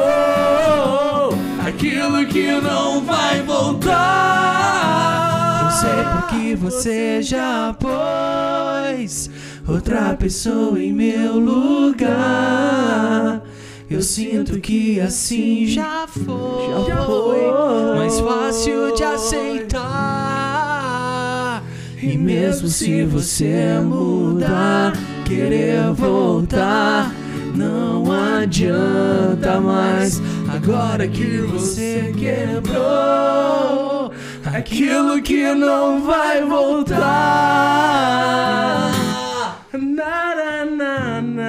aquilo que não vai voltar. Não sei porque você já pôs outra pessoa em meu lugar. Eu sinto que assim já foi, Já foi. mais fácil de aceitar. E mesmo se você mudar, querer voltar, não adianta mais. Agora que você quebrou aquilo que não vai voltar. Na, na, na,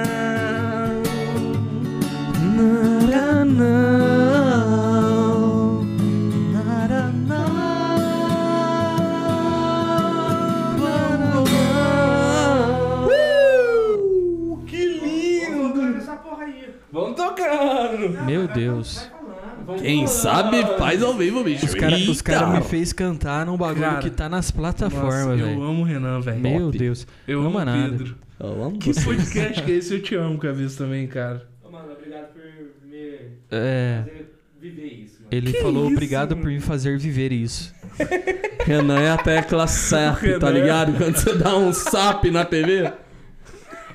Meu Deus. Quem sabe faz ao vivo, bicho. Os caras cara me fez cantar num bagulho Cara, que tá nas Nossa, plataformas, eu velho. amo o Renan, velho. Meu Top. Deus. Eu Ama amo o nada. Pedro. Eu amo Que você. podcast que é esse? Eu te amo, cabeça, também, cara. Mano, obrigado por me É, fazer viver isso, mano. ele Que falou isso, obrigado mano? por me fazer viver isso. Renan é a tecla SAP, tá é- ligado? Quando você dá um SAP na TV.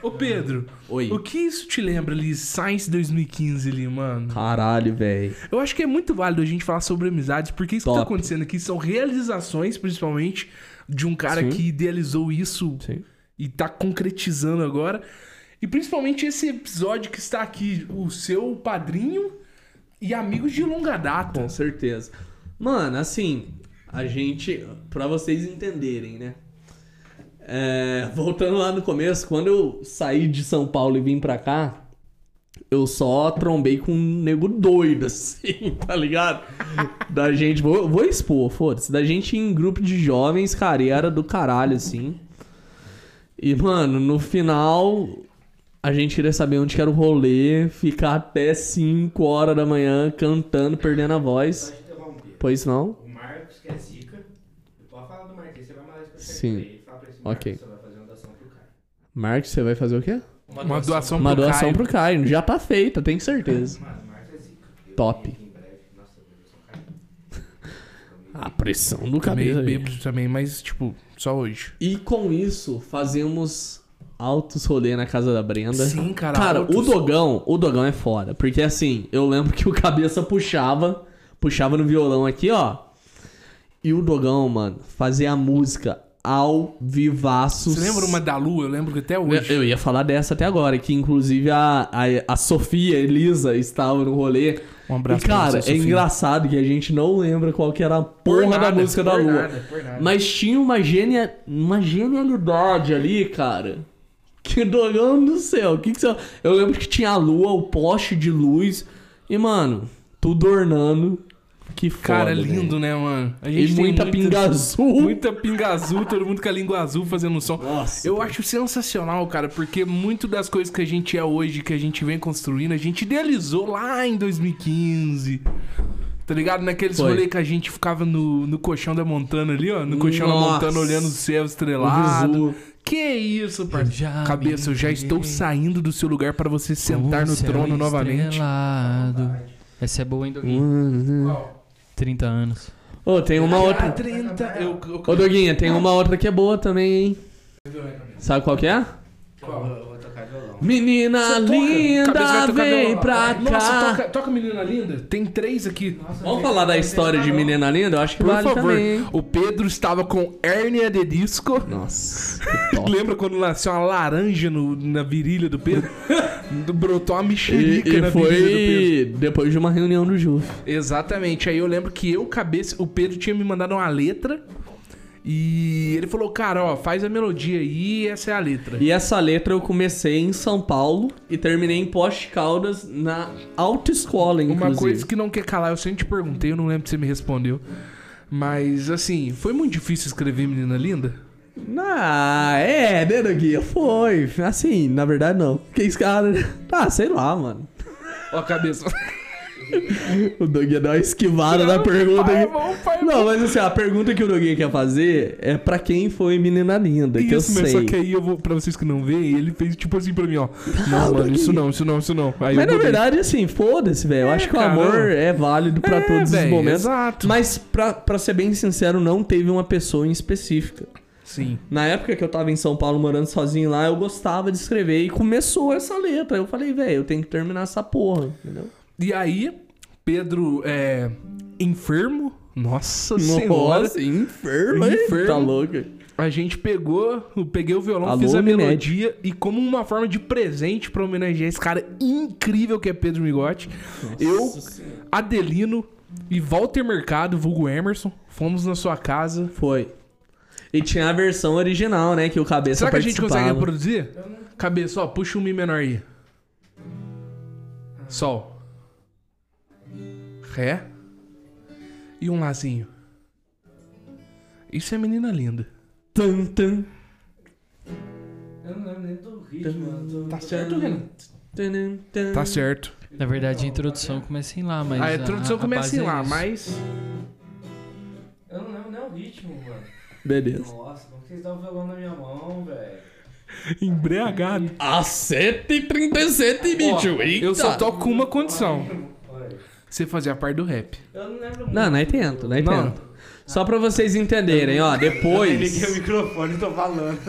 Ô, Pedro, Oi. o que isso te lembra ali, Science 2015 ali, mano? Caralho, velho. Eu acho que é muito válido a gente falar sobre amizades, porque isso que tá Top. acontecendo aqui são realizações, principalmente, de um cara Sim. que idealizou isso Sim. e tá concretizando agora. E principalmente esse episódio que está aqui, o seu padrinho e amigos de longa data. Com certeza. Mano, assim, a gente. Pra vocês entenderem, né? É, voltando lá no começo, quando eu saí de São Paulo e vim pra cá, Eu só trombei com um nego doido, assim, tá ligado? Da gente. Vou, vou expor, foda-se. Da gente em grupo de jovens, cara, e era do caralho, assim. E, mano, no final. A gente queria saber onde que era o rolê, ficar até 5 horas da manhã cantando, perdendo a voz. Pois não? O Marcos, que é zica. Pode falar do Marcos, você vai mandar isso pra Sim. Ok. Marcos, você vai fazer uma doação pro cara. Marcos, você vai fazer o quê? Uma doação Uma pro doação Caio. pro Caio. Já tá feita, tenho certeza. Mano, Marcos é zica. Eu Top. Em breve. Nossa, eu doação. A pressão do Meio cabelo. bêbado também, mas, tipo, só hoje. E com isso, fazemos altos rolê na casa da Brenda. Sim, cara, Cara, altos. o Dogão, o Dogão é foda. Porque assim, eu lembro que o cabeça puxava, puxava no violão aqui, ó. E o Dogão, mano, fazia a música ao vivaço. Você lembra uma da Lua? Eu lembro que até hoje. Eu ia falar dessa até agora, que inclusive a, a, a Sofia Elisa estava no rolê. Um abraço e, cara, você, é engraçado que a gente não lembra qual que era a Por porra da nada, música da Lua. nada, nada. Mas tinha uma, genia, uma genialidade ali, cara. Que dogão do céu. O que que você... Eu lembro que tinha a lua, o poste de luz. E, mano, tudo ornando. Que foda. Cara, lindo, né, mano? A E tem muita pinga azul. Muita pinga azul, todo mundo com a língua azul fazendo som. Nossa. Eu acho sensacional, cara, porque muito das coisas que a gente é hoje, que a gente vem construindo, a gente idealizou lá em 2015. Tá ligado? Naqueles Foi. rolês que a gente ficava no, no colchão da Montana ali, ó. No colchão Nossa. da Montana olhando o céu estrelado. Que isso, parceiro. já Cabeça, eu já estou saindo do seu lugar para você sentar no trono novamente. estrelado. Essa é boa, hein, Doguinho? Uhum. 30 anos. Ô, tem uma outra. 30. Eu, eu, Ô, Doguinha, tem uma outra que é boa também, hein? Sabe qual que é? Eu vou, eu vou tocar violão. Menina linda, vem pra Nossa, cá. toca, toca Menina Linda. Tem três aqui. Vamos falar da história de Menina Linda? Eu acho que Por vale favor. também. O Pedro estava com hérnia de disco. Nossa. Lembra quando nasceu uma laranja no- na virilha do Pedro? Brotou uma E, mexerica e na do Pedro. foi depois de uma reunião do Ju. Exatamente. Aí eu lembro que eu, cabeça, o Pedro tinha me mandado uma letra. E ele falou, cara, ó, faz a melodia aí e essa é a letra. E essa letra eu comecei em São Paulo e terminei em Poste Caldas na autoescola, inclusive. Uma coisa que não quer calar, eu sempre te perguntei, eu não lembro se você me respondeu. Mas, assim, foi muito difícil escrever Menina Linda? Ah, é, né, Doguinha? Foi. Assim, na verdade não. Que esse cara... Ah, sei lá, mano. Ó a cabeça. O Doguinha deu uma esquivada da pergunta. pai, bom, pai, Não, mas assim, a pergunta que o Doguinha quer fazer é pra quem foi Menina Linda, que eu Isso, mas sei. só que aí eu vou, pra vocês que não veem, ele fez tipo assim pra mim, ó. Ah, Não, mano, Doguinho. isso não, isso não, isso não. Aí Mas na verdade, assim, foda-se, velho. Eu É, acho que o cara, amor não. é válido pra É, todos os véi, momentos. exato. Mas, pra, pra ser bem sincero, não teve uma pessoa em específica. Sim. Na época que eu tava em São Paulo morando sozinho lá, eu gostava de escrever e começou essa letra. Eu falei, velho, eu tenho que terminar essa porra, entendeu? E aí, Pedro é enfermo. Nossa senhora. Nossa, enfermo, hein? Enfermo. Tá louco. A gente pegou, peguei o violão, Alô, fiz a Unimed. melodia e como uma forma de presente pra homenagear esse cara incrível que é Pedro Migotti, eu, Adelino e Walter Mercado, vulgo Emerson, fomos na sua casa. Foi. E tinha a versão original, né? Que o Cabeça Será que a gente consegue reproduzir? Cabeça, ó, puxa um Mi menor aí. Sol. Ré. E um Lázinho. Isso é menina linda. Tum, tum, Eu não lembro nem do ritmo. Tá certo, Renan? Tá certo. Na verdade, a introdução começa em lá, mas. A introdução a começa base em é lá, isso. mas. Eu não lembro nem o ritmo, mano. Beleza. Nossa, como que vocês dão o violão na minha mão, velho? Embriagado. Às 7h37, bicho. Eita. Eu só toco com uma condição. Você fazer a parte do rap. Eu não lembro muito. Não, não é tento, não é Não. tento. Só pra vocês entenderem, ó, Liguei o depois... microfone e tô falando.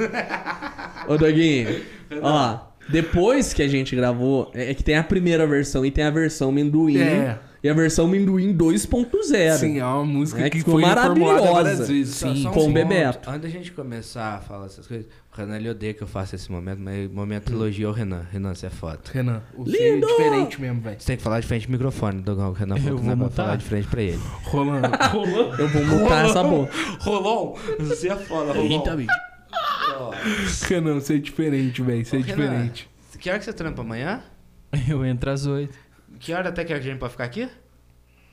Ô, Doguinho, ó, depois que a gente gravou, é que tem a primeira versão e tem a versão Minduim É. e a versão Minduim 2.0. Sim, é uma música É, que que ficou foi maravilhosa. vezes. Só- Sim. só um com o ponto. Bebeto. Antes da gente começar a falar essas coisas, o Renan ele odeia que eu faça esse momento, mas momento Hum. elogio ao Renan. Renan, você é foda. Renan, o Lindo! é diferente mesmo, velho. Você tem que falar de frente ao microfone, Dogão. O Renan falou Eu que não é falar de frente pra ele. Rolando. Rolando. Eu vou montar essa boca. Rolon, você é foda, Eita, bicho. Renan, você é diferente, velho. Você é Renan. diferente. Que hora que você trampa amanhã? Eu entro às oito. Que hora até que a gente pode ficar aqui?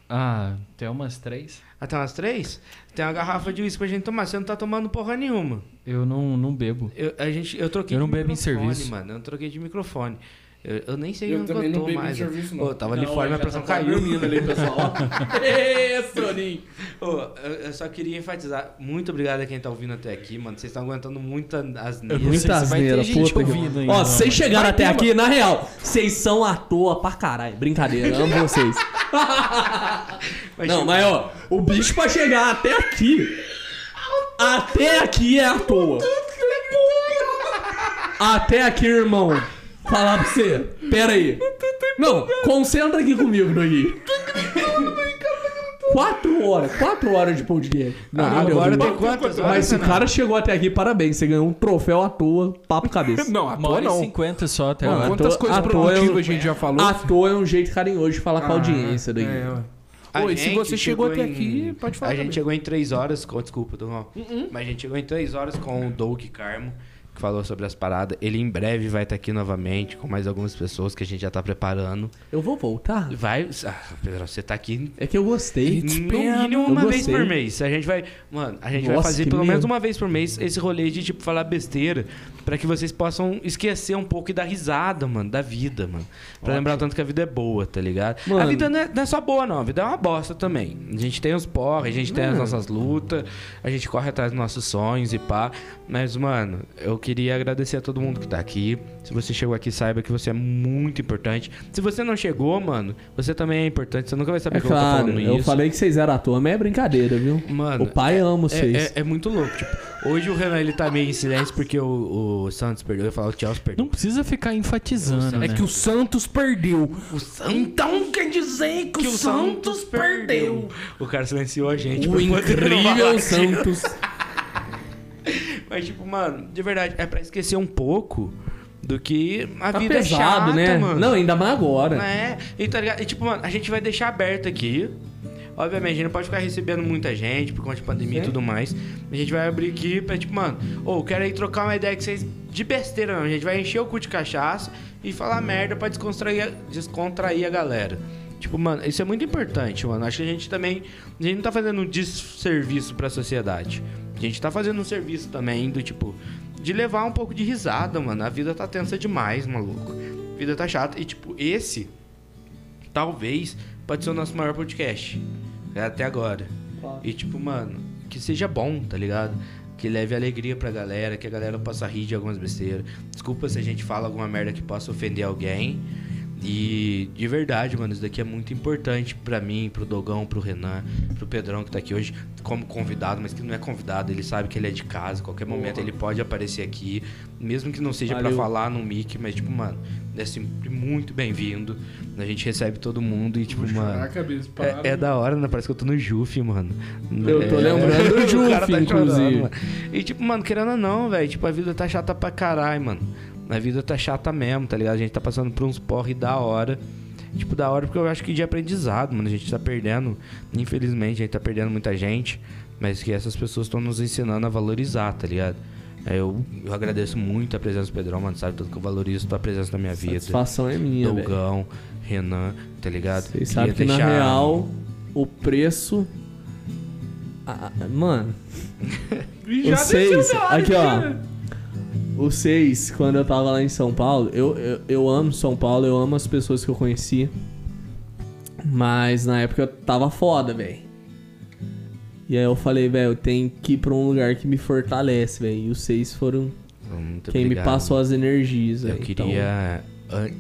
Ah, tem umas três. Até umas três? Tem uma garrafa de uísque pra gente tomar. Você não tá tomando porra nenhuma. Eu não, não bebo. Eu, a gente, eu troquei Eu não de bebo em serviço. mano. Eu troquei de microfone. Eu, eu nem sei Eu onde que também eu não tô bebi em mais. ó. serviço, não. Ô, tava ali Não, fora, já minha pressão tá caiu. dormindo ali, pessoal. Ê, Soninho. Ô, eu, eu só queria enfatizar. Muito obrigado a quem tá ouvindo até aqui, mano. Vocês estão aguentando muita asneira. não Muita asneira, gente puta que- ouvindo ainda, Ó, não, vocês chegaram até aqui, na real, vocês são à toa pra caralho. Brincadeira, amo vocês. Mas, Não, mas ó, o bicho pra chegar até aqui. Até aqui é à toa. Até aqui, irmão. Falar pra você. Pera aí. Não, concentra aqui comigo, Dogui. Quatro horas, quatro horas de podcast. Não, Ah, meu agora Deus. tem quantas horas, Mas se o cara chegou até aqui, parabéns. Você ganhou um troféu à toa, papo cabeça. Não, à toa não. cinquenta só até agora. Quantas toa- coisas produtivas eu- a gente já falou? À toa é um jeito carinhoso de falar com a audiência, Dogui. É, ué. Oi, se gente você chegou até em- aqui, pode falar A gente também. chegou em três horas. Com, desculpa, Dom. Uh-uh. Mas a gente chegou em três horas com o Doug Carmo, que falou sobre as paradas. Ele em breve vai estar aqui novamente com mais algumas pessoas que a gente já tá preparando. Eu vou voltar? Vai. Ah, Pedro, você tá aqui É que eu gostei. no mínimo uma vez por mês. A gente vai. Mano, a gente vai Nossa, fazer que pelo menos uma vez por mês esse rolê de, tipo, falar besteira. Pra que vocês possam esquecer um pouco e dar risada, mano, da vida, mano. Pra lembrar o tanto que a vida é boa, tá ligado? A Mano. vida não é, não é só boa, não. A vida é uma bosta também. A gente tem os porra, a gente tem as nossas lutas, a gente corre atrás dos nossos sonhos e pá. Mas, mano, eu queria agradecer a todo mundo que tá aqui. Se você chegou aqui, saiba que você é muito importante. Se você não chegou, mano, você também é importante. Você nunca vai saber É que eu tô claro, falando eu isso. falei que vocês eram à toa, mas é brincadeira, viu? Mano, o pai ama vocês. é, é, é muito louco. Tipo, hoje o Renan ele tá meio em silêncio porque o, o Santos perdeu. Eu ia falar o Chelsea perdeu. Não precisa ficar enfatizando, É né? que o Santos perdeu. Então quer dizer que, o Santos perdeu. O cara silenciou a gente. o incrível Santos. Mas, tipo, mano, de verdade, é pra esquecer um pouco do que a Tá vida pesado, é chata, né? mano. Não, ainda mais agora. É, e tá ligado? E tipo, mano, a gente vai deixar aberto aqui. Obviamente, a gente não pode ficar recebendo muita gente por conta de pandemia e tudo mais. A gente vai abrir aqui pra, tipo, mano, ou quero aí trocar uma ideia com vocês de besteira, não. A gente vai encher o cu de cachaça e falar merda pra descontrair, a- descontrair a galera. Tipo, mano, isso é muito importante, mano. Acho que a gente também. A gente não tá fazendo um desserviço pra sociedade. A gente tá fazendo um serviço também do tipo. De levar um pouco de risada, mano. A vida tá tensa demais, maluco. A vida tá chata. E, tipo, esse talvez pode ser o nosso maior podcast. é, Até agora. E tipo, mano, que seja bom, tá ligado? Que leve alegria pra galera, que a galera possa rir de algumas besteiras. Desculpa se a gente fala alguma merda que possa ofender alguém. E de verdade, mano, isso daqui é muito importante pra mim, pro Dogão, pro Renan, pro Pedrão que tá aqui hoje como convidado, mas que não é convidado, ele sabe que ele é de casa, qualquer momento ele pode aparecer aqui, mesmo que não seja pra Valeu. falar no mic, mas tipo, mano, é sempre muito bem-vindo. A gente recebe todo mundo e tipo, mano, cabeça, para. é, é da hora, né? Parece que eu tô no Juf, mano. Eu tô É, lembrando do Juf, tá inclusive. chorando. E tipo, mano, querendo ou não, velho, tipo, a vida tá chata pra caralho, mano. A vida tá chata mesmo, tá ligado? A gente tá passando por uns porre da hora. Tipo, da hora porque eu acho que de aprendizado, mano. A gente tá perdendo, infelizmente, a gente tá perdendo muita gente. Mas que essas pessoas estão nos ensinando a valorizar, tá ligado? É, Eu, eu agradeço muito a presença do Pedrão, mano. Sabe tudo que eu valorizo tua presença na minha vida. Satisfação é minha, velho. Dogão, Renan, tá ligado? Vocês sabem que na deixar- real, o preço... Ah, mano, Já seis... hora, Aqui, ó. Seis, quando eu tava lá em São Paulo, eu, eu, eu amo São Paulo, eu amo as pessoas que eu conheci. Mas na época eu tava foda, velho. E aí eu falei, velho, eu tenho que ir pra um lugar que me fortalece, velho. E os seis foram Muito quem obrigado. me passou as energias, Eu. Então, queria. an-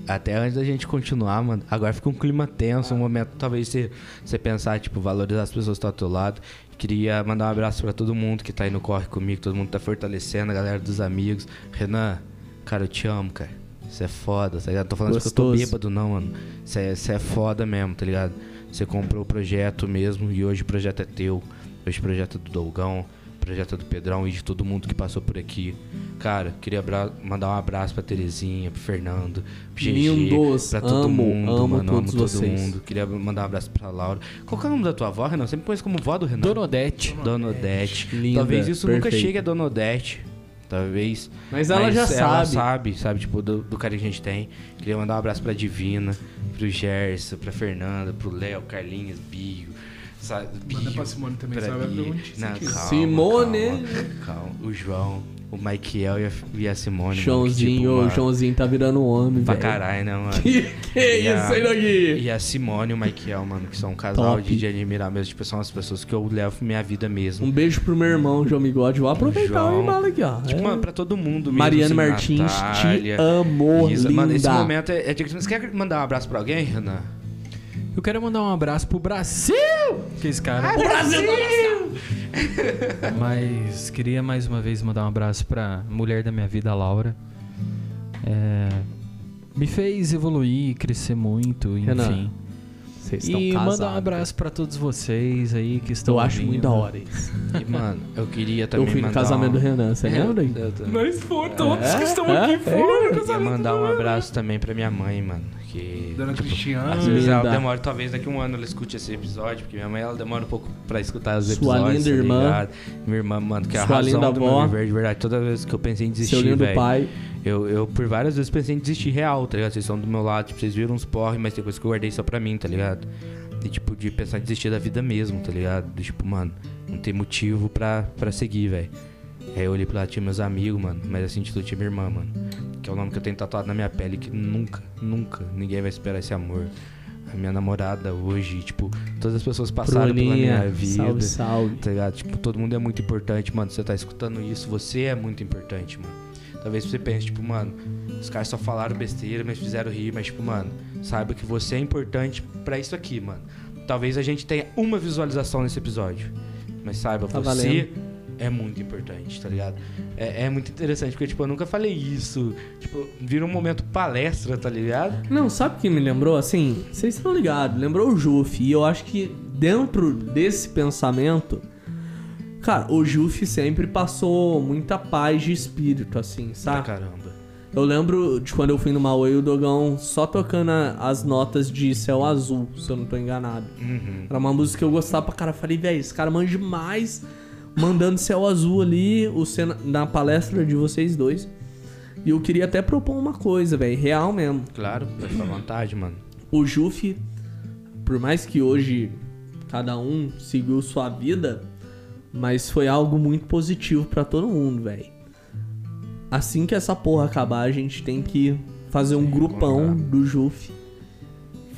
Até antes da gente continuar, mano. Agora fica um clima tenso, um momento. Talvez você, você pensar, tipo, valorizar as pessoas que estão ao teu lado. Queria mandar um abraço pra todo mundo que tá aí no corre comigo, todo mundo tá fortalecendo, a galera dos amigos. Renan, cara, eu te amo, cara. Você é foda, tá ligado? Tô falando isso porque eu tô bêbado, não, mano. Você é, você é foda mesmo, tá ligado? Você comprou o projeto mesmo e hoje o projeto é teu. Hoje o projeto é do Dolgão, projeto do Pedrão e de todo mundo que passou por aqui. Cara, queria mandar um abraço pra Terezinha, pro Fernando, pro GG, pra todo amo, mundo, amo mano. amo todo vocês. mundo. Queria mandar um abraço pra Laura. Qual que é o nome da tua avó, Renan? Sempre conheço como vó do Renan. Dona Odete. Dona Odete. Linda, Talvez isso nunca perfeita. chegue a Dona Odete. talvez. Mas ela já ela sabe. sabe, sabe, tipo, do, do carinho que a gente tem. Queria mandar um abraço pra Divina, pro Gerson, pra Fernanda, pro Léo, Carlinhos, Bio. Sabe, Manda pra Simone também, pra sabe? Não, calma, Simone. Calma, calma. O João, o Michael e a, e a Simone. mano, que, Joãozinho, tipo, o mano, Joãozinho tá virando homem, Pra velho. caralho, né, mano? Que, que a- isso aí, Dogui? E a Simone e o Michael, mano, que são um casal Top. de, de admirar mesmo. Tipo, são as pessoas que eu levo minha vida mesmo. Um beijo pro meu irmão, João Migode. Vou aproveitar João. o embalo aqui, ó. Tipo, É. mano, pra todo mundo mesmo. Mariana assim, Martins, Natália, te amo, Isa. linda. Mano, esse momento é, é. Você quer mandar um abraço pra alguém, Renan? Eu quero mandar um abraço pro Brasil! Que esse cara. Brasil! Mas queria mais uma vez mandar um abraço pra mulher da minha vida, a Laura. É, me fez evoluir, crescer muito, enfim. Renan, Vocês estão E casados. mandar um abraço pra todos vocês aí que estão Eu acho ouvindo. muito da hora isso. E, mano, eu queria Eu também fui no casamento um... do Renan, você lembra aí? Eu. Nós fomos todos É? que estão É? aqui É? fora. Eu queria mandar um abraço também pra minha mãe, mano. Que, Dona tipo, Cristiana. Às vezes ela demora, talvez daqui a um ano ela escute esse episódio, porque minha mãe ela demora um pouco pra escutar os Sua episódios. linda tá irmã. ligado? Minha irmã, mano, que é a Sua razão linda do meu viver de verdade. Toda vez que eu pensei em Seu desistir, lindo velho. pai. Eu, eu, por várias vezes, pensei em desistir real, tá ligado? Vocês estão do meu lado, tipo, vocês viram uns porre, mas tem coisa que eu guardei só pra mim, tá ligado? E, tipo, de pensar em desistir da vida mesmo, tá ligado? De, tipo, mano, não tem motivo pra, pra seguir, velho. Aí eu olhei pro lado, tinha meus amigos, mano, mas assim, tipo, tinha minha irmã, mano. Que é o nome que eu tenho tatuado na minha pele, que nunca, nunca ninguém vai esperar esse amor. A minha namorada hoje, tipo, todas as pessoas passaram pela minha Bruninha, vida. salve, salve. Tá ligado? Tipo, todo mundo é muito importante, mano. Você tá escutando isso, você é muito importante, mano. Talvez você pense, tipo, mano, os caras só falaram besteira, mas fizeram rir, mas, tipo, mano, saiba que você é importante pra isso aqui, mano. Talvez a gente tenha uma visualização nesse episódio, mas saiba, Tá você valendo. É muito importante, tá ligado? É, é muito interessante, porque, tipo, eu nunca falei isso. Tipo, vira um momento palestra, tá ligado? Não, sabe o que me lembrou? Assim, vocês estão ligados, lembrou o Juf. E eu acho que dentro desse pensamento, cara, o Juf sempre passou muita paz de espírito, assim, Pra sabe? caramba. Eu lembro de quando eu fui no Mauê e o Dogão só tocando as notas de Céu Azul, se eu não tô enganado. Uhum. Era uma música que eu gostava pra cara. Eu falei, velho, esse cara manja demais. Mandando Céu Azul ali, o cena, na palestra de vocês dois. E eu queria até propor uma coisa, velho, real mesmo. Claro, pode ficar à vontade, mano. O Juf, por mais que hoje cada um seguiu sua vida, mas foi algo muito positivo pra todo mundo, velho. Assim que essa porra acabar, a gente tem que fazer um grupão do Juf.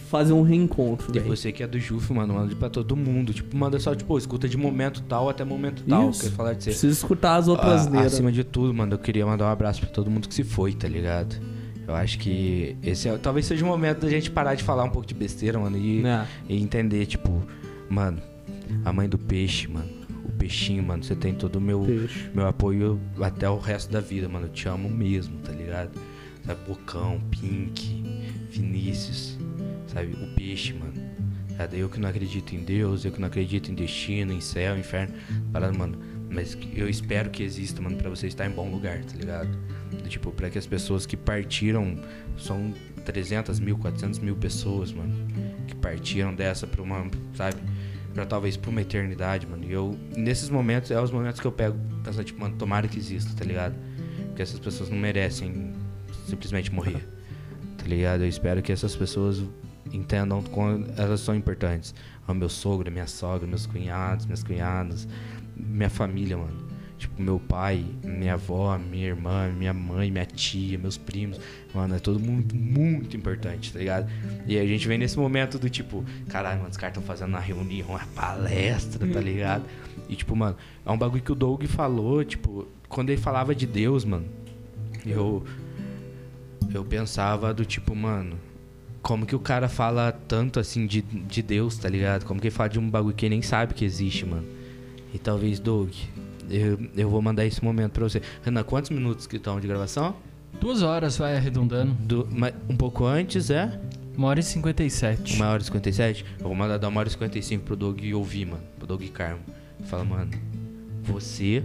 Fazer um reencontro, E você que é do Juf, mano, manda pra todo mundo. Tipo, manda só, tipo, escuta de momento tal até momento tal. Isso. Quer falar de você. Precisa escutar as outras Ah, acima de tudo, mano, eu queria mandar um abraço pra todo mundo que se foi, tá ligado? Eu acho que esse é, talvez seja o momento da gente parar de falar um pouco de besteira, mano, e, É. e entender, tipo, mano, a mãe do peixe, mano, o peixinho, mano, você tem todo o meu, Peixe. meu apoio até o resto da vida, mano. Eu te amo mesmo, tá ligado? Sabe, Bocão, Pink, Vinícius, sabe? O peixe, mano. Sabe? Eu que não acredito em Deus, eu que não acredito em destino, em céu, inferno. Parado, mano. Mas eu espero que exista, mano, pra você estar em bom lugar, tá ligado? Do Tipo, pra que as pessoas que partiram são 300 mil, 400 mil pessoas, mano. Que partiram dessa pra uma, sabe? Pra talvez pra uma eternidade, mano. E eu, nesses momentos, é os momentos que eu pego, pensando, tipo, mano, tomara que exista, tá ligado? Porque essas pessoas não merecem simplesmente morrer, tá ligado? Eu espero que essas pessoas entendam quando elas são importantes. O meu sogro, minha sogra, meus cunhados, minhas cunhadas, minha família, mano. Tipo, meu pai, minha avó, minha irmã, minha mãe, minha tia, meus primos. Mano, é todo mundo muito importante, tá ligado? E a gente vem nesse momento do tipo, caralho, mano, os caras estão fazendo uma reunião, uma palestra, tá ligado? E tipo, mano, é um bagulho que o Doug falou, tipo, quando ele falava de Deus, mano, eu. Eu pensava do tipo, mano, como que o cara fala tanto assim de, de Deus, tá ligado? Como que ele fala de um bagulho que ele nem sabe que existe, mano. E talvez, Doug, eu, eu vou mandar esse momento pra você. Renan, quantos minutos que estão de gravação? Duas horas vai arredondando. Do, um pouco antes é? Uma hora e cinquenta e sete. Uma hora e 57? Eu vou mandar dar uma hora e 55 pro Doug ouvir, mano. Pro Doug Carmo. Fala, mano, você,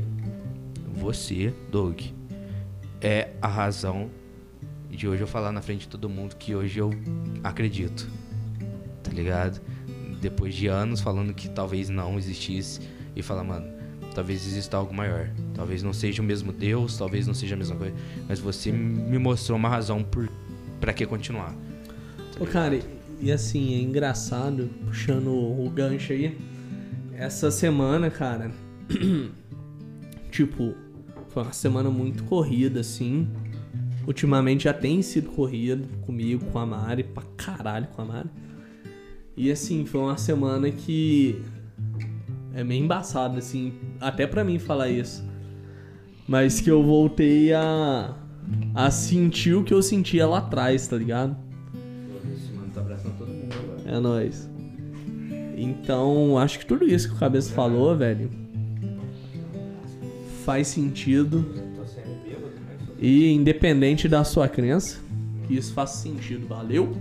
você, Doug, é a razão de hoje eu falar na frente de todo mundo que hoje eu acredito. Tá ligado? Depois de anos falando que talvez não existisse. E falar, mano, talvez exista algo maior. Talvez não seja o mesmo Deus, talvez não seja a mesma coisa, mas você me mostrou uma razão por para que continuar. Tá Ô, cara, e- e assim, é engraçado, puxando o gancho aí. Essa semana, cara, tipo, foi uma semana muito corrida, assim. Ultimamente já tem sido corrida comigo, com a Mari, pra caralho com a Mari. E assim, foi uma semana que é meio embaçado, assim, até pra mim falar isso. Mas que eu voltei a, a sentir o que eu sentia lá atrás, tá ligado? Esse mano tá abraçando todo mundo agora. É nóis. Então, acho que tudo isso que o Cabeça falou, velho, faz sentido. E independente da sua crença, que isso faz sentido, valeu?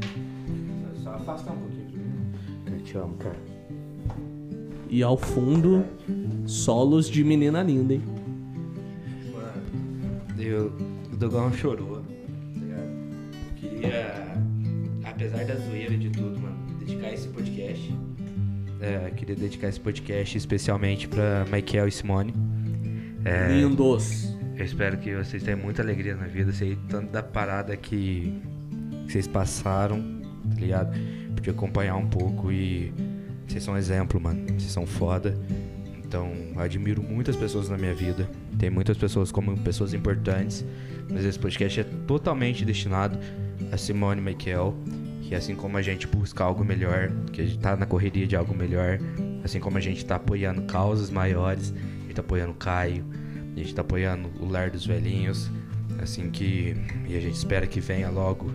só afastar um pouquinho. Eu te amo, cara. E ao fundo, solos de menina linda, hein? Eu, o Dogão chorou, tá ligado? Queria, apesar da zoeira de tudo, mano, dedicar esse podcast. É, queria dedicar esse podcast especialmente pra Michael e Simone. É, Lindos. Eu espero que vocês tenham muita alegria na vida. Sei tanto da parada que vocês passaram, tá ligado? Podia acompanhar um pouco e vocês são um exemplo, mano. Vocês são foda. Então, admiro muitas pessoas na minha vida. Tem muitas pessoas como pessoas importantes. Mas esse podcast é totalmente destinado a Simone Michael. Que assim como a gente busca algo melhor, que a gente tá na correria de algo melhor, assim como a gente tá apoiando causas maiores, a gente tá apoiando Caio, a gente tá apoiando o Lar dos Velhinhos, assim que. E a gente espera que venha logo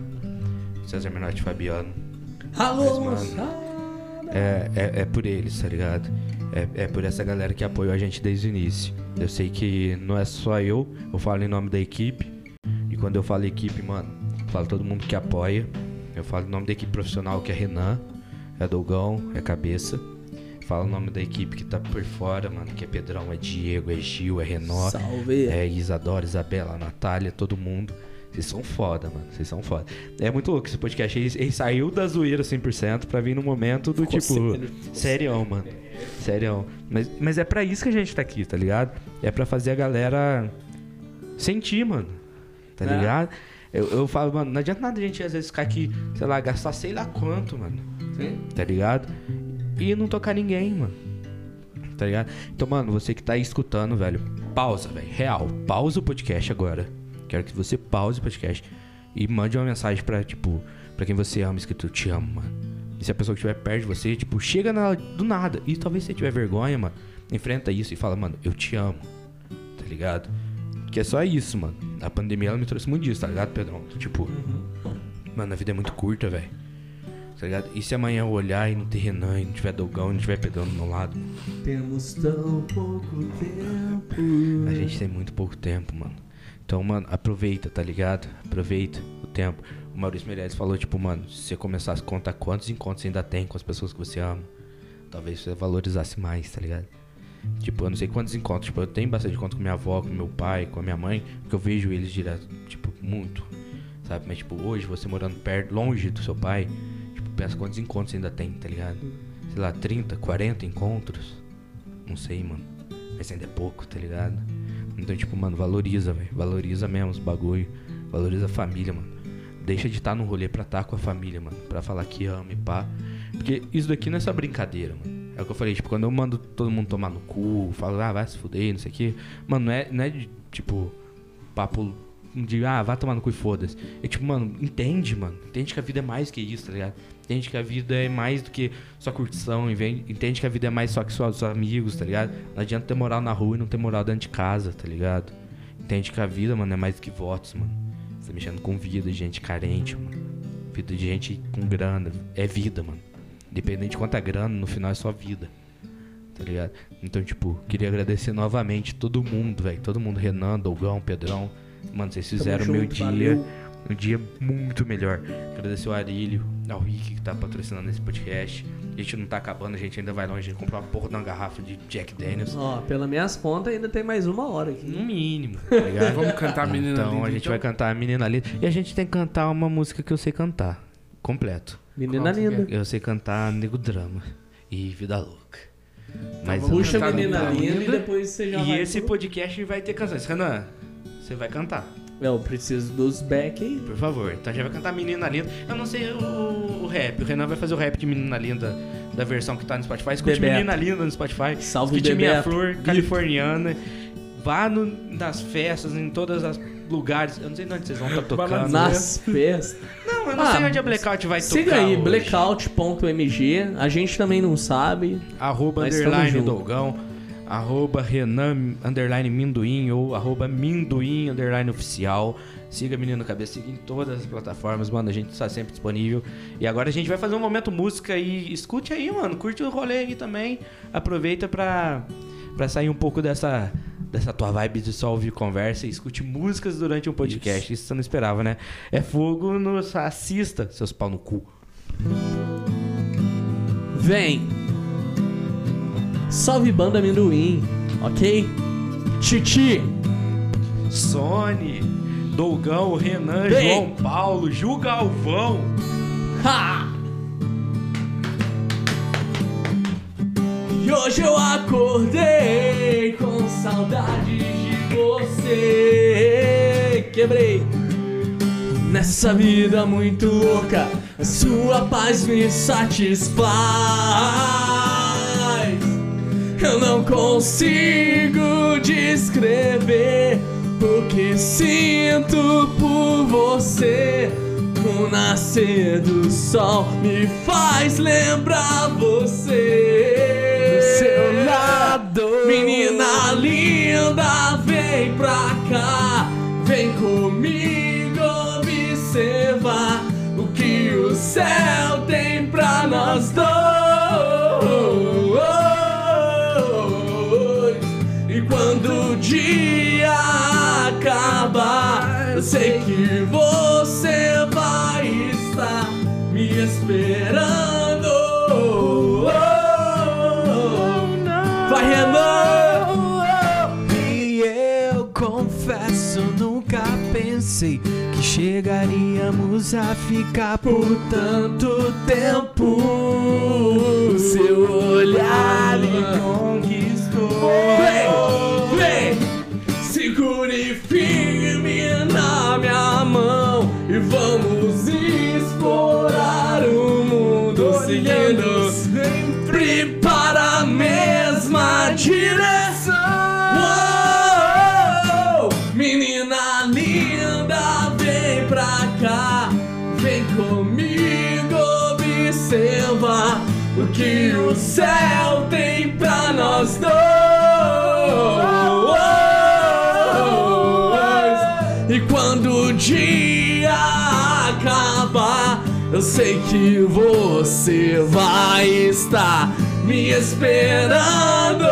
César Menotti e Fabiano. Alô, Mas, moçada! É, é, é por eles, tá ligado? É, é por essa galera que apoiou a gente desde o início. Eu sei que não é só eu, eu falo em nome da equipe. E quando eu falo equipe, mano, eu falo todo mundo que apoia. Eu falo em nome da equipe profissional, que é Renan, é Dogão, é Cabeça. Falo o nome da equipe que tá por fora, mano, que é Pedrão, é Diego, é Gil, é Renó, Salve! é Isadora, Isabela, Natália, todo mundo. Vocês são foda, mano. Vocês são foda. É muito louco esse podcast. Ele, ele saiu da zoeira 100% pra vir no momento do Ficou tipo. sério. Mano. Serião. Mas, mas é pra isso que a gente tá aqui, tá ligado? É pra fazer a galera sentir, mano. Tá É. ligado? Eu, eu falo, mano, não adianta nada a gente às vezes ficar aqui, sei lá, gastar sei lá quanto, mano. Tá ligado? E não tocar ninguém, mano. Tá ligado? Então, mano, você que tá aí escutando, velho, pausa, velho. Real. Pausa o podcast agora. Quero que você pause o podcast e mande uma mensagem pra, tipo, pra quem você ama, escrito, te amo, mano. E se a pessoa que estiver perto de você, tipo, chega nela do nada. E talvez você tiver vergonha, mano, enfrenta isso e fala, mano, eu te amo. Tá ligado? Que é só isso, mano. A pandemia ela me trouxe muito disso, tá ligado, Pedrão? Tipo, mano, a vida é muito curta, velho. Tá ligado? E se amanhã eu olhar e não ter Renan, e não tiver Dogão, e não tiver Pedrão do meu lado? Temos tão pouco tempo. A gente tem muito pouco tempo, mano. Então, mano, aproveita, tá ligado? Aproveita o tempo. O Maurício Meirelles falou, tipo, mano, se você começasse a contar quantos encontros você ainda tem com as pessoas que você ama, talvez você valorizasse mais, tá ligado? Tipo, eu não sei quantos encontros. Tipo, eu tenho bastante encontro com minha avó, com meu pai, com a minha mãe, porque eu vejo eles direto, tipo, muito. Sabe? Mas, tipo, hoje, você morando perto, longe do seu pai, pensa quantos encontros ainda tem, tá ligado? Sei lá, 30, 40 encontros. Não sei, mano. Mas ainda é pouco, tá ligado? Então, tipo, mano, valoriza, velho. Valoriza mesmo os bagulho. Valoriza a família, mano. Deixa de estar no rolê pra estar com a família, mano. Pra falar que ama e pá. Porque isso daqui não é só brincadeira, mano. É o que eu falei, tipo, quando eu mando todo mundo tomar no cu, falo, ah, vai se fuder, não sei o quê. Mano, não é, não é de, tipo, papo de, ah, vai tomar no cu e foda-se. É tipo, mano, entende, mano. Entende que a vida é mais que isso, tá ligado? Entende que a vida é mais do que sua curtição. Entende que a vida é mais só que seus amigos, tá ligado? Não adianta ter moral na rua e não ter moral dentro de casa, tá ligado? Entende que a vida, mano, é mais do que votos, mano. Você tá mexendo com vida de gente carente, mano. Vida de gente com grana. É vida, mano. Independente de quanta grana, no final é só vida. Tá ligado? Então, tipo, queria agradecer novamente todo mundo, velho. Todo mundo, Renan, Dougão, Pedrão. Mano, vocês fizeram o meu junto, dia valeu. Um dia muito melhor. Agradecer ao Arílio, ao Rick que tá patrocinando esse podcast. A gente não tá acabando, a gente ainda vai longe. A gente comprou uma porra de uma garrafa de Jack Daniels. Ó, pelas minhas contas ainda tem mais uma hora aqui. No mínimo, tá ligado? Vamos cantar a menina Então linda, a gente então? vai cantar a menina linda. E a gente tem que cantar uma música que eu sei cantar. Completo. Menina Qual linda. Eu sei cantar Nego Drama e Vida Louca. Mas vamos Puxa a menina Menina linda e Linda. depois você já E vai esse pro- podcast vai ter canções. Renan, você vai cantar, Eu preciso dos back aí. por favor. Então gente vai cantar Menina Linda. Eu não sei o, o rap. O Renan vai fazer o rap de Menina Linda da versão que tá no Spotify. Escute Bebeto. Menina Linda no Spotify. Salve, Escute Minha Bebeto. Flor, californiana. Vá no, nas festas, em todos os lugares. Eu não sei de onde vocês vão estar tocando. Nas festas. Não, eu não Ah, sei onde a Blackout vai tocar. Siga aí, blackout.mg. A gente também não sabe. Arroba underline. Dolgão, arroba Renan underline Minduim ou arroba Minduim underline oficial. Siga Menino Cabeça, siga em todas as plataformas, mano. A gente está sempre disponível. E agora a gente vai fazer um momento música e escute aí, mano. Curte o rolê aí também. Aproveita pra, pra sair um pouco dessa, dessa tua vibe de só ouvir conversa e escute músicas durante um podcast. Isso, você não esperava, né? É fogo no. Assista, seus pau no cu. Vem. Salve banda amendoim, ok? Titi. Sony, Dolgão, Renan, Vem. João Paulo, Ju Galvão. Ha! E hoje eu acordei com saudade de você. Quebrei. Nessa vida muito louca, sua paz me satisfaz. Eu não consigo descrever o que sinto por você. O nascer do sol me faz lembrar você. Do seu lado. Menina linda, vem pra cá. Vem comigo observar o que o céu tem pra nós dois. Esperando. Vai, Renan! E eu confesso, nunca pensei que chegaríamos a ficar por tanto tempo. O seu olhar me conquistou. Vem, vem, segure firme o céu tem pra nós dois. E quando o dia acabar, eu sei que você vai estar me esperando.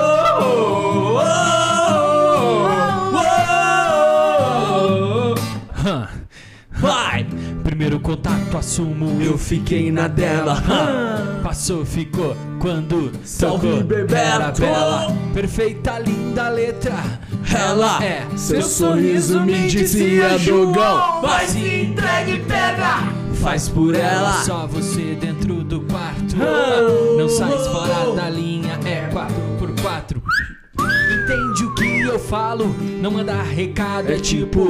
Primeiro contato, assumo, eu fiquei na dela. Hã. Passou, ficou, quando Salve, tocou, Bebeto. era bela. Perfeita, linda letra. Ela, é, seu sorriso me dizia dogão. Vai se entregue e pega! Faz por ela. Só você dentro do quarto. Oh. Não sai fora da linha, é 4x4. Entende o que eu falo? Não manda recado, é tipo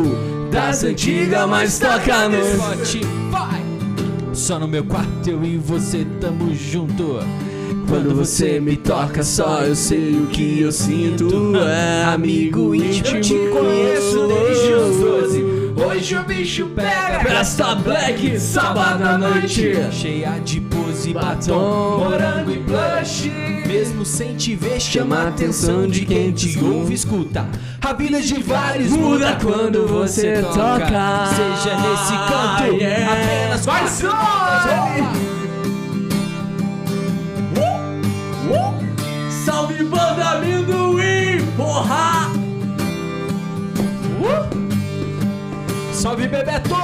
das antigas, mas toca no Spotify. Só no meu quarto eu e você tamo junto. Quando você me toca só eu sei o que eu sinto É amigo íntimo Eu te conheço desde os 12. Hoje o bicho pega. Festa Black, sábado à noite Cheia de pose, Batom, batom, morango e blush. Mesmo sem te ver, chama a atenção de quem te ouve, escuta. A vida de vários Muda quando você toca. Seja nesse canto, Yeah. apenas Vai, quatro Sony! Salve banda amendoim, Salve, Bebeto!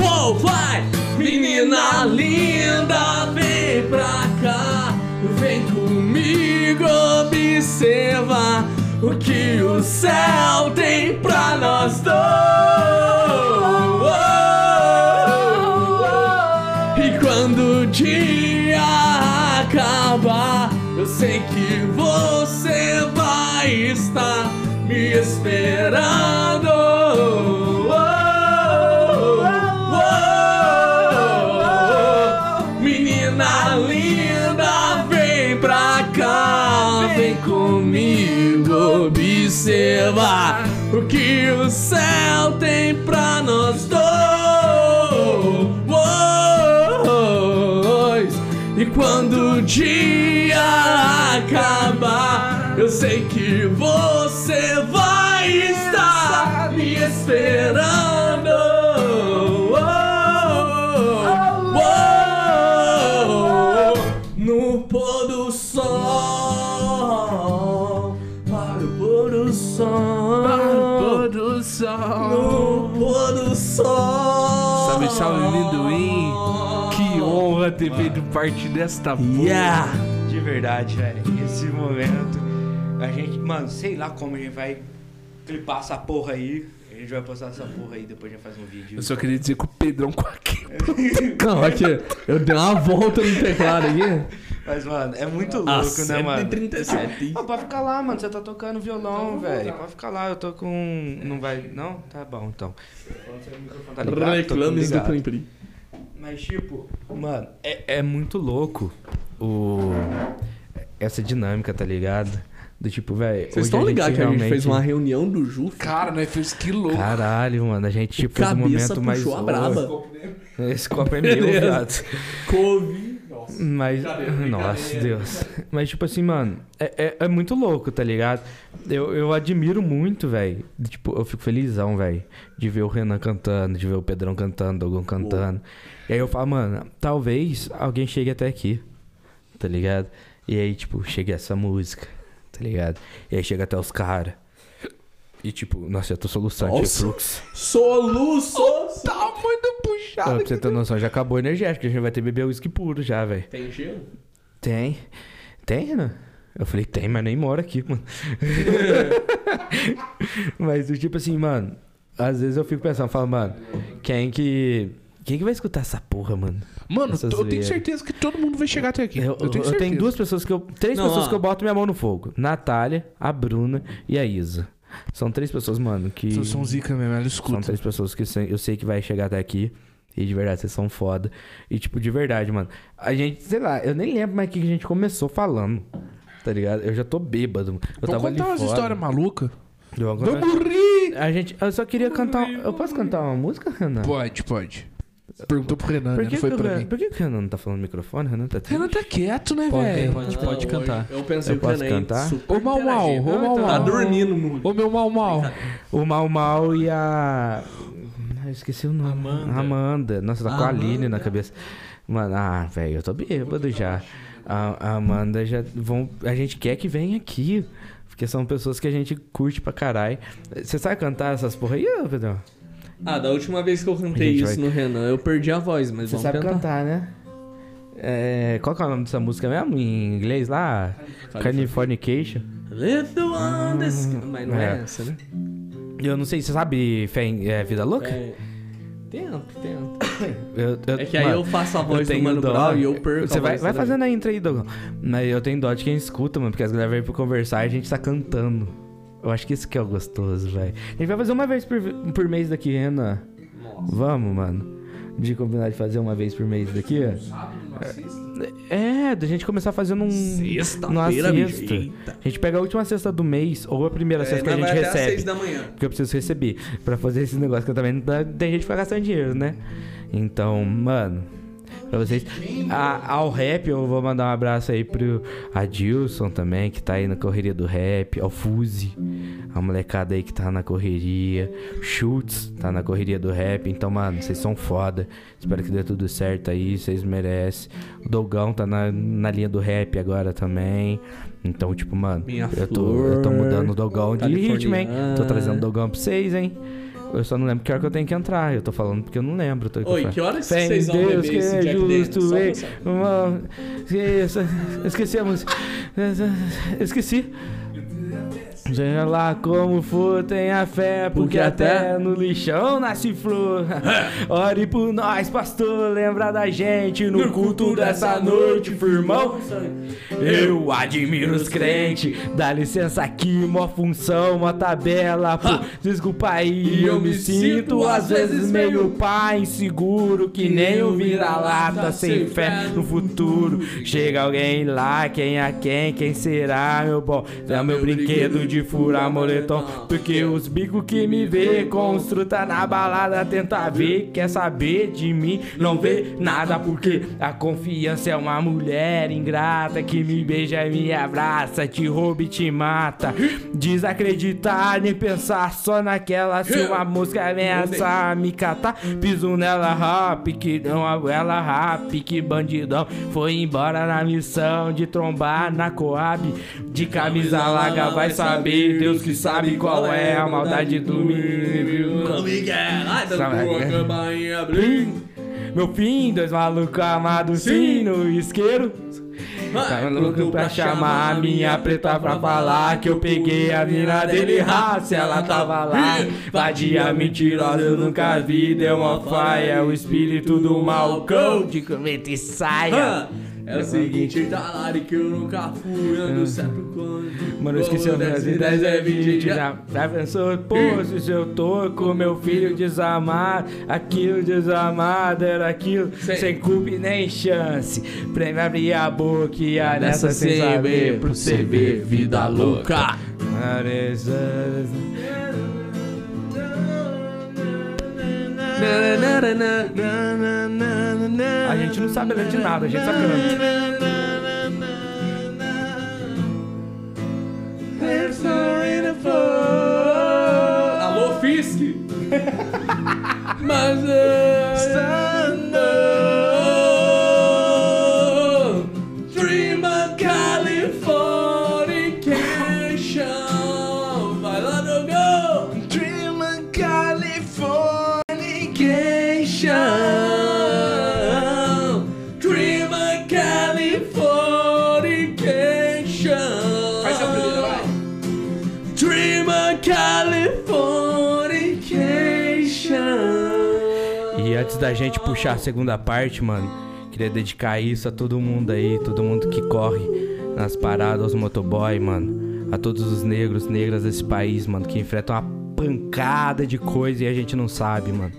Uou, vai! Menina linda, vem pra cá. Vem comigo observa o que o céu tem pra nós dois. E quando o dia acabar, eu sei que você vai estar me esperando. O que o céu tem pra nós dois. E quando o dia acabar, eu sei que você vai estar me esperando. Sol. Salve, salve, amendoim. Que honra ter feito parte desta porra. Yeah! De verdade, velho. Esse momento, a gente, mano, sei lá como a gente vai clipar essa porra aí. A gente vai postar essa porra aí, depois a gente faz um vídeo. Eu só queria dizer que o Pedrão com aqui. Calma, aqui. Eu dei uma volta no teclado aqui. Mas, mano, é muito louco, Ah, né, mano? 137. Ah, pode ficar lá, mano. Você tá tocando violão, velho. Pode ficar lá, eu tô com. Não vai. Não? Tá bom, então. Tá ligado? Reclames do. Plim Plim. Mas, tipo, mano, é, é muito louco o... essa dinâmica, tá ligado? Do tipo, velho. Vocês estão ligados que a gente fez uma reunião do Ju? Cara, nós fez que louco. Caralho, mano, a gente tipo, fez um momento mais. puxou a braba. Esse copo é meu, viado. Mas. Nossa, Deus. Mas, tipo assim, mano, é, é, é muito louco, tá ligado? Eu, eu admiro muito, velho. Tipo, eu fico felizão, velho. De ver o Renan cantando, de ver o Pedrão cantando, o Dogon cantando. E aí eu falo, mano, talvez alguém chegue até aqui, tá ligado? E aí, tipo, chega essa música, tá ligado? E aí chega até os caras. E tipo, nossa, eu tô soluçando, fluxo. Soluço. Puxado. Pra você ter noção, já acabou o energético, a gente vai ter beber uísque puro já, velho. Tem gelo? Tem. Tem, Renan? Eu falei, tem, mas nem mora aqui, mano. mas, tipo assim, mano, às vezes eu fico pensando, falo, mano, quem que. Quem que vai escutar essa porra, mano? Mano, Essa eu tenho certeza que todo mundo vai chegar até aqui. Eu, Eu, eu- tenho eu tenho duas pessoas que eu. Três Não, pessoas ó. que eu boto minha mão no fogo: Natália, a Bruna e a Isa. São três pessoas, mano, que. São zica mesmo, ela São escuta. três pessoas que eu sei que vai chegar até aqui. E de verdade, vocês são foda. E, tipo, de verdade, mano. A gente, sei lá, eu nem lembro mais o que a gente começou falando. Tá ligado? Eu já tô bêbado. Eu Vamos tava contar umas histórias malucas? Eu vou contar- Vamos rir! A gente, eu só queria cantar. Eu posso cantar uma música, Renan? Pode, pode. Perguntou pro Renan, Por né? que, Não foi que, pra Renan- mim. por que, o Renan não tá falando no microfone? Renan tá Renan tá quieto, né, Pode, velho? pode, pode cantar. Eu pensei Eu que o posso Renan cantar? super Ô, Mal Mal, ô, interagindo. Mal Tá dormindo, mano. Ô, meu Mal Mal. O Mal Mal e a. Ah, Eu esqueci o nome. Amanda. Amanda. Nossa, tá com a Aline na cabeça. Mano, ah, velho, eu tô bêbado já. A, a Amanda já. Vão, a gente quer que venha aqui. Porque são pessoas que a gente curte pra caralho. Você sabe cantar essas porra aí, ô, Pedro? Ah, da última vez que eu cantei isso vai- no Renan, eu perdi a voz, mas Você vamos sabe tentar. cantar, né? É, qual que é o nome dessa música mesmo? Em inglês lá? Californication. Live the one that's- Mas não é, É. essa, né? Eu não sei, você sabe fé em- é, Vida Louca? É... Tento, tento. Eu- eu- É que aí mano, eu faço a voz do Mano dó. Brown e eu perco Você vai, vai fazendo a intro aí, Dogão. Mas eu tenho dó de quem escuta, mano, porque as galera vêm pra conversar e a gente tá cantando. Eu acho que isso que é o gostoso, velho. A gente vai fazer uma vez por, por mês daqui, Renan. Vamos, mano. De combinar de fazer uma vez por mês daqui, ó. É, da gente começar fazendo um. numa Sexta-feira, bicho. sexta. Eita. A gente pega a última sexta do mês ou a primeira sexta que a É, gente até às recebe. seis da manhã. Porque eu preciso receber. Pra fazer esse negócio que eu também tem gente que vai gastando dinheiro, né? Então, mano. Pra vocês. A- ao rap, eu vou mandar um abraço aí pro Adilson também, que tá aí na correria do rap. Ao Fuzi, a molecada aí que tá na correria. Schultz tá na correria do rap. Então, mano, vocês são foda. Espero que dê tudo certo aí, vocês merecem. O Dogão tá na, na linha do rap agora também. Então, tipo, mano, Minha eu tô, eu tô mudando o Dogão de ritmo, hein? Tô trazendo o Dogão pra vocês, hein? Eu só não lembro que hora que eu tenho que entrar. Eu tô falando porque eu não lembro. Tô Oi, que horas Fé vocês vão Deus beber que esse é Jack justo. Uma... Esqueci, esqueci a música. Esqueci. Seja lá como for, tenha fé, porque, Porque até no lixão nasce flor. Ore por nós, pastor, lembra da gente no culto dessa noite, firmão. Eu admiro os crentes, dá licença aqui, mó função, mó tabela, pô, desculpa aí, eu me sinto às vezes meio pai, inseguro, que nem um vira-lata, sem fé no futuro. Chega alguém lá, quem é quem, quem será, meu bom? É meu brinquedo de furar moletom, porque os bicos que me vê, construta na balada, tenta ver, quer saber de mim, não vê nada, porque a confiança é uma mulher ingrata que me beija e me abraça, te rouba e te mata. Desacreditar nem pensar só naquela, se uma música ameaça a me catar, piso nela rap, que não ela rap, que bandidão foi embora na missão de trombar na Coab, de camisa larga vai saber, Deus que sabe qual é a maldade do menino. Meu fim, dois malucos amados sim no isqueiro. Tá louco pra chamar a minha preta pra falar que eu peguei a mina dele raça, ela tava lá. Vadia mentirosa, eu nunca vi, deu uma faia. O espírito do malcão de cometa e saia. É o seguinte, tá lá que eu nunca fui, ando sempre quando. Mano, eu esqueci o nome das ideias, é 20 já. Já pensou, pô, se eu tô com meu filho desamado, aquilo desamado era aquilo, sem culpa e nem chance. Pra abrir a boca e a nessa sem saber, pro você ver vida louca. A gente não sabe ler de nada, a gente só canta. Alô, Fisk! Mas Dream Da gente puxar a segunda parte, mano, queria dedicar isso a todo mundo aí, todo mundo que corre nas paradas, aos motoboy, mano. A todos os negros, negras desse país, mano, que enfrentam uma pancada de coisa e a gente não sabe, mano.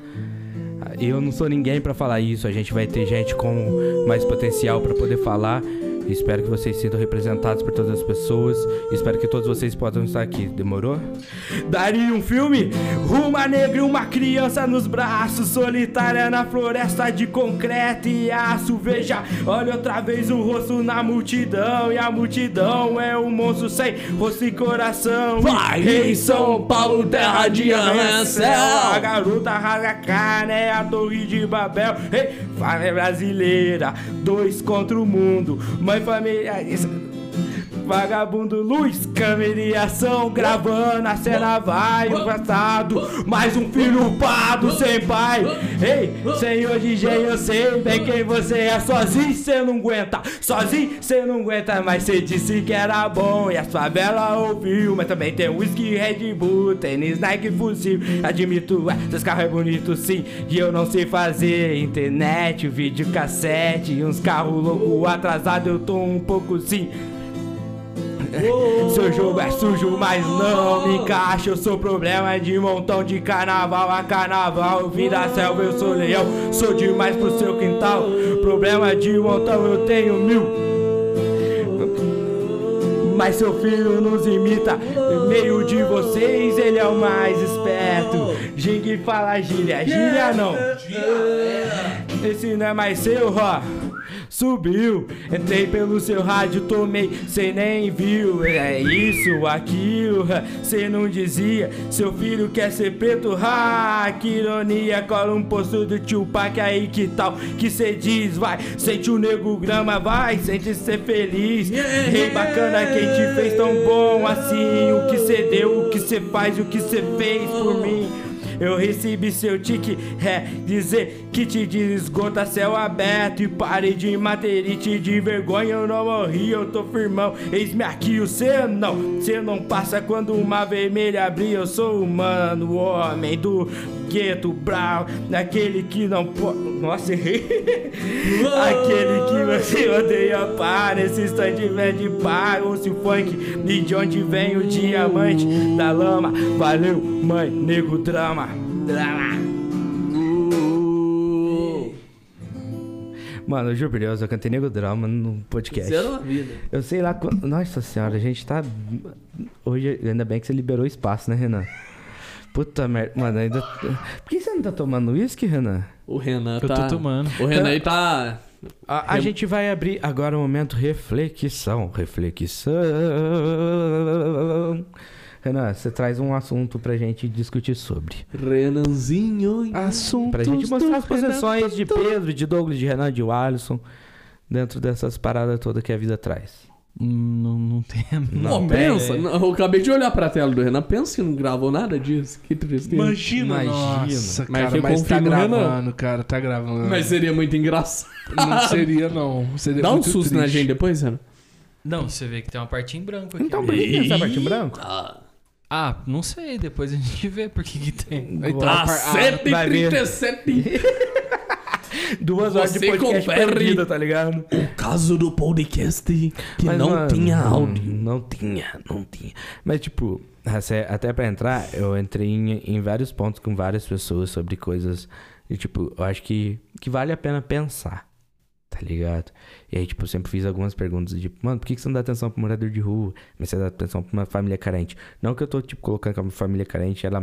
Eu não sou ninguém pra falar isso, a gente vai ter gente com mais potencial pra poder falar. Espero que vocês sintam representados por todas as pessoas. Espero que todos vocês possam estar aqui. Demorou? Daria um filme? Uma negra e uma criança nos braços, solitária na floresta de concreto e aço. Veja, olha outra vez o rosto na multidão. E a multidão é um monstro sem rosto e coração. Vai, Ei, São Paulo, terra de arranha-céu. A garota rasga a carne, é a torre de Babel. Ei, família brasileira, dois contra o mundo. Mãe família. Vagabundo, luz, câmera e ação, gravando a cena vai o passado. Mais um filho pardo sem pai. Ei, senhor DJ, eu sei bem quem você é. Sozinho cê não aguenta, sozinho cê não aguenta. Mas cê disse que era bom e a favela ouviu. Mas também tem whisky, Red Bull, tênis, Nike, fuzil. Admito, é, seus carros é bonito sim. E eu não sei fazer internet, vídeo cassete. Uns carros loucos atrasados, eu tô um pouco sim. Seu jogo é sujo, mas não me encaixa. Eu sou problema de montão de carnaval a carnaval. Eu vim da selva, eu sou leão. Sou demais pro seu quintal. Problema de montão, eu tenho mil. Mas seu filho nos imita. Meio de vocês, ele é o mais esperto. Jing fala gíria, gíria não. Esse não é mais seu, ó. Subiu, entrei pelo seu rádio, tomei, cê nem viu. É isso, aquilo, cê não dizia. Seu filho quer ser preto, ha, que ironia. Cola um posto do tio Pac aí, que tal? Que cê diz, vai, sente o nego grama, vai, sente ser feliz. Rei bacana, quem te fez tão bom assim? O que cê deu, o que cê faz, o que cê fez por mim. Eu recebi seu tique, é dizer que te desgota céu aberto e pare de materite de vergonha. Eu não morri, eu tô firmão. Eis-me aqui, o cê não. Cê não passa quando uma vermelha abrir. Eu sou humano, homem do gueto aquele que não pode. Nossa, errei. aquele que você odeia para esse instante vem de par. Ou se funk e de onde vem o diamante da lama. Valeu, mãe, nego drama. Drama. Mano, eu juro por Deus, eu cantei nego drama no podcast. Zero vida. Eu sei lá quando. Nossa senhora, a gente tá. Hoje, ainda bem que você liberou espaço, né, Renan? Puta merda. Mano, ainda. Por que você não tá tomando uísque, Renan? O Renan Eu tá... tô tomando. O Renan aí tá... A, a gente vai abrir agora o momento reflexão. Reflexão. Renan, você traz um assunto pra gente discutir sobre. Renanzinho... Assunto. Pra gente mostrar as posições de Pedro, de Douglas, de Renan, de Alisson. Dentro dessas paradas todas que a vida traz. Não, não tem a Não, pensa. é. Não, eu acabei de olhar pra tela do Renan. Pensa que não gravou nada disso. Que tristeza. Imagina, Imagina. Nossa, Mas cara, eu mas tá no Renan. gravando, cara, tá gravando. Mas seria muito engraçado. não seria, não. Seria Dá um muito susto na triste. gente depois, Renan. Não, você vê que tem uma parte em branco aqui. Então por que que essa parte em branco? Ah, não sei, depois a gente vê por que que tem. Então, Ah, a par- ah, 7h37. Duas horas de podcast perdida, tá ligado? O caso do podcast que Mas, não mano, tinha não- áudio. Não, tinha, não tinha. Mas, tipo, até pra entrar, eu entrei em, em vários pontos com várias pessoas sobre coisas. E, tipo, eu acho que, que vale a pena pensar. Tá ligado? E aí, tipo, eu sempre fiz algumas perguntas, tipo, mano, por que que você não dá atenção pro morador de rua? Mas você dá atenção pra uma família carente. Não que eu tô, tipo, colocando que uma família carente, ela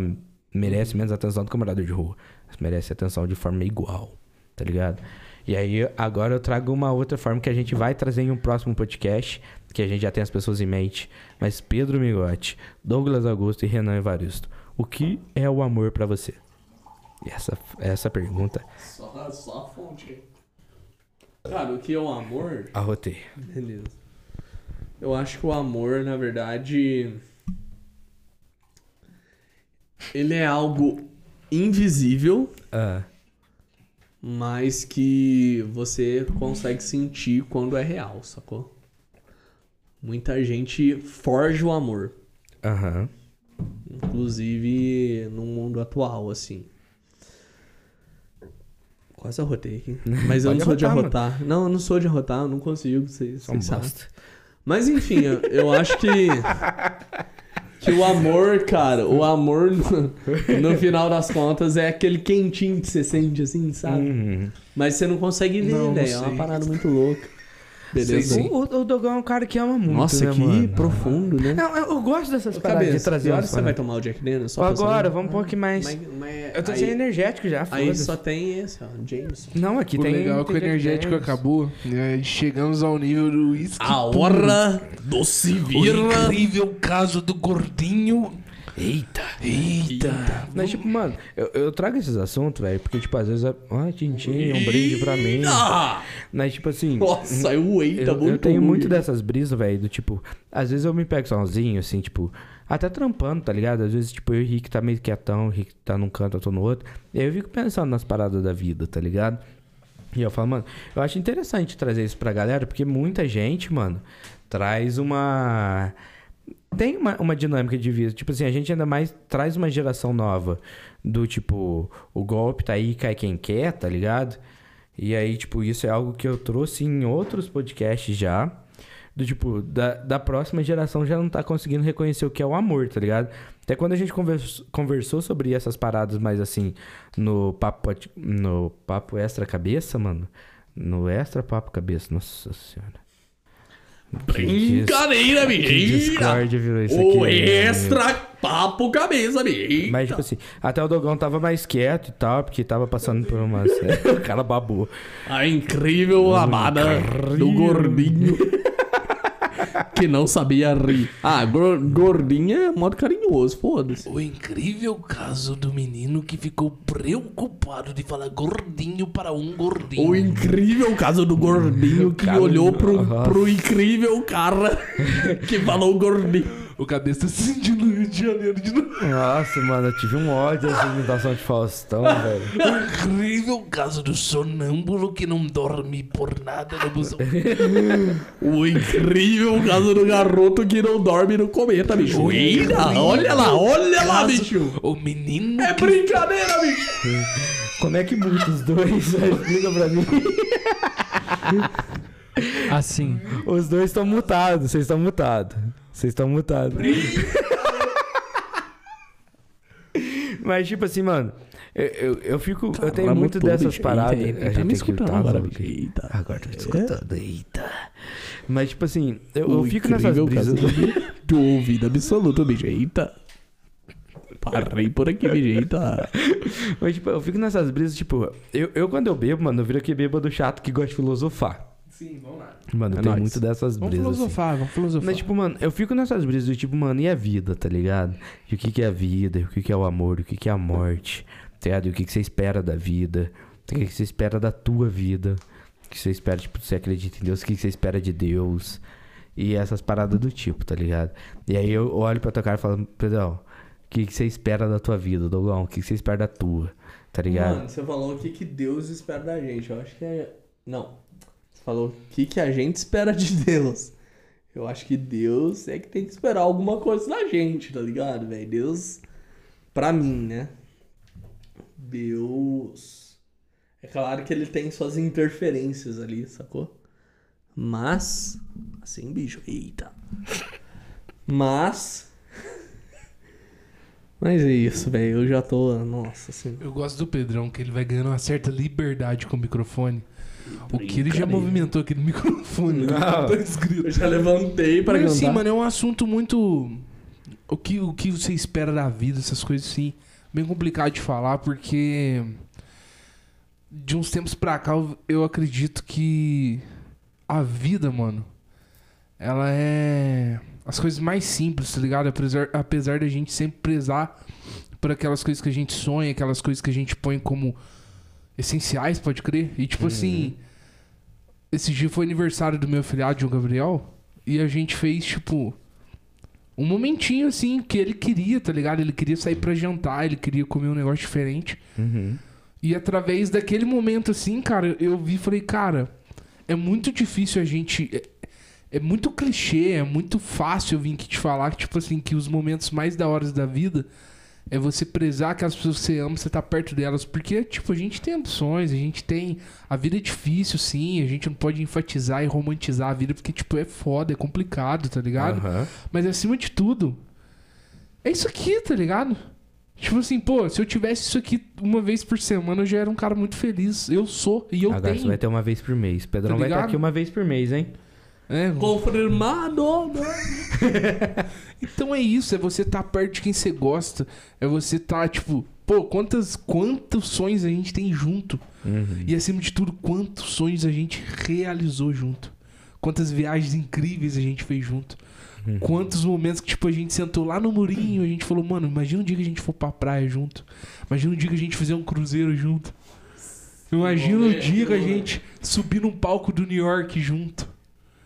merece menos atenção do que o morador de rua. Mas merece atenção de forma igual. Tá ligado? E aí, agora eu trago uma outra forma que a gente vai trazer em um próximo podcast, que a gente já tem as pessoas em mente. Mas Pedro Migotti, Douglas Augusto e Renan Evaristo, o que é o amor pra você? E essa, essa pergunta, Só, só a fonte. Cara, o que é o amor? arrotei. Beleza. Eu acho que o amor, na verdade. Ele é algo invisível, Ah, mas que você consegue sentir quando é real, sacou? Muita gente forja o amor, Aham. inclusive no mundo atual, assim. Quase arrotei aqui. Mas eu não sou de arrotar, arrotar. Não, eu não sou de arrotar, eu não consigo, vocês, vocês sabem. Mas enfim, eu, eu acho que. Que o amor, cara, o amor no, no final das contas é aquele quentinho que você sente assim, sabe? Uhum. Mas você não consegue ver, velho. É uma parada muito louca. Beleza? Sei sim. O, o, o Dogão é um cara que ama muito, Nossa, né, que mano? profundo, né? Não, eu, eu gosto dessas Ô, paradas de Cabeça, trazer que hora umas você vai tomar o Jack Daniels? Só Agora, saber? vamos um pouco mais... Mas, mas Eu tô aí, sem energético já, Aí só tem esse, ó, Jameson. Não, aqui O tem... legal é que o energético Daniels. acabou. né? Chegamos ao nível do uísque. A hora do O Civira. incrível caso do gordinho. Eita! Eita. Mas, tipo, mano, eu, eu trago esses assuntos, velho, porque, tipo, às vezes... é- Ai, Tintin, um brinde pra mim. Ah! Mas, tipo assim... Nossa, o eita, eu, muito eu tenho muito dessas brisas, velho, do tipo... Às vezes eu me pego sozinho, assim, tipo... Até trampando, tá ligado? Às vezes, tipo, eu e o Rick tá meio quietão, o Rick tá num canto, eu tô no outro. E aí eu fico pensando nas paradas da vida, tá ligado? E eu falo, mano, eu acho interessante trazer isso pra galera, porque muita gente, mano, traz uma. Tem uma, uma dinâmica de vida. Tipo assim, a gente ainda mais traz uma geração nova. Do tipo, o golpe tá aí, cai quem quer, tá ligado? E aí, tipo, isso é algo que eu trouxe em outros podcasts já. Do tipo, da, da próxima geração já não tá conseguindo reconhecer o que é o amor, tá ligado? Até quando a gente convers- conversou sobre essas paradas mais assim, no papo, no papo extra cabeça, mano. No extra papo cabeça, nossa senhora. Brincadeira, que menina! Discord virou isso aqui. O né? extra papo cabeça, menina! Mas, tipo assim, até o Dogão tava mais quieto e tal, porque tava passando por umas. o cara babou. A incrível amada do gordinho. que não sabia rir. Ah, gor- gordinho é modo carinhoso, foda-se. O incrível caso do menino que ficou preocupado de falar gordinho para um gordinho. O incrível caso do gordinho que olhou pro, pro incrível cara que falou gordinho. O cabeça tá se sentindo no Rio de Janeiro de novo. Nossa, mano, eu tive um ódio dessa imitação de Faustão, velho. Incrível caso do sonâmbulo que não dorme por nada no busão. O incrível caso do garoto que não dorme no cometa, bicho. Eita, olha lá, olha lá, bicho. O menino É que brincadeira, bicho. Como é que muda os dois? Explica pra mim. Assim. Os dois estão mutados, vocês estão mutados. Vocês estão mutados. Mas, tipo assim, mano, eu, eu, eu fico. eu tenho muito dessas paradas. a gente Tá me escutando agora, bicho. Eita. Agora tô te escutando, eita. Mas, tipo assim, eu, eu fico nessas brisas. do ouvido absoluto, bicho. Eita. Parei por aqui, bicho. Eita. Mas, tipo, eu fico nessas brisas, tipo, eu, eu quando eu bebo, mano, eu viro aquele bêbado chato que gosta de filosofar. Sim, vamos lá. Mano, É eu tenho nóis. muito dessas Vamos brisas. assim. filosofar, vamos filosofar. Mas, tipo, mano, eu fico nessas brisas do tipo, mano, e a vida, tá ligado? E o que, que é a vida, e o que, que é o amor, e o que, que é a morte, tá ligado? E o que, que você espera da vida, o que, que você espera da tua vida, o que você espera, tipo, você acredita em Deus, o que, que você espera de Deus, e essas paradas do tipo, tá ligado? E aí eu olho pra tua cara e falo, Pedrão, o que, que você espera da tua vida, Dogão? O que, que você espera da tua, tá ligado? Mano, você falou o que, que Deus espera da gente. Eu acho que é. Não. Falou o que, que a gente espera de Deus. Eu acho que Deus é que tem que esperar alguma coisa da gente, tá ligado, velho? Deus. Pra mim, né? Deus. É claro que ele tem suas interferências ali, sacou? Mas. Assim, bicho. Eita. Mas. Mas é isso, velho. Eu já tô. Nossa, assim. Eu gosto do Pedrão, que ele vai ganhando uma certa liberdade com o microfone. O que ele já movimentou aquele microfone. né? Não. Tá escrito. Eu já levantei pra Mas cantar. assim, mano, é um assunto muito. O que, o que você espera da vida, essas coisas assim. Bem complicado de falar, porque. De uns tempos pra cá, eu- eu acredito que. A vida, mano. Ela é. As coisas mais simples, tá ligado? Apesar, apesar da gente sempre prezar por aquelas coisas que a gente sonha, aquelas coisas que a gente põe como essenciais, pode crer. E tipo assim. Esse dia foi aniversário do meu filhado, João Gabriel. E a gente fez, tipo. Um momentinho assim que ele queria, tá ligado? Ele queria sair pra jantar, ele queria comer um negócio diferente. Uhum. E através daquele momento assim, cara, eu vi e falei, cara, é muito difícil a gente. É, é muito clichê, é muito fácil eu vir aqui te falar que, tipo assim, que os momentos mais da hora da vida é você prezar aquelas pessoas que você ama, você tá perto delas. Porque, tipo, a gente tem ambições, a gente tem. A vida é difícil, sim, a gente não pode enfatizar e romantizar a vida, porque, tipo, é foda, é complicado, tá ligado? Aham. Mas acima de tudo, é isso aqui, tá ligado? Tipo assim, pô, se eu tivesse isso aqui uma vez por semana, eu já era um cara muito feliz. Eu sou, e eu Agora tenho. você vai ter uma vez por mês. Pedrão Tá vai estar aqui uma vez por mês, hein? É, Confirmado! então é isso, é você estar perto de quem você gosta. É você estar, tipo, pô, quantas, quantos sonhos a gente tem junto. Uhum. E acima de tudo, quantos sonhos a gente realizou junto. Quantas viagens incríveis a gente fez junto. Uhum. Quantos momentos que, tipo, a gente sentou lá no murinho, a gente falou, mano, imagina um dia que a gente for pra praia junto. Imagina um dia que a gente fizer um cruzeiro junto. Imagina um dia que a gente subir num palco do New York junto.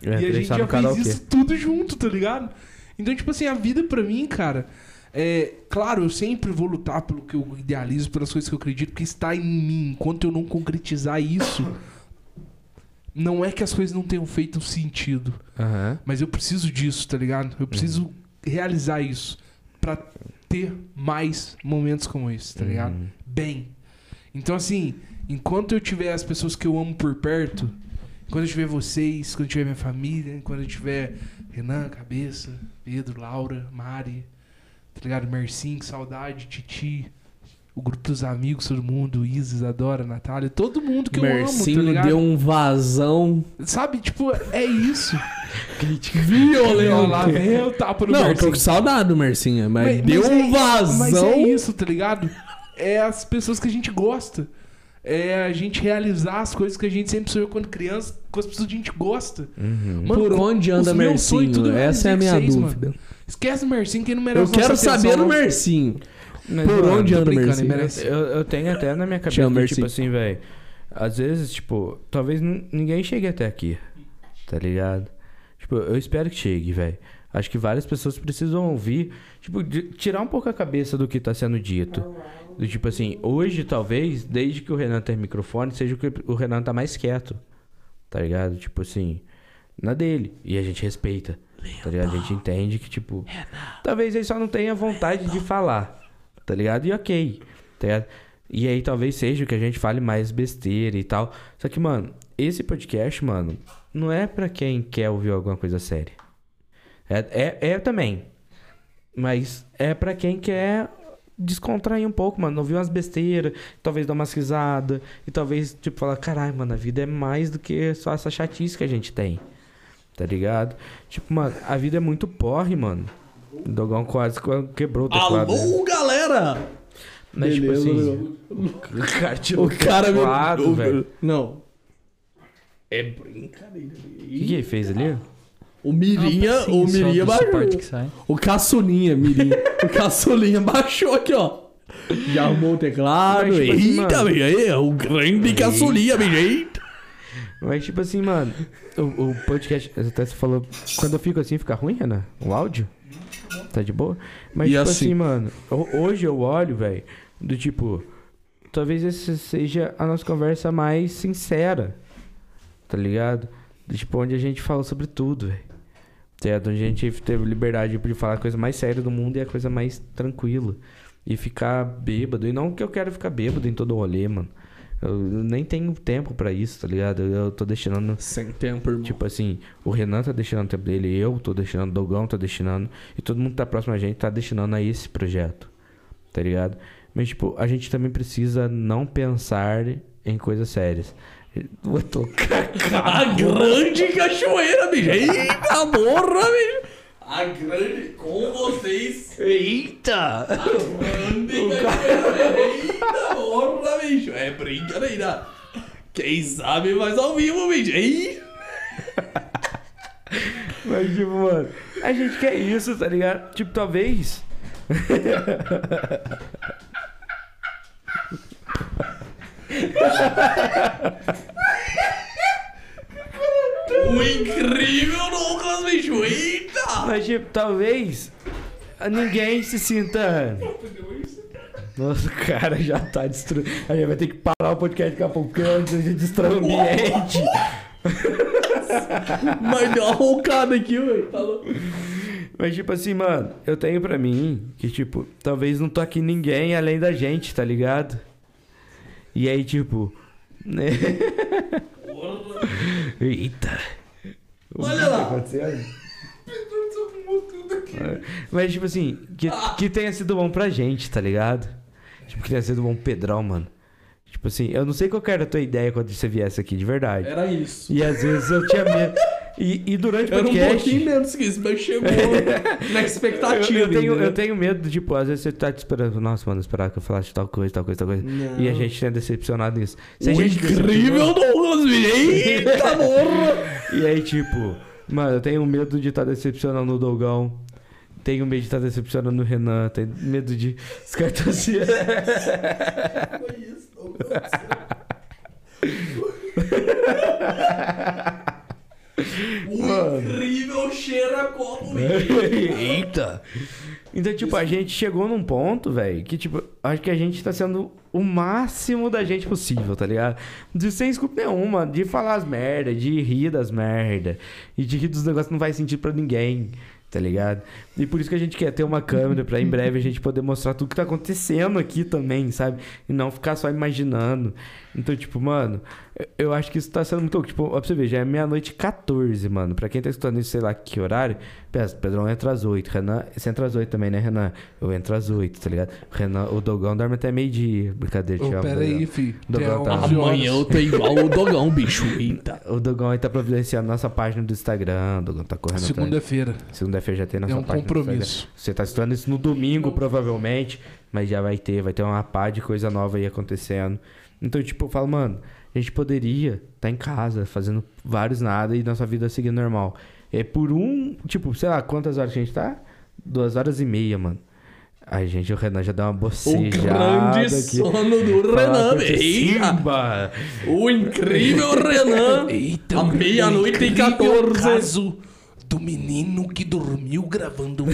É, e a gente pensar já fez isso tudo junto, tá ligado? Então, tipo assim, a vida pra mim, cara, é. Claro, eu sempre vou lutar pelo que eu idealizo, pelas coisas que eu acredito, que está em mim. Enquanto eu não concretizar isso, não é que as coisas não tenham feito sentido. Aham. Mas eu preciso disso, tá ligado? Eu preciso realizar isso pra ter mais momentos como esse, tá ligado? Uhum. Bem. Então, assim, enquanto eu tiver as pessoas que eu amo por perto, quando eu tiver vocês, quando eu tiver minha família, quando eu tiver Renan, Cabeça, Pedro, Laura, Mari, tá ligado? Mercinho, Saudade, Titi, o grupo dos amigos, todo mundo, Isis, Adora, Natália, todo mundo que eu amo, tá Mercinho ligado? deu um vazão Sabe, tipo, é isso. violento. Olha lá, vem o tapa no Não, eu tô Mercinho. com saudade do Mercinha, mas, Mas- deu mas um é- vazão. Mas é isso, tá ligado? É as pessoas que a gente gosta. É a gente realizar as coisas que a gente sempre sonhou quando criança, com as pessoas que a gente gosta. Uhum. Mano, Por onde anda Mercinho? Essa é a minha vocês, dúvida. Esquece o Mercinho, que ele não merece Eu quero saber atenção, não. Mercinho. Mas, Por mano, onde anda Mercinho? merece. Eu, eu tenho até na minha cabeça, que, tipo assim, velho. Às vezes, tipo, talvez ninguém chegue até aqui. Tá ligado? Tipo, eu espero que chegue, velho. Acho que várias pessoas precisam ouvir, tipo, tirar um pouco a cabeça do que tá sendo dito. Do tipo assim, hoje talvez, desde que o Renan tem microfone, seja o que o Renan tá mais quieto. Tá ligado? Tipo assim, na dele. E a gente respeita. Tá ligado? A gente entende que, tipo, talvez ele só não tenha vontade de falar. Tá ligado? E ok. Tá ligado? E aí talvez seja que a gente fale mais besteira e tal. Só que, mano, esse podcast, mano, não é pra quem quer ouvir alguma coisa séria. É, é, é também. Mas é pra quem quer descontrair um pouco, mano. Ouvir umas besteiras, talvez dar umas risadas. E talvez, tipo, falar, caralho, mano, a vida é mais do que só essa chatice que a gente tem. Tá ligado? Tipo, mano, a vida é muito porre, mano. O Dogão quase quebrou o teclado. né? Alô, galera! Mas, tipo Beleza, assim, o cara tirou O cara me. teclado, o- velho. Não. É brincadeira. O que, que ele fez ali? O Mirinha, Sim, o Mirinha baixou. O caçulinha, Mirinha. o caçulinha baixou aqui, ó. Já arrumou o teclado. Mas, tipo assim, Eita, bicho, aí, o grande caçulinha, bicho. Eita. Mas, tipo assim, mano, o, o podcast. Até você falou. Quando eu fico assim, fica ruim, Renan? O áudio? Tá de boa? Mas, E tipo assim? assim, mano, ho- hoje eu olho, velho, do tipo. Talvez essa seja a nossa conversa mais sincera. Tá ligado? Do tipo, onde a gente fala sobre tudo, velho. Ligado? Onde a gente teve liberdade de falar a coisa mais séria do mundo e a coisa mais tranquila. E ficar bêbado. E não que eu quero ficar bêbado em todo o rolê, mano. Eu nem tenho tempo pra isso, tá ligado? Eu, eu tô destinando. Sem tempo, irmão. Tipo assim, o Renan tá destinando o tempo dele, eu tô destinando, o Dogão tá destinando. E todo mundo que tá próximo a gente tá destinando a esse projeto. Tá ligado? Mas, tipo, a gente também precisa não pensar em coisas sérias. Eu tô A grande cachoeira, bicho. Eita, porra, bicho. A grande com vocês. Eita! Grande cachoeira. Eita, porra, bicho. É brincadeira. Quem sabe mais ao vivo, bicho. Ei. Mas, tipo, mano, a gente quer isso, tá ligado? Tipo, talvez. O incrível Douglas, bicho. Eita. Mas, tipo, talvez ninguém se sinta. Nossa, o cara já tá destruindo. A gente vai ter que parar o podcast daqui a pouco, porque a gente destrói o ambiente. Mas deu uma roncada aqui, velho. Tá. Mas, tipo assim, mano, eu tenho pra mim que, tipo, talvez não toque ninguém além da gente, tá ligado? E aí, tipo. Né? Eita. Olha lá. acontecendo? Mas, tipo assim, que, que tenha sido bom pra gente, tá ligado? Tipo, que tenha sido bom pro Pedrão, mano. Tipo assim, eu não sei qual era a tua ideia quando você viesse aqui, de verdade. Era isso. E às vezes eu tinha medo. E, e durante o Era um podcast. pouquinho menos que isso, mas chegou na expectativa. Eu, eu tenho, eu tenho medo, tipo, às vezes você tá te esperando. Nossa, mano, esperar que eu falasse tal coisa, tal coisa, tal coisa. Não. E a gente tinha decepcionado nisso. Se O incrível Douglas. Eita, porra. E aí, tipo, mano, eu tenho medo de estar decepcionando o Dogão. Tenho medo de estar decepcionando o Renan. Tenho medo de. Os caras tão assim. O incrível cheira como bicho. Eita! Então, tipo, a gente chegou num ponto, velho, que, tipo, acho que a gente tá sendo o máximo da gente possível, tá ligado? De sem desculpa nenhuma, de falar as merda, de rir das merda, e de rir dos negócios que não faz sentido pra ninguém, tá ligado? E por isso que a gente quer ter uma câmera pra em breve a gente poder mostrar tudo que tá acontecendo aqui também, sabe? E não ficar só imaginando. Então, tipo, mano, eu- acho que isso tá sendo muito louco. Tipo, ó, pra você ver, já é meia-noite e 14, mano. Pra quem tá escutando isso, sei lá que horário, pensa, Pedrão entra às 8. Renan, você entra às 8 também, né, Renan? Eu entro às 8, tá ligado? Renan, o Dogão dorme até meio-dia. Brincadeira, Ô, amo, pera Dogão. aí, fi. Dogão tá- 11 horas. Amanhã eu tô igual o Dogão, bicho. Eita. O Dogão aí tá providenciando nossa página do Instagram. O Dogão tá correndo. Segunda-feira. Segunda-feira já tem nossa É um página do Instagram. compromisso. Você tá estudando isso no domingo, provavelmente, mas já vai ter, vai ter uma pá de coisa nova aí acontecendo. Então, tipo, eu falo, mano, a gente poderia estar em casa, fazendo vários nada e nossa vida seguir normal. É por um, tipo, sei lá, quantas horas que a gente tá? Duas horas e meia, mano. Ai, gente, o Renan já deu uma O bocejada grande aqui. sono do Renan. Simba. O incrível Renan. Eita, A o meia-noite e incrível 14. caso do menino que dormiu gravando um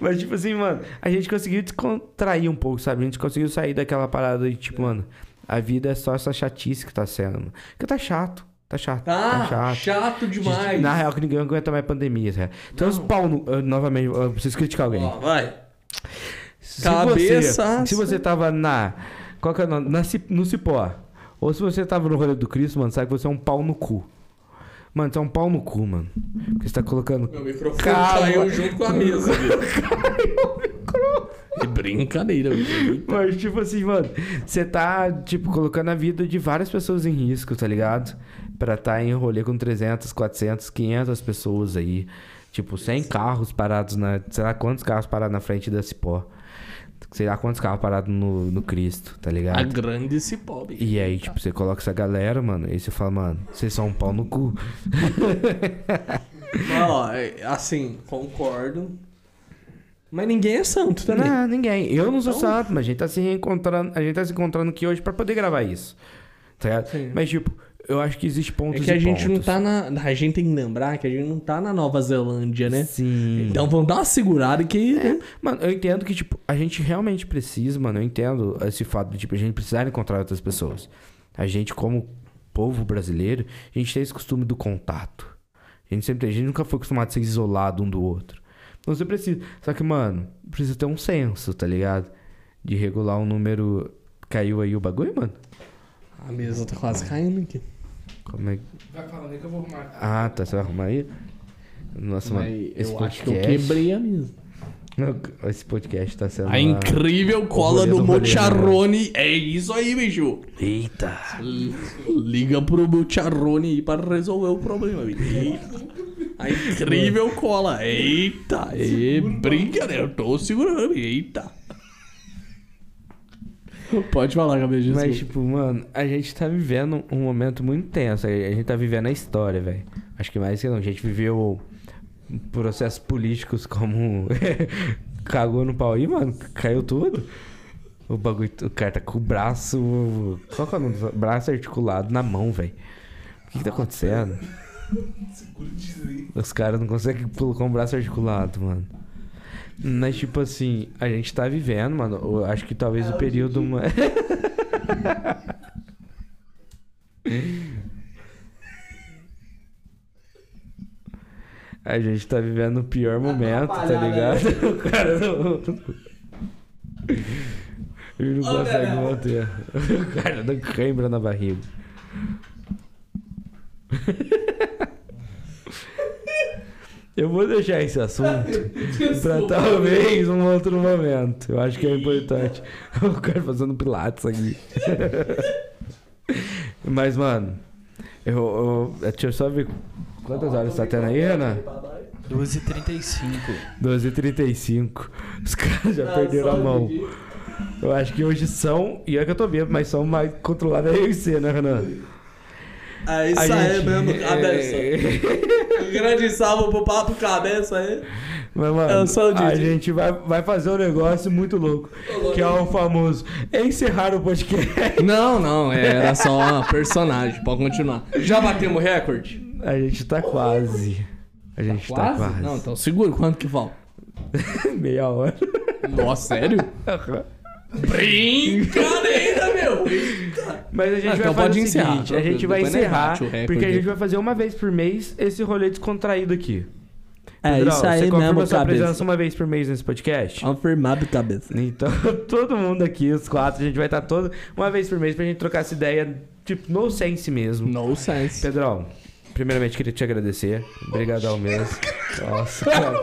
Mas, tipo assim, mano, a gente conseguiu descontrair um pouco, sabe? A gente conseguiu sair daquela parada de, tipo, mano, a vida é só essa chatice que tá sendo. mano. Porque tá chato. Tá chato. Ah, tá chato. chato demais. Na real, que ninguém aguenta mais pandemia, sabe? Então, os pau no... eu, novamente, eu preciso criticar alguém. Ó, vai. Se Cabeça. Você, se você tava na. Qual que é o nome? Na, no Cipó. Ou se você tava no rolê do Cristo, mano, sabe que você é um pau no cu. Mano, você é um pau no cu, mano. Porque você tá colocando. Meu microfone Calma. caiu junto com a mesa. Que brincadeira. Mas, tipo assim, mano, você tá, tipo, colocando a vida de várias pessoas em risco, tá ligado? Pra tá em rolê com 300, 400, 500 pessoas aí. Tipo, 100 carros parados na. Sei lá quantos carros parados na frente da Cipó. Sei lá quantos carros parados no, no Cristo, tá ligado? A grande cipó, bicho. E aí, tipo, você coloca essa galera, mano, e você fala, mano, vocês são um pau no cu. Ó, é, assim, concordo. Mas ninguém é santo também. Não, ninguém. Eu não sou Então- santo, mas a gente tá se reencontrando. A gente tá se encontrando aqui hoje pra poder gravar isso. Tá ligado? Sim. Mas, tipo, eu acho que existe É pontos que a gente não pontos. tá na. A gente tem que lembrar que a gente não tá na Nova Zelândia, né? Sim. Então vamos dar uma segurada que. né? Mano, eu entendo que, tipo, a gente realmente precisa, mano. Eu entendo esse fato de, tipo, a gente precisar encontrar outras pessoas. A gente, como povo brasileiro, a gente tem esse costume do contato. A gente sempre, a gente nunca foi acostumado a ser isolado um do outro. Então você precisa. Só que, mano, precisa ter um senso, tá ligado? De regular um número. Caiu aí o bagulho, mano? A mesa tá quase caindo aqui. Como é que. Vai falando aí que eu vou arrumar. Ah, tá. Você vai arrumar aí? Nossa, mano. Mas Esse eu acho que eu podcast. quebrei a mesa. Esse podcast tá sendo. A incrível cola do rolê, Mocharone. É isso aí, bicho. Eita! Liga pro Mocharone aí pra resolver o problema, bicho. Eita. A incrível cola. Eita. É brincadeira. Eu tô segurando. Eita. Pode falar, cabeça de Mas, tipo, mano, a gente tá vivendo um momento muito tenso. A gente tá vivendo a história, velho. Acho que mais que não. A gente viveu processos políticos como. Cagou no pau aí, mano. Caiu tudo. O bagulho. O cara tá com o braço. Qual que é o nome? do- Braço articulado na mão, velho. O que, que tá acontecendo? Os caras não conseguem colocar um braço articulado, mano. Mas, tipo assim, a gente tá vivendo, mano. Eu acho que talvez o período. ma- A gente tá vivendo o pior momento, tá ligado? O cara não. Ele não consegue manter. O cara dá cãibra na barriga. Eu vou deixar esse assunto pra talvez um outro momento. Eu acho que é importante. O cara fazendo pilates aqui. Mas, mano, eu, eu, deixa eu só ver quantas horas tá tendo aí, Renan? 12h35. 12h35. Os caras já perderam a mão. Eu acho que hoje são, e é que eu tô vendo, mas são mais controlados eu e você, né, Renan? É isso A aí gente- mesmo, cabeça. É. Um grande salve pro papo cabeça aí. Mas, mano, Eu sou o a gente vai, vai fazer um negócio muito louco, que é o famoso encerrar o podcast. Não, não, era só uma personagem. Pode continuar. Já batemos recorde? A gente tá quase. A gente tá quase. Não, então segura. Quanto que falta? Meia hora. Nossa, sério? Brincadeira, meu! Mas a gente Ah, vai então fazer pode o encerrar, seguinte, a gente vai nós encerrar, porque a gente vai fazer uma vez por mês esse rolê descontraído aqui. É Pedrão, isso aí você confirma mesmo, sua cabeça. presença uma vez por mês nesse podcast? Confirmado, cabeça. Então, todo mundo aqui, os quatro, a gente vai estar todo uma vez por mês pra gente trocar essa ideia, tipo, no sense mesmo. No sense. Pedrão, primeiramente queria te agradecer. Obrigadão mesmo. Nossa, cara.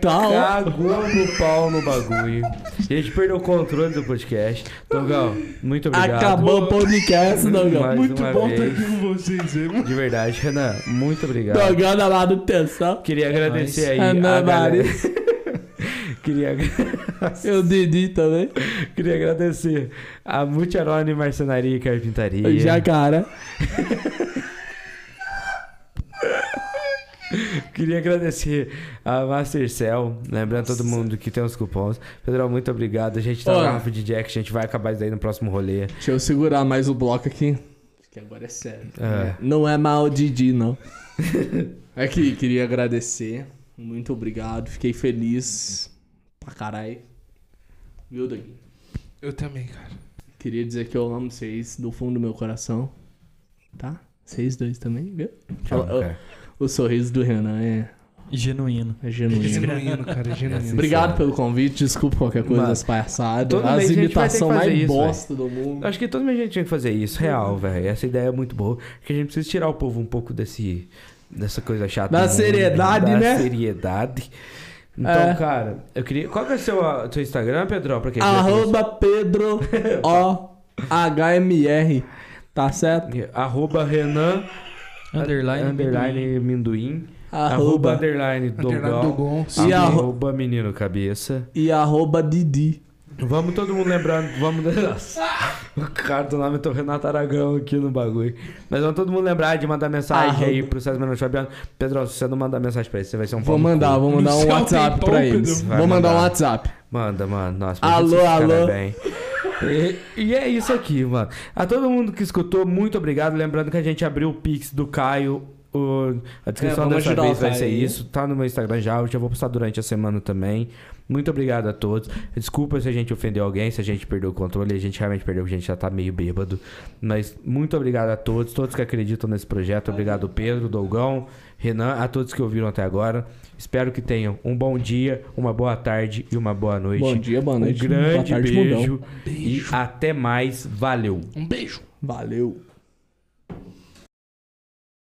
Tá, ó. Cagou no pau no bagulho. A gente perdeu o controle do podcast. Dogão, muito obrigado. Acabou o podcast, Dogão. Mais Muito uma bom vez. estar aqui com vocês, hein? De verdade, Renan, muito obrigado. Dogão da manutenção. Queria agradecer aí Ana a galera. Maria. Queria, E o Didi também. queria agradecer a Multiarone Marcenaria e Carpintaria. Jacara. Queria agradecer a Mastercell, lembrando todo mundo que tem os cupons. Pedrão, muito obrigado. A gente tá na garrafa de Jack, a gente vai acabar isso aí no próximo rolê. Deixa eu segurar mais o bloco aqui. Que agora é sério. É. Não é mal Didi, não. Aqui, queria agradecer. Muito obrigado. Fiquei feliz pra caralho. Viu, Doguinho? Eu também, cara. Queria dizer que eu amo vocês do fundo do meu coração. Tá? Vocês dois também, viu? O- cara. O sorriso do Renan é, Genuíno. é genuíno. Genuíno, cara, genuíno. Obrigado pelo convite, desculpa qualquer coisa das palhaçadas. toda As que imitações mais isso, bosta do mundo. Acho que toda a gente tinha que fazer isso, real, velho. Essa ideia é muito boa. Porque a gente precisa tirar o povo um pouco desse, dessa coisa chata. Da mundo, seriedade, da né? seriedade. Então, É. cara, eu queria. Qual que é o seu, seu Instagram, Pedro? Pra quem Arroba Pedro O HMR. Tá certo? Arroba Renan Underline. underline Minduim. Arroba Arroba underline. Dogon. E arro- Arroba Menino Cabeça. e arroba Didi. Vamos todo mundo lembrando. Vamos. Nossa, o cara do nome é Renato Aragão aqui no bagulho. Mas vamos todo mundo lembrar de mandar mensagem aí pro César Menotti Fabiano. Pedro, se você não mandar mensagem pra ele, você vai ser um Vou mandar, vou mandar No um WhatsApp pra eles. Vou mandar um. WhatsApp. Manda, mano. Nossa, pra Alô, alô. Bem. E, e é isso aqui, mano. A todo mundo que escutou, muito obrigado. Lembrando que a gente abriu o Pix do Caio. o- a descrição É, dessa vez vai ser isso. Tá no meu Instagram já. Eu já vou postar durante a semana também. Muito obrigado a todos. Desculpa se a gente ofendeu alguém, se a gente perdeu o controle. A gente realmente perdeu, porque a gente já tá meio bêbado. Mas muito obrigado a todos, todos que acreditam nesse projeto. Obrigado, Pedro, Dolgão, Renan, a todos que ouviram até agora. Espero que tenham um bom dia, uma boa tarde e uma boa noite. Bom dia, boa noite. Um grande boa tarde, beijo, mundão. e até mais. Valeu. Um beijo. Valeu.